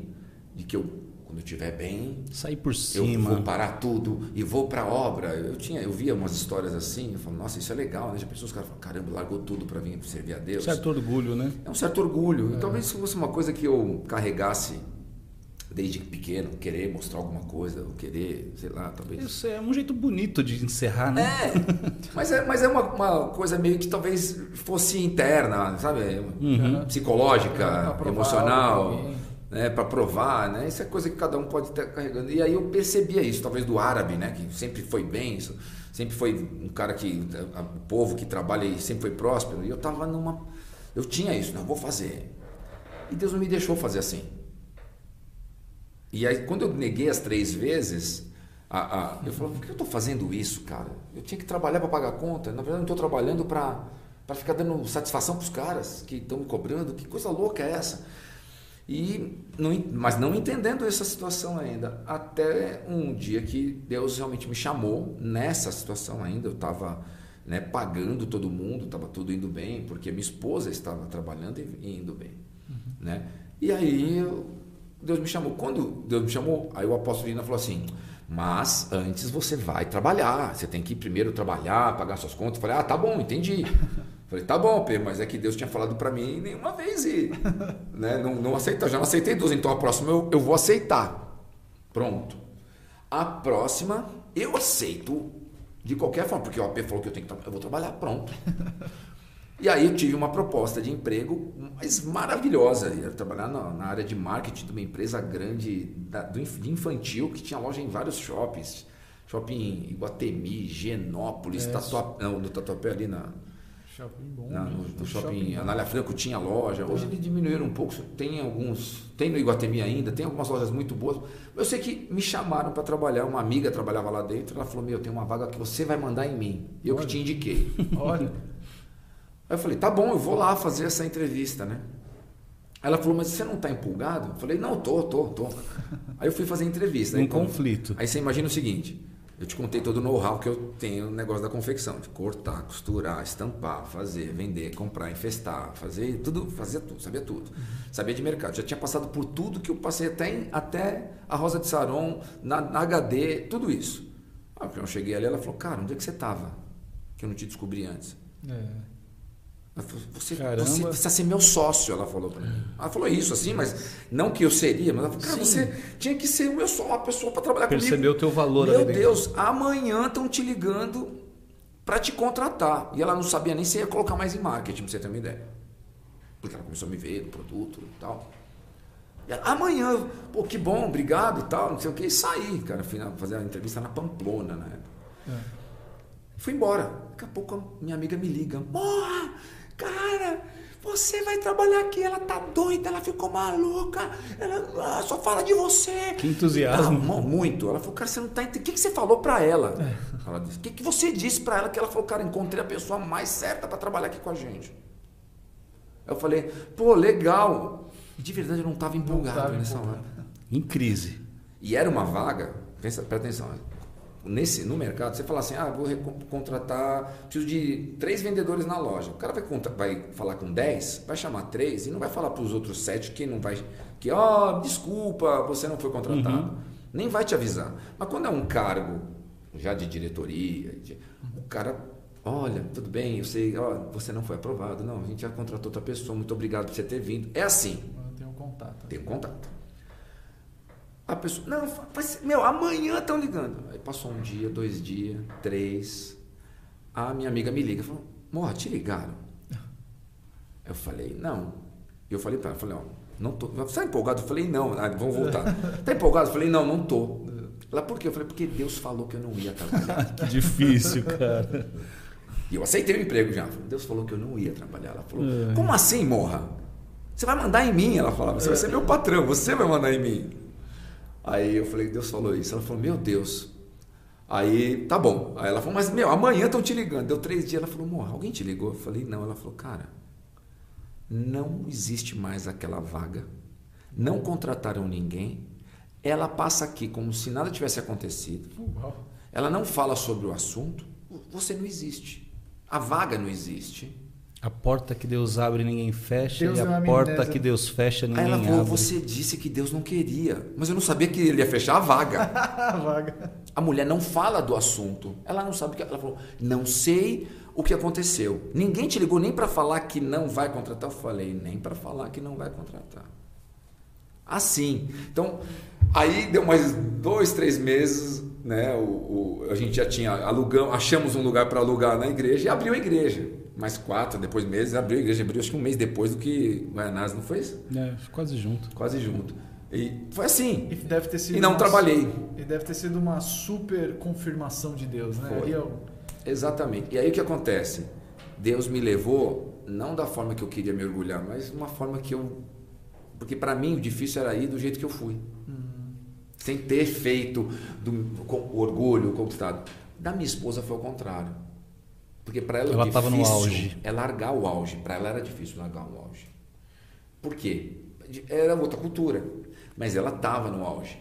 de que eu quando eu estiver bem, sair por cima. Eu vou parar tudo e vou para a obra. Eu tinha, eu via umas histórias assim, eu falo, nossa, isso é legal, né? Já pensou os caras falam, caramba, largou tudo para vir servir a Deus. Certo orgulho, né? É um certo orgulho. É. Talvez isso fosse uma coisa que eu carregasse desde pequeno, querer mostrar alguma coisa, ou querer, sei lá, talvez. Isso é um jeito bonito de encerrar, né? É, mas é, mas é uma, uma coisa meio que talvez fosse interna, sabe? Uhum. Psicológica, emocional. né, para provar, né? Isso é coisa que cada um pode estar carregando. E aí eu percebia isso, talvez do árabe, né? Que sempre foi bem, isso, sempre foi um cara que o povo que trabalha e sempre foi próspero. E eu tava numa, eu tinha isso, não vou fazer. E Deus não me deixou fazer assim. E aí quando eu neguei as três vezes, a, a, eu falei, por que eu estou fazendo isso, cara? Eu tinha que trabalhar para pagar a conta. Na verdade, eu não estou trabalhando para ficar dando satisfação para os caras que estão me cobrando. Que coisa louca é essa? E não, mas não entendendo essa situação ainda. Até um dia que Deus realmente me chamou nessa situação ainda. Eu estava né, pagando todo mundo, estava tudo indo bem, porque minha esposa estava trabalhando e indo bem. Uhum. Né? E aí Deus me chamou. Quando Deus me chamou, aí o apóstolo Lina falou assim: Mas antes você vai trabalhar. Você tem que primeiro trabalhar, pagar suas contas. Eu falei: Ah, tá bom, entendi. Falei, tá bom, Pedro, mas é que Deus tinha falado para mim nenhuma vez e né, não, não já não aceitei duas, então a próxima eu, eu vou aceitar. Pronto. A próxima eu aceito de qualquer forma, porque o AP falou que eu tenho que eu vou trabalhar, pronto. E aí eu tive uma proposta de emprego mas maravilhosa. Eu ia trabalhar na, na, área de marketing de uma empresa grande da, do, de infantil que tinha loja em vários shoppings. Shopping Iguatemi, Genópolis, é, Tatuapé, não, no Tatuapé ali na, Shopping bom. Não, no, no shopping, shopping Anália Franco tinha loja. Hoje eles diminuíram um pouco. Tem alguns. Tem no Iguatemi ainda, tem algumas lojas muito boas. Eu sei que me chamaram para trabalhar. Uma amiga trabalhava lá dentro. Ela falou: Meu, tem uma vaga que você vai mandar em mim. Eu Olha. que te indiquei. Olha. Aí eu falei: Tá bom, eu vou lá fazer essa entrevista, né? Ela falou: Mas você não está empolgado? Eu falei: Não, tô, tô, tô. Aí eu fui fazer a entrevista. Um então, conflito. Aí você imagina o seguinte: eu te contei todo o know-how que eu tenho no negócio da confecção, de cortar, costurar, estampar, fazer, vender, comprar, infestar, fazer tudo, fazia tudo, sabia tudo. Sabia de mercado, já tinha passado por tudo que eu passei até, em, até a Rosa de Saron, na, na HD, tudo isso. Aí, quando eu cheguei ali, ela falou, cara, onde é que você estava? Que eu não te descobri antes. É. Você, você precisa ser meu sócio, ela falou para mim. Ela falou isso assim, mas não que eu seria, mas ela falou, cara, você tinha que ser o meu sócio, uma pessoa para trabalhar Percebeu comigo. Percebeu o teu valor Meu Deus, amanhã estão te ligando para te contratar. E ela não sabia nem se ia colocar mais em marketing, para você ter uma ideia. Porque ela começou a me ver do produto e tal. E ela, amanhã, pô, que bom, obrigado e tal, não sei o que. E saí, cara, fui fazer a entrevista na Pamplona na época. É. Fui embora. Daqui a pouco a minha amiga me liga. Porra! Cara, você vai trabalhar aqui, ela tá doida, ela ficou maluca, ela só fala de você. Que entusiasmo. Tá, muito. Ela falou, cara, você não tá entendendo. O que, que você falou para ela? É. Ela disse, o que, que você disse para ela? Que ela falou, cara, encontrei a pessoa mais certa para trabalhar aqui com a gente. Eu falei, pô, legal. De verdade eu não estava empolgado não nessa hora. Em crise. E era uma vaga, pensa, presta atenção, nesse, no mercado, você fala assim, ah, vou contratar, preciso de três vendedores na loja. O cara vai, vai falar com 10, vai chamar três e não vai falar para os outros sete que não vai, que, ó, oh, desculpa, você não foi contratado. Uhum. Nem vai te avisar. Mas quando é um cargo já de diretoria, de, o cara, olha, tudo bem, eu sei, ó, você não foi aprovado, não, a gente já contratou outra pessoa, muito obrigado por você ter vindo. É assim. Tem um contato. Tem um contato. A pessoa, não, meu, amanhã estão ligando. Aí passou um dia, dois dias, três. A minha amiga me liga, falou, morra, te ligaram. Eu falei, não. E eu falei para ela, falei, ó, não tô. Você tá empolgado? Eu falei, não, ah, vamos voltar. tá empolgado? Eu falei, não, não tô. Ela, por quê? Eu falei, porque Deus falou que eu não ia trabalhar. que difícil, cara. E eu aceitei o emprego já. Deus falou que eu não ia trabalhar. Ela falou, é. como assim, morra? Você vai mandar em mim? Ela falava, você vai ser meu patrão, você vai mandar em mim. Aí eu falei, Deus falou isso. Ela falou, meu Deus. Aí, tá bom. Aí ela falou, mas meu, amanhã estão te ligando. Deu três dias. Ela falou, amor, alguém te ligou? Eu falei, não. Ela falou, cara, não existe mais aquela vaga. Não contrataram ninguém. Ela passa aqui como se nada tivesse acontecido. Ela não fala sobre o assunto. Você não existe. A vaga não existe. A porta que Deus abre ninguém fecha Deus e a porta que Deus fecha ninguém Aí ela falou, abre. você disse que Deus não queria, mas eu não sabia que ele ia fechar a vaga. a vaga. A mulher não fala do assunto. Ela não sabe o que ela falou. Não sei o que aconteceu. Ninguém te ligou nem para falar que não vai contratar. Eu falei nem para falar que não vai contratar. Assim. Então, aí deu mais dois, três meses, né? O, o a gente já tinha alugamos, achamos um lugar para alugar na igreja e abriu a igreja mais quatro, depois meses, abriu, a igreja abriu, acho que um mês depois do que Guaianazes, não foi isso? É, quase junto. Quase junto. E foi assim. E deve ter sido E não uma- trabalhei. E deve ter sido uma super confirmação de Deus, né? O- Exatamente. E aí o que acontece? Deus me levou, não da forma que eu queria mergulhar, mas uma forma que eu. Porque para mim o difícil era ir do jeito que eu fui. Sem ter feito do, com o orgulho conquistado. Da minha esposa foi ao contrário. Porque para ela, Ela o tava no difícil auge. é largar o auge. Para ela era difícil largar o auge. Por quê? Era outra cultura. Mas ela estava no auge.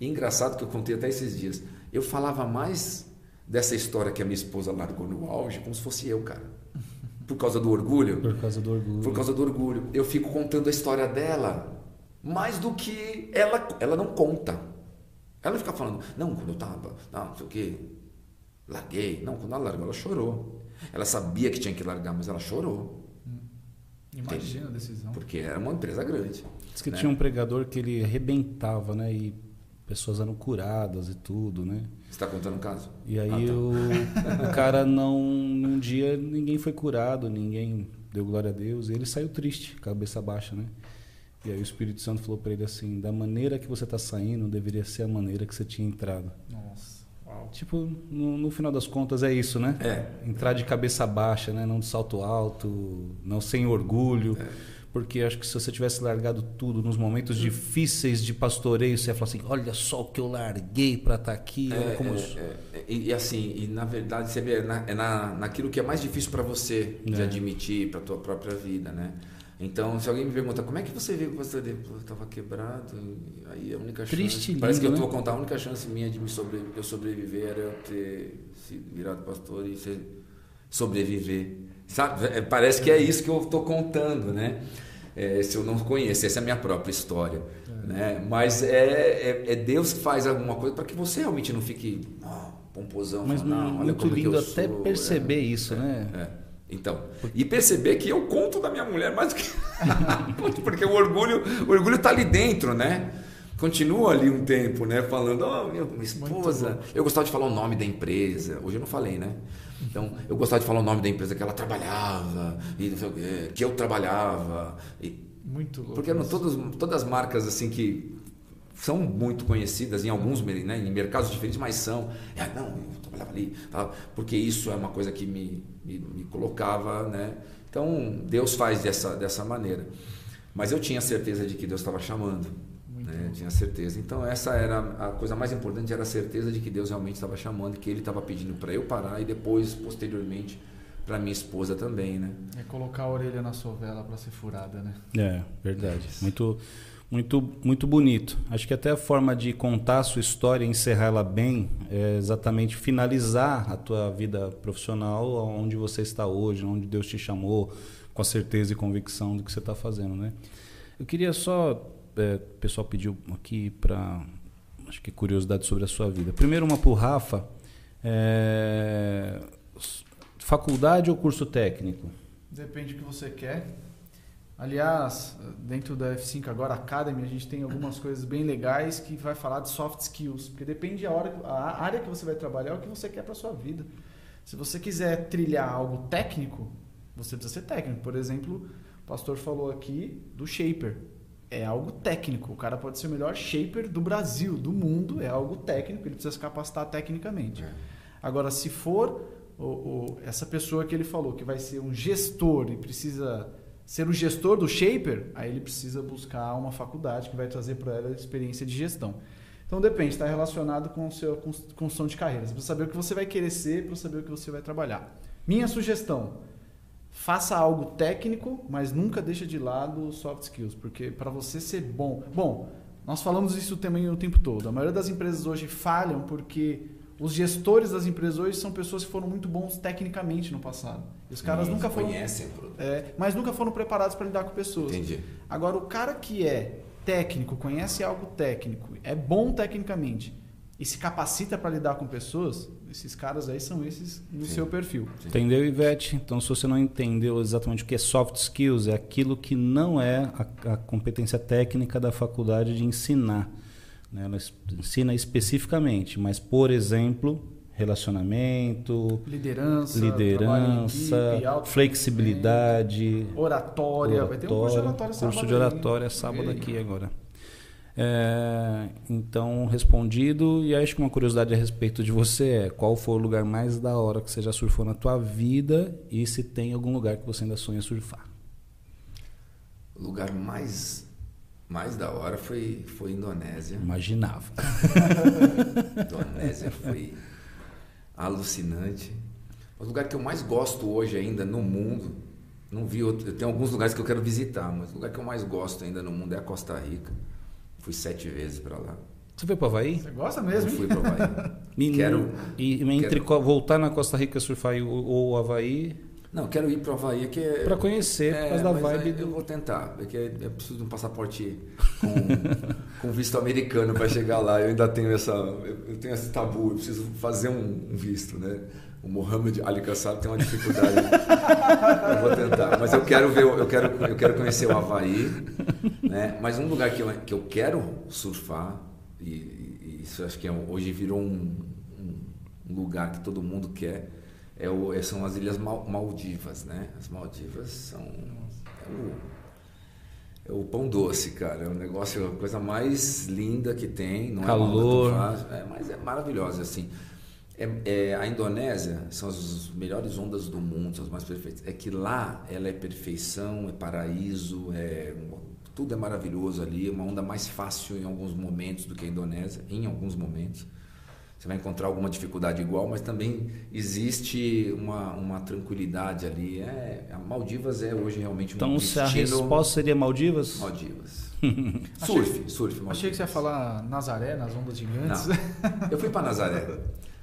E engraçado que eu contei até esses dias. Eu falava mais dessa história que a minha esposa largou no auge como se fosse eu, cara. Por causa do orgulho. Por causa do orgulho. Por causa do orgulho. Eu fico contando a história dela mais do que ela, ela não conta. Ela fica falando, não, quando eu tava, não, não sei o quê, larguei. Não, quando ela largou, ela chorou. Ela sabia que tinha que largar, mas ela chorou. Imagina a decisão. Porque era uma empresa grande. Diz que né? tinha um pregador que ele arrebentava, né? E pessoas eram curadas e tudo, né? Você está contando um caso? E aí Ah, tá. o, o cara não. Num dia ninguém foi curado, ninguém deu glória a Deus. E ele saiu triste, cabeça baixa, né? E aí o Espírito Santo falou para ele assim: da maneira que você está saindo, deveria ser a maneira que você tinha entrado. Nossa. Tipo, no, no final das contas é isso, né? É. Entrar de cabeça baixa, né? Não de salto alto, não sem orgulho. É. Porque acho que se você tivesse largado tudo nos momentos difíceis de pastoreio, você ia falar assim: olha só o que eu larguei para estar aqui. olha É, como é, sou." é, e assim, e na verdade, você vê, é, na, é na, naquilo que é mais difícil para você de É. admitir para tua própria vida, né? Então, se alguém me pergunta como é que você veio com você, eu estava quebrado, aí a única Triste, chance, parece que eu lindo, vou né? contar a única chance minha de me sobre, eu sobreviver era eu ter sido virado pastor e ser, sobreviver, sabe? É, parece que é isso que eu estou contando, né? É, se eu não conheço, essa é a minha própria história. Né? Mas é, é, é Deus que faz alguma coisa para que você realmente não fique ah, pomposão. Mas "Não, olha muito como que lindo eu até sou", perceber é. isso, né? É. Então, e perceber que eu conto da minha mulher mais do que. Porque o orgulho, o orgulho tá ali dentro, né? Continua ali um tempo, né? Falando, ó, minha, esposa. Eu gostava de falar o nome da empresa. Hoje eu não falei, né? Então, eu gostava de falar o nome da empresa que ela trabalhava, e não sei o quê, que eu trabalhava. E, Muito louco. porque eram todas, todas as marcas assim que são muito conhecidas em alguns né, em mercados diferentes, mas são. Ah, não, eu trabalhava ali, porque isso é uma coisa que me, me, me colocava, né? Então Deus faz dessa, dessa maneira. Mas eu tinha certeza de que Deus estava chamando. Né? tinha certeza. Então essa era a coisa mais importante, era a certeza de que Deus realmente estava chamando, que Ele estava pedindo para eu parar e depois, posteriormente, para minha esposa também, né? É colocar a orelha na sovela para ser furada, né? É, verdade. Muito, muito, muito bonito. Acho que até a forma de contar a sua história e encerrar ela bem é exatamente finalizar a tua vida profissional onde você está hoje, onde Deus te chamou, com a certeza e convicção do que você está fazendo, né? Eu queria só, é, o pessoal pediu aqui para, acho que curiosidade sobre a sua vida. Primeiro uma para o Rafa, é, faculdade ou curso técnico? Depende do que você quer. Aliás, dentro da F5 agora Academy, a gente tem algumas coisas bem legais que vai falar de soft skills, porque depende da hora, a área que você vai trabalhar, é o que você quer para sua vida. Se você quiser trilhar algo técnico, você precisa ser técnico. Por exemplo, o pastor falou aqui do shaper. É algo técnico. O cara pode ser o melhor shaper do Brasil, do mundo. É algo técnico. Ele precisa se capacitar tecnicamente. Agora, se for o, o- essa pessoa que ele falou que vai ser um gestor e precisa ser o gestor do Shaper, aí ele precisa buscar uma faculdade que vai trazer para ela experiência de gestão. Então depende, está relacionado com a sua cons- construção de carreira. Você precisa saber o que você vai querer ser para saber o que você vai trabalhar. Minha sugestão, faça algo técnico, mas nunca deixe de lado soft skills, porque para você ser bom... Bom, nós falamos isso também o tempo todo. A maioria das empresas hoje falham porque os gestores das empresas hoje são pessoas que foram muito bons tecnicamente no passado. Os caras nunca foram... conhecem o produto. É, mas nunca foram preparados para lidar com pessoas. Entendi. Agora, o cara que é técnico, conhece algo técnico, é bom tecnicamente e se capacita para lidar com pessoas, esses caras aí são esses no Sim. seu perfil. Entendeu, Ivete? Então, se você não entendeu exatamente o que é soft skills, é aquilo que não é a, a competência técnica da faculdade de ensinar. Né? Ela ensina especificamente, mas, por exemplo, relacionamento, liderança, liderança, equipe, flexibilidade, oratória. oratória. Vai ter um curso de oratória sábado. Curso de oratória sábado aqui agora. É, então, respondido. E acho que uma curiosidade a respeito de você é qual foi o lugar mais da hora que você já surfou na tua vida e se tem algum lugar que você ainda sonha surfar? O lugar mais mais da hora foi foi Indonésia. Imaginava. Indonésia foi alucinante. O lugar que eu mais gosto hoje ainda no mundo, não vi outro, eu tenho alguns lugares que eu quero visitar, mas o lugar que eu mais gosto ainda no mundo é a Costa Rica. Fui sete vezes para lá. Você foi para Havaí? Você gosta mesmo? Eu fui para Havaí. quero, e entre quero... voltar na Costa Rica surfar ou, o Havaí? Não, quero ir para o Havaí. Que é, para conhecer, é, por causa da vibe. do... Eu vou tentar, porque eu preciso de um passaporte com, com visto americano para chegar lá. Eu ainda tenho essa, eu tenho esse tabu, eu preciso fazer um, um visto, né? O Mohamed Ali Kassab tem uma dificuldade. eu vou tentar, mas eu quero ver, eu quero, eu quero conhecer o Havaí, né? Mas um lugar que eu, que eu quero surfar e, e isso acho que é, hoje virou um, um, lugar que todo mundo quer é o, é, são as ilhas Maldivas, né? As Maldivas são é o, é o pão doce, cara. É um negócio, a coisa mais linda que tem. Não Calor. É, fácil, é mas é maravilhosa assim. É, é, a Indonésia são as melhores ondas do mundo, são as mais perfeitas. É que lá ela é perfeição, é paraíso, é tudo é maravilhoso ali. É uma onda mais fácil em alguns momentos do que a Indonésia, em alguns momentos. Você vai encontrar alguma dificuldade igual, mas também existe uma, uma tranquilidade ali. É, a Maldivas é hoje realmente um então, destino... Então, a resposta seria Maldivas? Maldivas. surf, achei, surf. Maldivas. Achei que você ia falar Nazaré, nas ondas gigantes. Não, eu fui para Nazaré.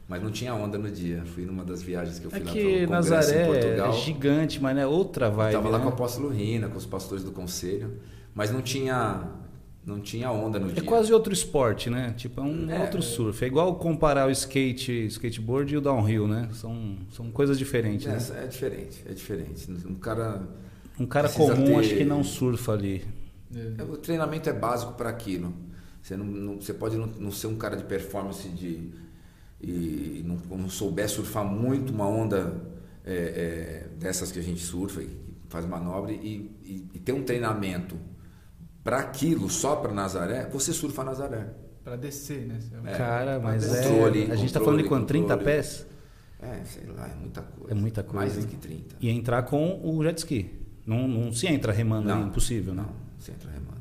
Mas não tinha onda no dia. Fui numa das viagens que eu fui é lá que para Nazaré em Portugal. é gigante, mas é outra vibe. Estava né? lá com o apóstolo Rina, com os pastores do conselho, mas não tinha não tinha onda no é dia. É quase outro esporte, né? Tipo, é um é, outro surf. É igual comparar o skate, skateboard e o downhill, né? São, são coisas diferentes. É, né? é diferente, é diferente. Um cara um cara comum ter... acho que não surfa ali. É, o treinamento é básico para aquilo. Você, não, não, você pode não, não ser um cara de performance de e não, não souber surfar muito uma onda é, é, dessas que a gente surfa e faz manobra e, e, e ter um treinamento para aquilo, só para Nazaré, você surfa Nazaré. Para descer, né? É, Cara, mas controle, é. A gente está falando de quanto? 30 pés? É, sei lá, é muita coisa. É muita coisa. Mais do que 30. E entrar com o jet ski. Não, não se entra remando não, ali, impossível, não. Não, se entra remando.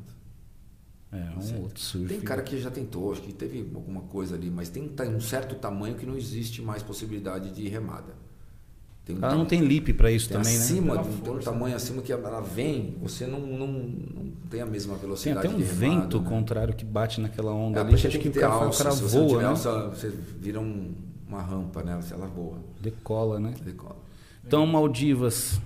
É, um outro surf. Tem cara que já tentou, acho que teve alguma coisa ali, mas tem um certo tamanho que não existe mais possibilidade de remada. Tem um ela não tem lip para isso também, acima, né? Tem um tamanho acima que ela vem, você não, não, não tem a mesma velocidade. Tem até um remada, vento né? contrário que bate naquela onda é, ali. Acho que, que o cara, alça, o cara voa, você né? alça, você vira um, uma rampa, né? Ela voa. Decola, né? Decola. Então, Maldivas,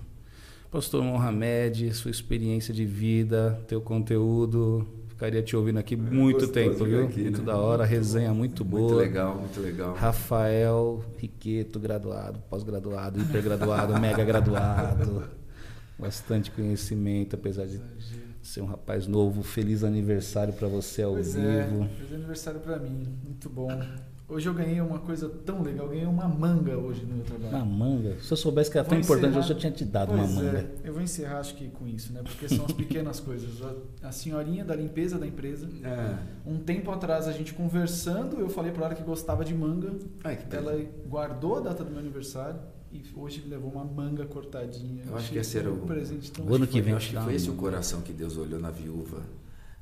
Pastor Mohamed, sua experiência de vida, teu conteúdo, Ficaria te ouvindo aqui muito tempo, viu? Aqui, muito né? da hora, resenha muito boa. Muito legal, muito legal. Rafael Riqueto, graduado, pós-graduado, hipergraduado, mega graduado. Bastante conhecimento, apesar de ser um rapaz novo. Feliz aniversário para você ao pois vivo. É, feliz aniversário para mim, muito bom. Hoje eu ganhei uma coisa tão legal, eu ganhei uma manga hoje no meu trabalho. Uma manga? Se eu soubesse que era tão importante, eu já tinha te dado pois uma manga. É. Eu vou encerrar acho que com isso, né? Porque são as pequenas coisas. A, senhorinha da limpeza da empresa. É. Um tempo atrás a gente conversando, eu falei para ela que gostava de manga. Ai, que ela guardou a data do meu aniversário e hoje levou uma manga cortadinha. Eu acho que esse era o presente tão o ano que vem. Eu acho que foi esse o coração que Deus olhou na viúva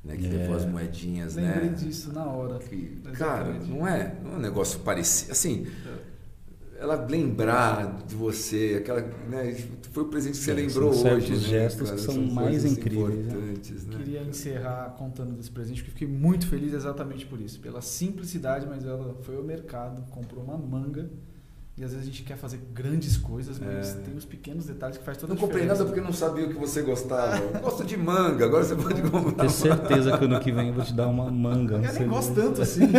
né, que é. levou as moedinhas, Lembrei né? disso na hora. Que, cara, não é, não é um negócio parecido. Assim, é. ela lembrar de você, aquela, né, foi o presente que você é, lembrou hoje. Né, gestos que são, são mais incríveis. Né? Né? Queria encerrar contando desse presente, porque fiquei muito feliz exatamente por isso. Pela simplicidade, mas ela foi ao mercado, comprou uma manga e às vezes a gente quer fazer grandes coisas, mas é. tem os pequenos detalhes que faz toda não a diferença. Não comprei nada porque não sabia o que você gostava. Eu gosto de manga, agora você pode comprar. Tenho certeza que ano que vem eu vou te dar uma manga. Eu nem gosto tanto assim.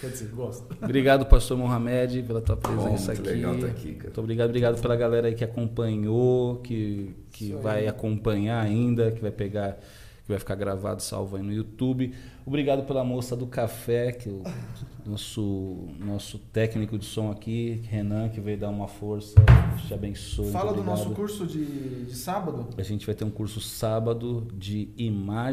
Quer dizer, gosto. Obrigado, pastor Mohamed, pela tua presença Bom, aqui. Legal tá aqui cara. Muito obrigado, obrigado pela galera aí que acompanhou, que, que vai acompanhar ainda, que vai pegar que vai ficar gravado, salvo aí no YouTube. Obrigado pela moça do café, que o nosso, nosso técnico de som aqui, Renan, que veio dar uma força. Te abençoe. Fala do nosso curso de, de sábado. A gente vai ter um curso sábado de imagem